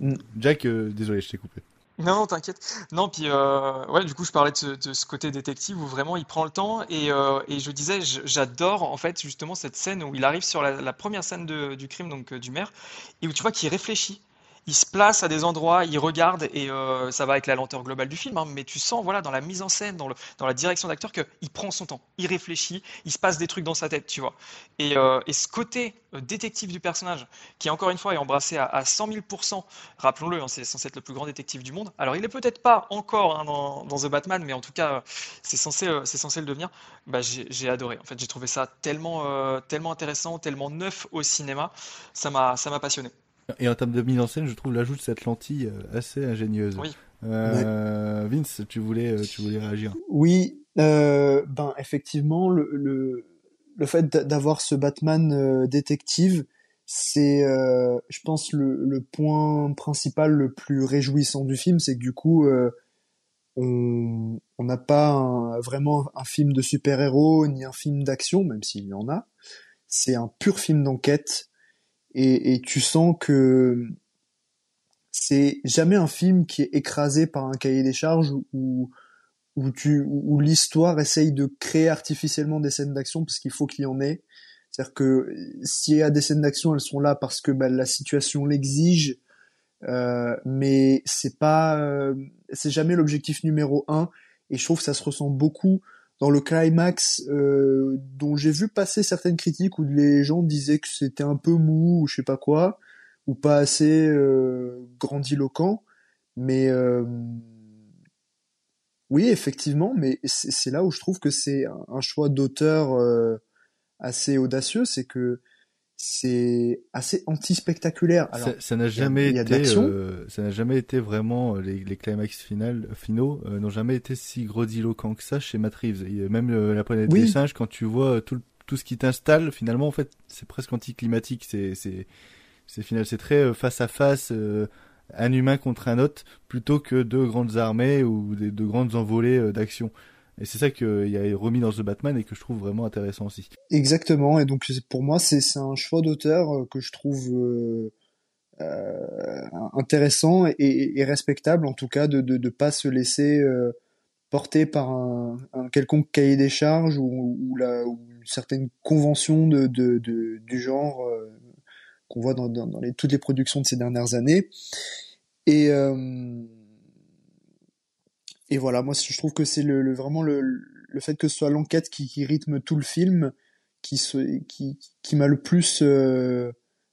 Mm. Jack euh, désolé je t'ai coupé. Non, non, t'inquiète. Non, puis euh, ouais, du coup, je parlais de ce, de ce, côté détective où vraiment il prend le temps. Et, euh, et je disais, j'adore en fait justement cette scène où il arrive sur la, la première scène de, du crime donc du maire et où tu vois qu'il réfléchit il se place à des endroits, il regarde, et euh, ça va avec la lenteur globale du film, hein, mais tu sens voilà, dans la mise en scène, dans, le, dans la direction d'acteur, qu'il prend son temps, il réfléchit, il se passe des trucs dans sa tête, tu vois. Et, euh, ce côté euh, détective du personnage, qui encore une fois est embrassé à, à 100 000%, rappelons-le, hein, c'est censé être le plus grand détective du monde. Alors il est peut-être pas encore hein, dans, dans, The Batman, mais en tout cas, c'est censé, c'est censé le devenir. Bah, j'ai adoré, en fait, j'ai trouvé ça tellement, tellement intéressant, tellement neuf au cinéma, ça m'a passionné. Et en termes de mise en scène, je trouve l'ajout de cette lentille euh, assez ingénieuse. Oui. Euh, Vince, tu voulais, euh, tu voulais réagir Oui, euh, ben effectivement, le, le, le fait d'avoir ce Batman euh, détective, c'est, je pense, le, le, point principal le plus réjouissant du film, c'est que du coup, on n'a pas vraiment un film de super-héros ni un film d'action, même s'il y en a. C'est un pur film d'enquête et, et tu sens que c'est jamais un film qui est écrasé par un cahier des charges où, où, tu, où l'histoire essaye de créer artificiellement des scènes d'action parce qu'il faut qu'il y en ait. C'est-à-dire que s'il y a des scènes d'action, elles sont là parce que bah, la situation l'exige, euh, mais c'est pas, euh, c'est jamais l'objectif numéro un. Et je trouve que ça se ressent beaucoup dans le climax euh, dont j'ai vu passer certaines critiques où les gens disaient que c'était un peu mou ou je sais pas quoi ou pas assez euh, grandiloquent. Mais euh, oui effectivement mais c'est là où je trouve que c'est un choix d'auteur euh, assez audacieux. C'est que c'est assez anti-spectaculaire. ça n'a jamais été, euh, ça n'a jamais été vraiment euh, les, les climax finales, finaux euh, n'ont jamais été si grandiloquents que ça chez Matt Reeves. même la planète des singes, quand tu vois tout, tout ce qui t'installe, finalement en fait c'est presque anticlimatique. C'est c'est c'est final, c'est très face à face. un humain contre un autre plutôt que deux grandes armées ou des, de grandes envolées d'action. Et c'est ça qu'il a remis dans The Batman et que je trouve vraiment intéressant aussi. Exactement. Et donc pour moi, c'est un choix d'auteur euh, que je trouve euh, euh, intéressant et, respectable, en tout cas, de ne pas se laisser porter par un, quelconque cahier des charges ou, la, ou une certaine convention de, de, de du genre qu'on voit dans, toutes les productions de ces dernières années. Et et voilà, moi je trouve que c'est le, vraiment le, le fait que ce soit l'enquête qui, rythme tout le film qui, qui, m'a le plus euh,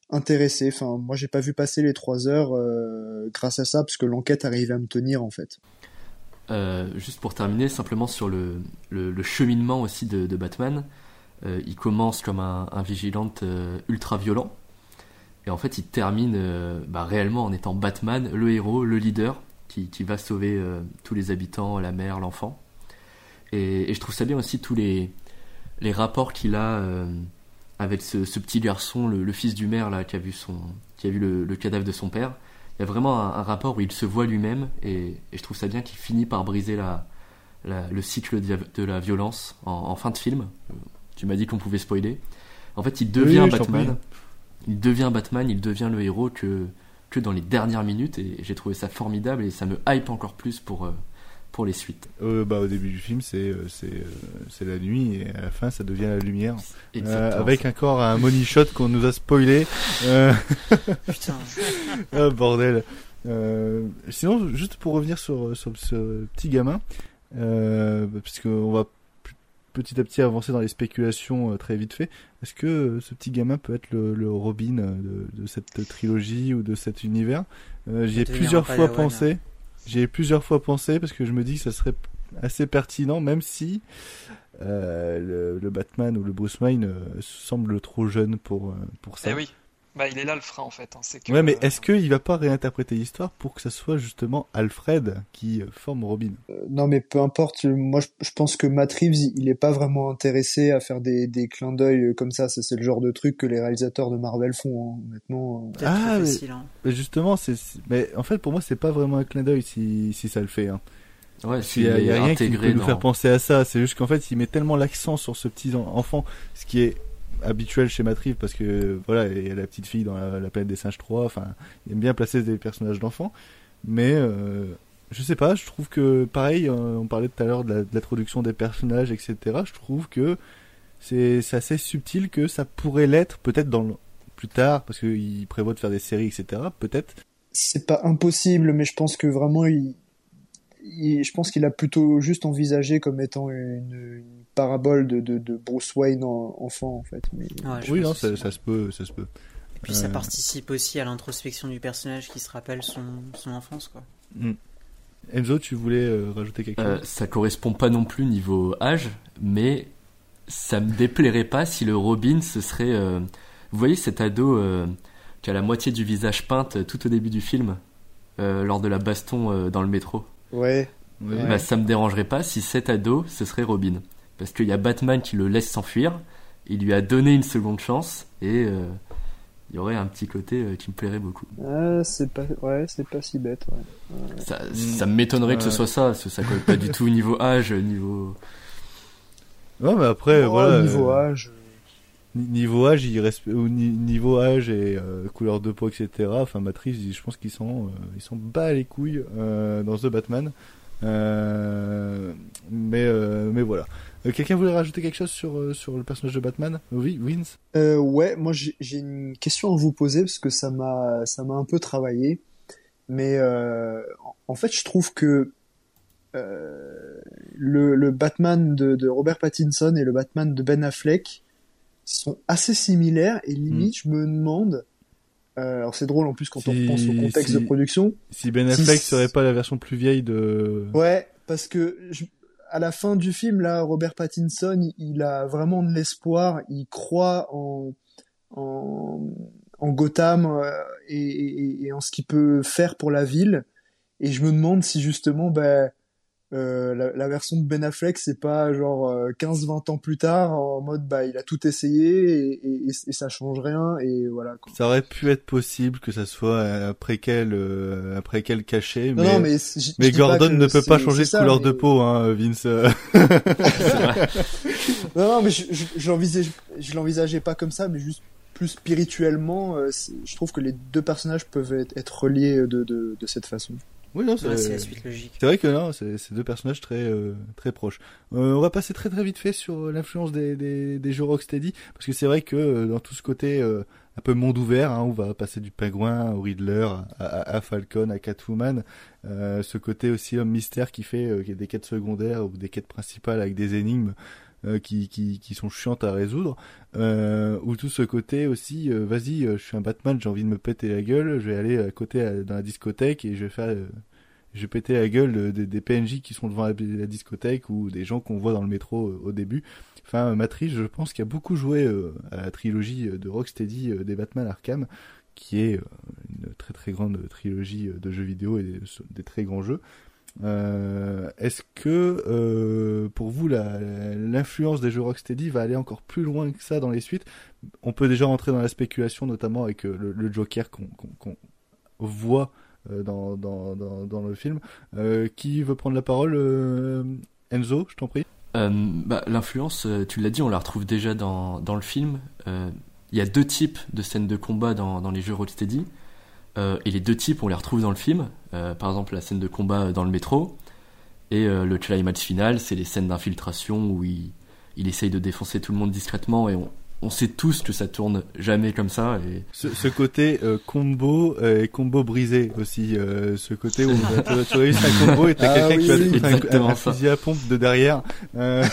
intéressé. Enfin, moi j'ai pas vu passer les trois heures euh, grâce à ça parce que l'enquête arrivait à me tenir en fait. Euh, juste pour terminer, simplement sur le, le, cheminement aussi de, Batman. Il commence comme un, un vigilante ultra violent. Et en fait, il termine bah, réellement en étant Batman, le héros, le leader, qui, qui va sauver euh, tous les habitants, la mère, l'enfant. Et, et je trouve ça bien aussi tous les, les rapports qu'il a euh, avec ce, ce petit garçon, le, le fils du maire là, qui a vu, son, qui a vu le, le cadavre de son père. Il y a vraiment un, un rapport où il se voit lui-même et, et je trouve ça bien qu'il finit par briser la, la- le cycle de, la violence en, en fin de film. Tu m'as dit qu'on pouvait spoiler. En fait, il devient oui, Batman. Il devient Batman, il devient le héros que, que dans les dernières minutes et j'ai trouvé ça formidable et ça me hype encore plus pour, euh, pour les suites. Euh, bah, au début du film, c'est euh, c'est c'est la nuit et à la fin, ça devient la lumière. Euh, avec encore un money shot qu'on nous a spoilé. Euh, [LAUGHS] Putain. [LAUGHS] ah, bordel. Euh, sinon, juste pour revenir sur, sur ce petit gamin, euh, puisqu'on va p- petit à petit avancer dans les spéculations euh, très vite fait, est-ce que euh, ce petit gamin peut être le, le Robin euh, de, de cette trilogie ou de cet univers? Euh, J'y ai Ça plusieurs fois Lawan, hein. pensé. J'y ai plusieurs fois pensé parce que je me dis que ça serait assez pertinent, même si euh, le, le Batman ou le Bruce Wayne euh, semble trop jeune pour, euh, pour ça. Eh oui. Bah, il est là le frein en fait. hein, c'est que, Ouais, mais euh, est-ce qu'il va pas réinterpréter l'histoire pour que ça soit justement Alfred qui euh, forme Robin? Non, mais peu importe. Moi, je, je pense que Matt Reeves, il est pas vraiment intéressé à faire des, des clins d'œil euh, comme ça. Ça, c'est le genre de truc que les réalisateurs de Marvel font, hein, honnêtement. euh. Ah, mais- facile. Hein. Mais Justement, c'est. c'est- Mais en fait, pour moi, c'est pas vraiment un clin d'œil si, si ça le fait. Hein. Ouais, Il y a, il y a est rien qui peut nous faire penser à ça. C'est juste qu'en fait, il met tellement l'accent sur ce petit en- enfant, ce qui est habituel chez Matt Reeves parce que voilà, il y a la petite fille dans la, la planète des singes 3. Enfin, il aime bien placer des personnages d'enfants. Mais euh, je sais pas, je trouve que pareil, euh, on parlait tout à l'heure de l'introduction des personnages, etc. Je trouve que c'est assez subtil que ça pourrait l'être, peut-être dans le- plus tard, parce qu'il prévoit de faire des séries, etc. Peut-être. C'est pas impossible, mais je pense que vraiment, il, il- je pense qu'il a plutôt juste envisagé comme étant une, une parabole de, de, de Bruce Wayne en- enfant, en fait. Mais... Ouais, je Oui, non, aussi. ça, ça se peut, ça se peut. Et puis ça Euh, participe aussi à l'introspection du personnage qui se rappelle son, son enfance, quoi. Mm. Enzo, tu voulais euh, rajouter quelque Euh, chose? ça correspond pas non plus niveau âge, mais ça me déplairait pas si le Robin ce serait. euh, vous voyez cet ado euh, qui a la moitié du visage peinte tout au début du film, euh, lors de la baston euh, dans le métro? Ouais. Ouais. Bah, ça me dérangerait pas si cet ado ce serait Robin. Parce qu'il y a Batman qui le laisse s'enfuir, il lui a donné une seconde chance, et euh, il y aurait un petit côté euh, qui me plairait beaucoup. Ah, c'est pas, ouais, c'est pas si bête, ouais. Ça, ça m'étonnerait que ce soit ça, parce que ça colle pas du tout niveau âge, niveau. Ouais, mais après, Oh, voilà. niveau euh, âge. Ni- Niveau âge, niveau âge et euh, couleur de peau, etc. Enfin, Matrice, je pense qu'ils sont, euh, ils sont bas les couilles euh, dans The Batman. Euh, mais, mais voilà. Quelqu'un voulait rajouter quelque chose sur, sur le personnage de Batman? Oui, Vince? Ouais, moi j'ai une question à vous poser parce que ça m'a un peu travaillé. Mais en- fait, je trouve que le, Batman de Robert Pattinson et le Batman de Ben Affleck sont assez similaires et limite, je me demande. euh, alors c'est drôle en plus quand on repense au contexte si- de production. Si Ben Si- Affleck serait pas la version plus vieille de. Ouais, parce que je- à la fin du film, là, Robert Pattinson, il, il a vraiment de l'espoir, il croit en, en, en Gotham euh, et, et- et en ce qu'il peut faire pour la ville. Et je me demande si justement, ben, euh, la, la version de Ben Affleck, c'est pas genre euh, 15-20 ans plus tard, en mode, bah, il a tout essayé et, et, et ça change rien, et voilà. quoi. Ça aurait pu être possible que ça soit un préquel, euh, un préquel caché, Non, mais. non, mais, Mais Gordon ne peut pas changer de ça, couleur mais- de peau, hein, Vince. [LAUGHS] [LAUGHS] Non, non, mais je, je, je l'envisage, je l'envisageais pas comme ça, mais juste plus spirituellement, euh, je trouve que les deux personnages peuvent être, être reliés de, de, de cette façon. Oui, non, Ouais, c'est c'est la suite logique. c'est vrai que non, c'est deux personnages très euh, très proches. Euh, on va passer très très vite fait sur l'influence des, des, des jeux Rocksteady, parce que c'est vrai que euh, dans tout ce côté euh, un peu monde ouvert, hein, on va passer du pingouin au Riddler, à, à, à Falcon, à Catwoman, euh, ce côté aussi homme mystère qui fait euh, des quêtes secondaires ou des quêtes principales avec des énigmes euh, qui, sont chiantes à résoudre, euh, ou tout ce côté aussi, euh, vas-y, je suis un Batman, j'ai envie de me péter la gueule, je vais aller à côté dans la discothèque et je vais faire, je vais péter la gueule de- des, PNJ qui sont devant la, discothèque ou des gens qu'on voit dans le métro au début. Enfin, Matrice, je pense qu'il a beaucoup joué à la trilogie de Rocksteady des Batman Arkham, qui est une très très grande trilogie de jeux vidéo et des très grands jeux. Euh, Est-ce que euh, pour vous l'influence des jeux Rocksteady va aller encore plus loin que ça dans les suites? On peut déjà rentrer dans la spéculation, notamment avec euh, le, Joker qu'on voit dans, dans, dans, le film. Qui veut prendre la parole Enzo, je t'en prie? Bah, L'influence, tu l'as dit, on la retrouve déjà dans, le film. Il y a deux types de scènes de combat dans, dans les jeux Rocksteady. Euh, et les deux types, on les retrouve dans le film. Euh, par exemple, la scène de combat dans le métro. Et euh, le climax final, c'est les scènes d'infiltration où il, il essaye de défoncer tout le monde discrètement. Et on, on sait tous que ça tourne jamais comme ça. Et Ce, ce côté euh, combo euh, et combo brisé aussi, euh, ce côté où tu, réussis un combo et t'as Ah quelqu'un qui va oui, un- fusil à pompe de derrière. Euh,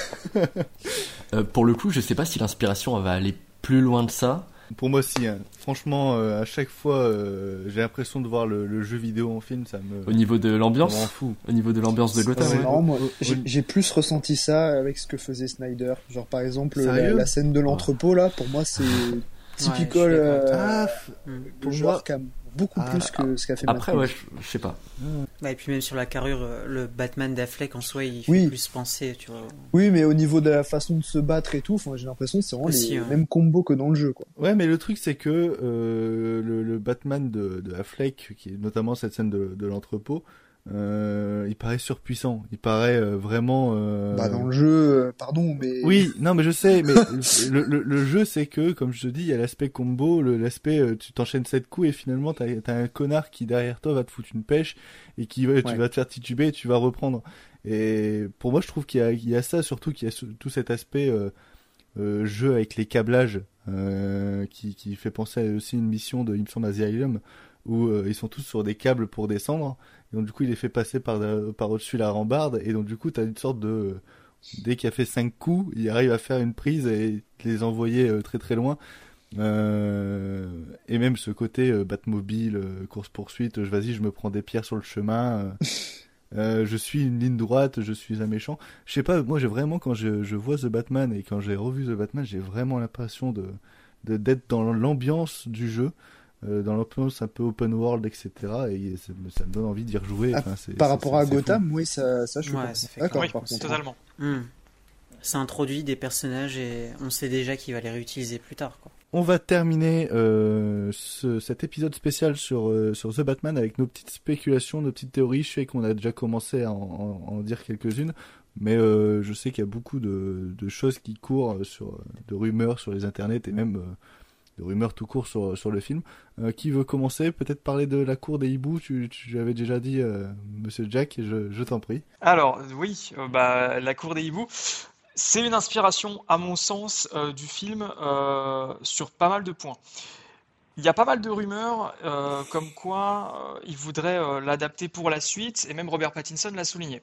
euh, pour le coup, je sais pas si l'inspiration va aller plus loin de ça. Pour moi aussi, hein. franchement, euh, à chaque fois, euh, j'ai l'impression de voir le, le jeu vidéo en film, ça me, Au niveau de ça me l'ambiance, fou. au niveau de l'ambiance de Gotham. C'est ouais. marrant, moi. J'ai plus ressenti ça avec ce que faisait Snyder. Genre, par exemple, la, scène de l'entrepôt, là, pour moi, c'est typical euh, Ah, f- pour le moi- joueur Cam. Beaucoup Ah, plus que ce qu'a fait Après, ouais, je, je sais pas. Ouais, et puis même sur la carrure, euh, le Batman d'Affleck en soi, il fait Oui. plus penser, tu vois. Oui, mais au niveau de la façon de se battre et tout, enfin, j'ai l'impression que c'est vraiment Aussi, les ouais. mêmes combos que dans le jeu, quoi. Ouais, mais le truc c'est que euh, le, le Batman de, de Affleck, qui est notamment cette scène de, de l'entrepôt, euh, il paraît surpuissant. Il paraît euh, vraiment. euh, Bah, dans le jeu, euh, pardon, mais. Oui, non, mais je sais, mais [LAUGHS] le, le, le jeu c'est que, comme je te dis, il y a l'aspect combo, le- l'aspect euh, tu t'enchaînes sept coups et finalement t'as as un connard qui derrière toi va te foutre une pêche et qui va, tu vas te faire tituber et tu vas reprendre. Et pour moi, je trouve qu'il y a, il y a ça, surtout qu'il y a tout cet aspect euh, euh, jeu avec les câblages euh, qui, qui fait penser à aussi une mission de, il me semble, où euh, ils sont tous sur des câbles pour descendre. Donc du coup, il les fait passer par, par au-dessus la rambarde. Et donc du coup, t'as une sorte de... Dès qu'il a fait cinq coups, il arrive à faire une prise et les envoyer euh, très très loin. Euh, et même ce côté euh, Batmobile, euh, course-poursuite, vas-y, je me prends des pierres sur le chemin. euh, euh, je suis une ligne droite, je suis un méchant. Je sais pas, moi j'ai vraiment, quand je, vois The Batman et quand j'ai revu The Batman, j'ai vraiment l'impression de d'être dans l'ambiance du jeu, euh, dans l'ambiance un peu open world, etc. Et ça, me- ça me donne envie d'y rejouer. Ah, Enfin, c'est- Par rapport c'est- à c'est fou. Gotham, oui, ça, ça je suis Ouais, D'accord, Oui, par totalement. Hmm. Ça introduit des personnages et on sait déjà qu'il va les réutiliser plus tard, quoi. On va terminer euh, ce- cet épisode spécial sur, euh, sur The Batman avec nos petites spéculations, nos petites théories. Je sais qu'on a déjà commencé à en, en- en dire quelques-unes, mais euh, je sais qu'il y a beaucoup de, de choses qui courent, sur, de rumeurs sur les internets et même euh, de rumeurs tout court sur, sur le film. Euh, qui veut commencer? Peut-être parler de la cour des hiboux Tu, tu l'avais déjà dit, euh, Monsieur Jack, je, je t'en prie. Alors, oui, euh, bah, La Cour des Hiboux, c'est une inspiration, à mon sens, euh, du film sur pas mal de points. Il y a pas mal de rumeurs comme quoi il voudrait l'adapter pour la suite, et même Robert Pattinson l'a souligné.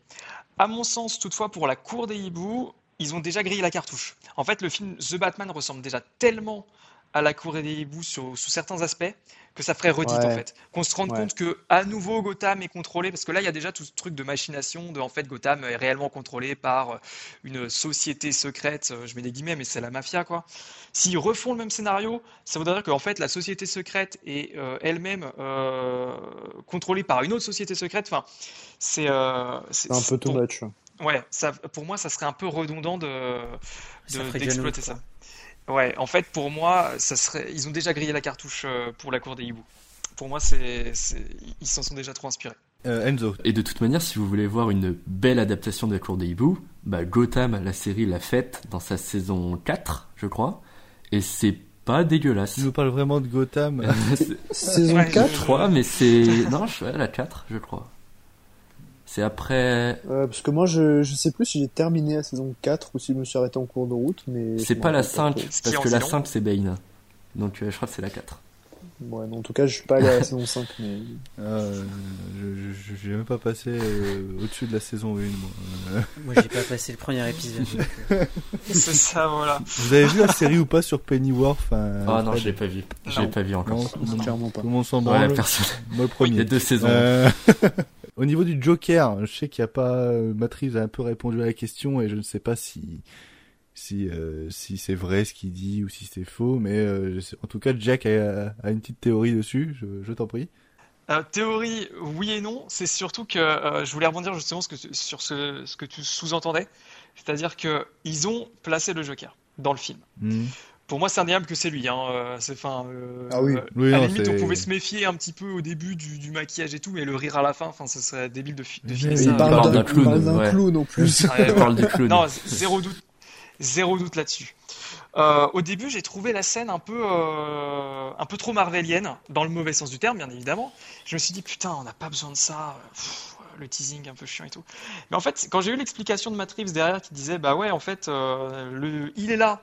À mon sens, toutefois, pour La Cour des Hiboux, ils ont déjà grillé la cartouche. En fait, le film The Batman ressemble déjà tellement à La Cour des Hiboux sur- sous certains aspects que ça ferait redite Ouais. en fait. Qu'on se rende Ouais. compte que à nouveau Gotham est contrôlé parce que là il y a déjà tout ce truc de machination de en fait Gotham est réellement contrôlé par euh, une société secrète, euh, je mets des guillemets mais c'est la mafia quoi. S'ils refont le même scénario, ça voudrait dire qu'en fait la société secrète est euh, elle-même euh, contrôlée par une autre société secrète. Enfin, c'est euh, C'est un peu too much. Ouais, ça, pour moi, ça serait un peu redondant de, d'exploiter ça. Ouais, en fait, pour moi, ça serait, ils ont déjà grillé la cartouche euh, pour la cour des hiboux. Pour moi, c'est, c'est- ils s'en sont déjà trop inspirés. Euh, Enzo. Et de toute manière, si vous voulez voir une belle adaptation de la Cour des Hiboux, bah Gotham, la série, l'a faite dans sa saison 4, je crois. Et c'est pas dégueulasse. Tu nous parles vraiment de Gotham [LAUGHS] Saison Ouais, 4 je- 3, mais c'est... Non, je... ouais, la 4, je crois. C'est après... Euh, parce que moi, je, je sais plus si j'ai terminé la saison 4 ou si je me suis arrêté en cours de route, mais. C'est pas la rappelle 5, trop. Ce qui parce que la silence. 5, c'est Bane. Donc euh, je crois que c'est la 4. Ouais, non, en tout cas, je suis pas allé à la [LAUGHS] saison 5, mais. Euh, je j'ai même pas passé euh, au-dessus de la saison 1. Moi. [LAUGHS] Moi, j'ai pas passé le premier épisode. [LAUGHS] C'est ça, voilà. Vous avez vu la série ou pas sur Pennyworth Ah non, Fred je l'ai pas vu. Je Non. l'ai pas vu encore. Non, monde- Clairement pas. tout le monde s'en Ouais, branle. personne. Moi le Il y premier. a deux saisons. Euh, Au niveau du Joker, je sais qu'il n'y a pas. Matrice a un peu répondu à la question et je ne sais pas si si euh, si c'est vrai ce qu'il dit ou si c'est faux, mais euh, en tout cas Jack a, a, une petite théorie dessus. Je, je t'en prie. Euh, théorie, oui et non. C'est surtout que euh, je voulais rebondir justement ce que, sur ce, ce que tu sous-entendais, c'est-à-dire que ils ont placé le Joker dans le film. Mhm. Pour moi, c'est indéniable que c'est lui. Hein. euh, C'est euh, Ah oui. euh, Oui, à non, la limite, c'est- on pouvait se méfier un petit peu au début du, du maquillage et tout, mais le rire à la fin, enfin, ce serait débile de, fi- de il ça. il parle d'un d'un clown, il parle d'un ouais. clown en plus. [LAUGHS] On parle du clown. Non, zéro doute, zéro doute là-dessus. Euh, au début, j'ai trouvé la scène un peu, euh, un peu trop marvelienne, dans le mauvais sens du terme, bien évidemment. Je me suis dit, putain, on n'a pas besoin de ça. Pff, le teasing un peu chiant et tout. Mais en fait, quand j'ai eu l'explication de Matt Reeves derrière qui disait, bah ouais, en fait, euh, le, il est là,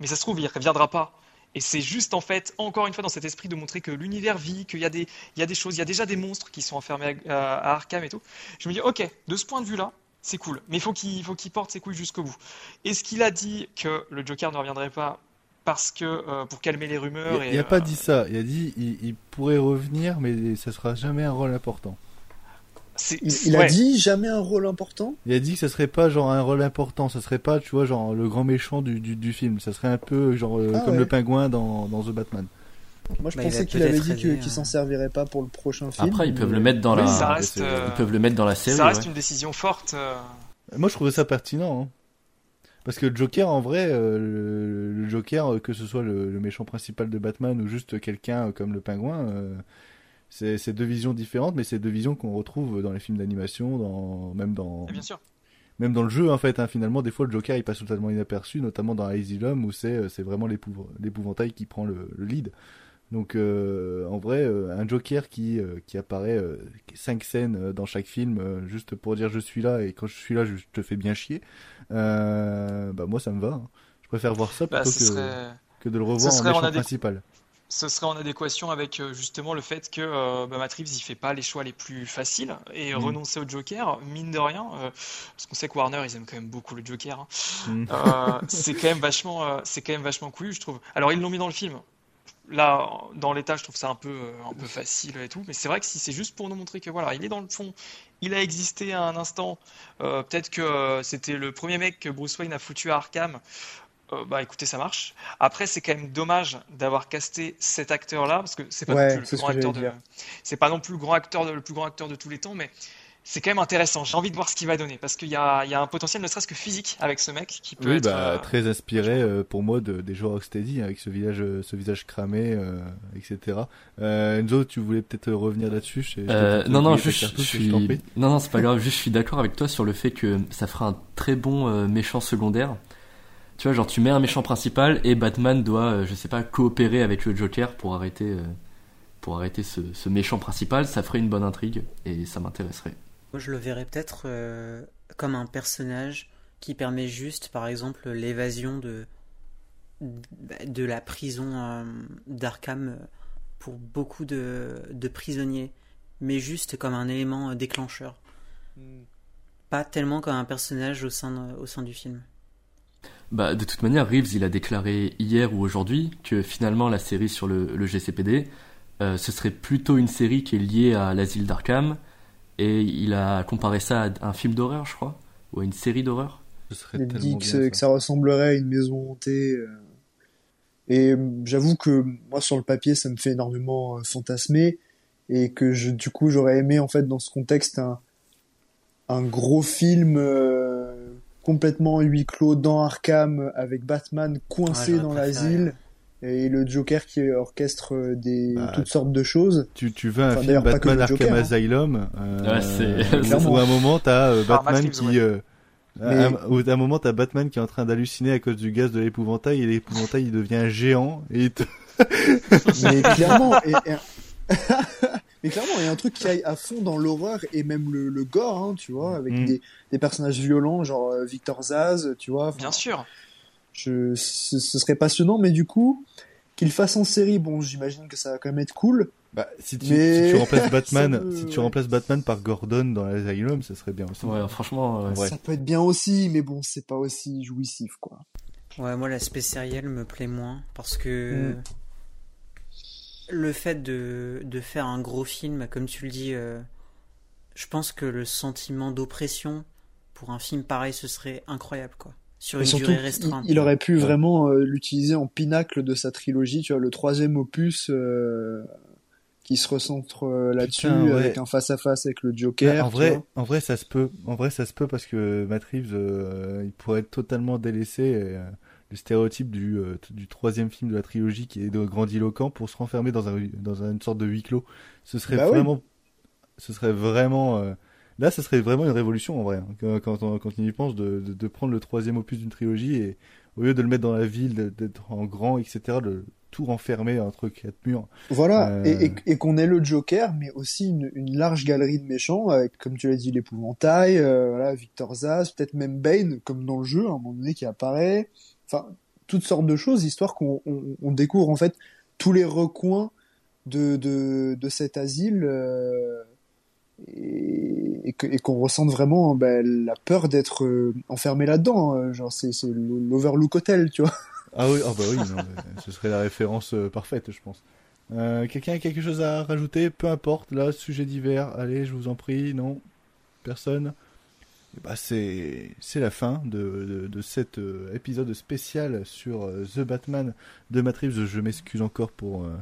mais ça se trouve, il ne reviendra pas. Et c'est juste, en fait, encore une fois, dans cet esprit de montrer que l'univers vit, qu'il y a des, il y a des choses, il y a déjà des monstres qui sont enfermés à, à Arkham et tout. Je me dis, ok, de ce point de vue-là, c'est cool. Mais il faut qu'il faut qu'il porte ses couilles jusqu'au bout. Est-ce qu'il a dit que le Joker ne reviendrait pas parce que euh, pour calmer les rumeurs Il n'a pas euh, dit ça. Il a dit il, il pourrait revenir, mais ça sera jamais un rôle important. Il, il a ouais. dit jamais un rôle important? Il a dit que ça serait pas genre un rôle important, ça serait pas, tu vois, genre le grand méchant du, du, du film. Ça serait un peu genre euh, Ah comme ouais. le pingouin dans, dans The Batman. Moi, je Bah, pensais qu'il avait dit qu'il hein. s'en servirait pas pour le prochain film. Après, ils peuvent mais- le mettre dans Oui, la. reste, euh, Ils peuvent le mettre dans la série. ça reste ouais. une décision forte. euh. Moi, je trouvais ça pertinent. hein. Parce que le Joker, en vrai, euh, le, le Joker, que ce soit le, le méchant principal de Batman ou juste quelqu'un comme le pingouin, euh, c'est c'est deux visions différentes, mais c'est deux visions qu'on retrouve dans les films d'animation, dans même dans Et bien sûr. même dans le jeu en fait. hein. finalement, des fois, le Joker il passe totalement inaperçu, notamment dans Asylum où c'est euh, c'est vraiment l'épouv- l'épouvantail qui prend le, le lead. Donc, euh, en vrai, euh, un Joker qui euh, qui apparaît cinq scènes dans chaque film, juste pour dire je suis là et quand je suis là, je te fais bien chier. Euh, bah moi, ça me va. hein. Je préfère voir ça Bah, plutôt que serait, que de le revoir en méchant principal. Ce serait en adéquation avec euh, justement le fait que euh, bah, Matt Reeves il fait pas les choix les plus faciles et Mhm. renoncer au Joker, mine de rien, euh, parce qu'on sait que Warner ils aiment quand même beaucoup le Joker. hein. Mhm. Euh, c'est quand même vachement, c'est quand même vachement cool, je trouve. Alors ils l'ont mis dans le film. Là, dans l'état, je trouve ça un peu, un peu facile et tout, mais c'est vrai que si c'est juste pour nous montrer que voilà, il est dans le fond, il a existé à un instant. Peut-être que c'était le premier mec que Bruce Wayne a foutu à Arkham. Euh, bah écoutez, ça marche. Après, c'est quand même dommage d'avoir casté cet acteur-là, parce que c'est pas Ouais, non plus le c'est plus ce grand que acteur de, c'est pas non plus le grand acteur de- le plus grand acteur de tous les temps, mais c'est quand même intéressant. J'ai envie de voir ce qu'il va donner, parce qu'il y a, il y a un potentiel, ne serait-ce que physique, avec ce mec qui peut Oui, être. bah, euh, très inspiré euh, pour moi de, des joueurs Rocksteady, hein, avec ce visage, ce visage cramé, euh, etc. Euh, Enzo, tu voulais peut-être revenir là-dessus? Je- je Euh, non, non, je suis... je prie. non, non, c'est pas grave. Juste, je suis d'accord avec toi sur le fait que ça fera un très bon euh, méchant secondaire. Tu vois, genre, tu mets un méchant principal et Batman doit, euh, je sais pas, coopérer avec le Joker pour arrêter, euh, pour arrêter ce, ce méchant principal. Ça ferait une bonne intrigue et ça m'intéresserait. Moi, je le verrais peut-être euh, comme un personnage qui permet juste, par exemple, l'évasion de, de la prison euh, d'Arkham pour beaucoup de, de prisonniers, mais juste comme un élément déclencheur. Pas tellement comme un personnage au sein, de- au sein du film. Bah, de toute manière, Reeves, il a déclaré hier ou aujourd'hui que finalement la série sur le, le GCPD, euh, ce serait plutôt une série qui est liée à l'asile d'Arkham, et il a comparé ça à un film d'horreur, je crois, ou à une série d'horreur. Ce serait Il dit que, bien, ça- ça. que ça ressemblerait à une maison hantée. euh. Et euh, j'avoue que moi, sur le papier, ça me fait énormément euh, fantasmer. Et que je, du coup, j'aurais aimé, en fait, dans ce contexte, un, un gros film euh, complètement huis clos dans Arkham avec Batman coincé dans l'asile et le Joker qui orchestre euh, des, Bah, toutes sortes de choses. Tu, tu veux un Enfin, film pas que Batman Arkham Joker, hein. Asylum euh, Ouais, c'est- [LAUGHS] Clairement. où à un moment t'as euh, Batman qui euh, Mais- un- où à un moment t'as Batman qui est en train d'halluciner à cause du gaz de l'épouvantail et l'épouvantail il devient géant et il te- [LAUGHS] mais clairement et, et- [LAUGHS] mais clairement il y a un truc qui aille à fond dans l'horreur et même le, le gore hein, tu vois avec Mm. des, des personnages violents genre euh, Victor Zaz tu vois Bien sûr. je, ce, ce serait passionnant mais du coup qu'il fasse en série bon j'imagine que ça va quand même être cool bah, si, tu, Mais- si tu remplaces [LAUGHS] Batman me- si tu remplaces Batman par Gordon dans l'Asylum ça serait bien aussi Ouais, franchement, euh, Ouais. ça peut être bien aussi mais bon c'est pas aussi jouissif quoi Ouais, moi l'aspect sériel me plaît moins parce que Mm. Le fait de, de faire un gros film, comme tu le dis, euh, je pense que le sentiment d'oppression pour un film pareil, ce serait incroyable, quoi. Sur une surtout, durée restreinte. Il, il aurait pu vraiment euh, l'utiliser en pinacle de sa trilogie, tu vois, le troisième opus euh, qui se recentre euh, là-dessus ouais. avec un face à face avec le Joker. en vrai, vois. en vrai, ça se peut. En vrai, ça se peut parce que Matt Reeves, euh, il pourrait être totalement délaissé. et, euh, le stéréotype du, euh, du troisième film de la trilogie qui est de grandiloquent pour se renfermer dans, un, dans une sorte de huis clos. Ce serait Bah oui. vraiment, ce serait vraiment, euh, là, ce serait vraiment une révolution en vrai. hein, quand, on, quand on y pense de, de, de prendre le troisième opus d'une trilogie et au lieu de le mettre dans la ville, d'être en grand, etc., de tout renfermer entre quatre murs. Voilà, Euh, et, et, et qu'on ait le Joker, mais aussi une, une large galerie de méchants, avec, comme tu l'as dit, l'épouvantail, euh, voilà, Victor Zaz, peut-être même Bane, comme dans le jeu, à un moment donné, qui apparaît. Enfin, toutes sortes de choses, histoire qu'on on, on découvre en fait tous les recoins de, de, cet asile euh, et, qu'on ressente vraiment ben, la peur d'être euh, enfermé là-dedans. euh, genre, c'est l'Overlook Hotel, tu vois. Ah oui, ah bah oui, non, ce serait la référence euh, parfaite, je pense. Quelqu'un a quelque chose à rajouter? Peu importe, là, sujet divers, allez, je vous en prie, non? Personne? Bah, c'est c'est la fin de, de, de cet euh, épisode spécial sur euh, The Batman de Reeves. Je m'excuse encore pour, euh,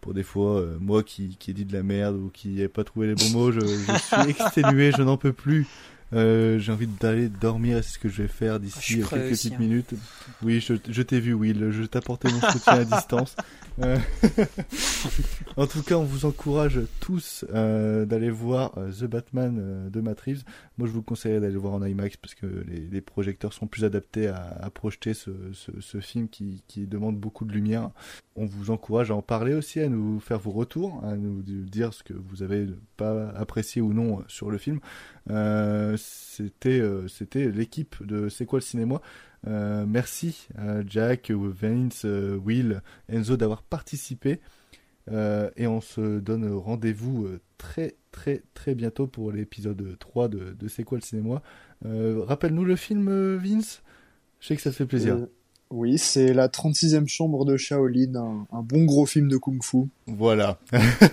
pour des fois, moi qui, qui ai dit de la merde ou qui n'ai pas trouvé les bons mots. Je, je suis [LAUGHS] exténué, je n'en peux plus. Euh, J'ai envie d'aller dormir et c'est ce que je vais faire d'ici euh, quelques petites hein. minutes. Oui, je, je t'ai vu, Will. Je t'apportais mon soutien à [LAUGHS] distance. Euh, [LAUGHS] en tout cas, on vous encourage tous euh, d'aller voir The Batman de Matt Reeves. Moi, je vous conseillerais d'aller le voir en IMAX parce que les, les projecteurs sont plus adaptés à, à projeter ce, ce, ce film qui, qui demande beaucoup de lumière. On vous encourage à en parler aussi, à nous faire vos retours, à nous dire ce que vous avez pas apprécié ou non sur le film. Euh, c'était euh, c'était l'équipe de C'est quoi le cinéma euh, merci à Jack, Vince, euh, Will, Enzo d'avoir participé. Euh, et on se donne rendez-vous très très très bientôt pour l'épisode 3 de, de C'est quoi le cinéma. Euh, Rappelle-nous le film, Vince Je sais que ça te fait plaisir. Euh, oui, c'est la 36e chambre de Shaolin, un, un bon gros film de kung-fu. Voilà,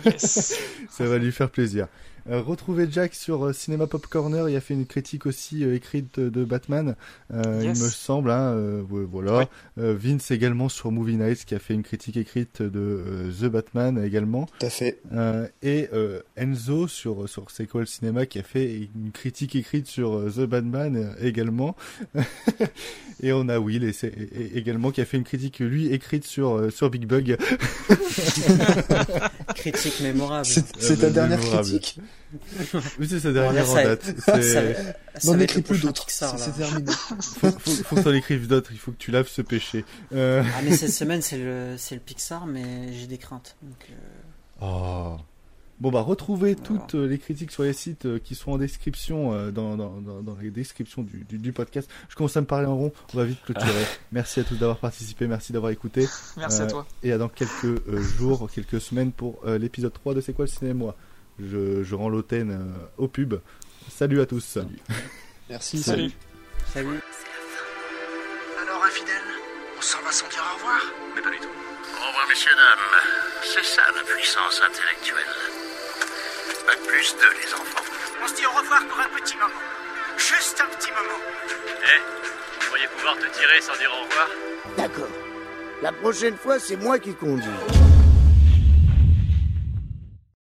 Yes. [LAUGHS] ça va lui faire plaisir. Euh, retrouvez Jack sur euh, Cinéma Pop Corner, il a fait une critique aussi euh, écrite de Batman, euh, Yes. il me semble. Hein, euh, voilà. Oui. Euh, Vince également sur Movie Nights qui a fait une critique écrite de euh, The Batman également. Tout à fait. Euh, et euh, Enzo sur sur C'est quoi le cinéma qui a fait une critique écrite sur euh, The Batman euh, également. [LAUGHS] et on a Will et c'est et- et- également qui a fait une critique lui écrite sur euh, sur Big Bug. [LAUGHS] Critique mémorable. C'est ta dernière mémorable. critique? Oui, c'est sa Bon, là, dernière en ça- date. ça, N'en écris plus d'autres. C'est terminé. [LAUGHS] faut, faut, faut que t'en écrives d'autres. Il faut que tu laves ce péché. Euh... Ah mais cette semaine c'est le c'est le Pixar mais j'ai des craintes. Donc, euh, Oh. Bon bah retrouvez Voilà. toutes euh, les critiques sur les sites qui sont en description euh, dans, dans, dans, dans les descriptions du, du, du podcast. Je commence à me parler en rond, on va vite clôturer. [LAUGHS] merci à tous d'avoir participé, merci d'avoir écouté Merci à toi. et à dans quelques euh, jours, quelques semaines pour euh, l'épisode 3 de C'est quoi le cinéma? Je, je rends l'automne euh, au pub. Salut à tous. [LAUGHS] Merci. Salut. salut. Alors, infidèle, on s'en va sans dire au revoir? Mais pas du tout. Au revoir, messieurs, dames. C'est ça la puissance intellectuelle. Pas de plus de les enfants. On se dit au revoir pour un petit moment. Juste un petit moment. Eh, vous pourriez pouvoir te tirer sans dire au revoir? D'accord. La prochaine fois, c'est moi qui conduis.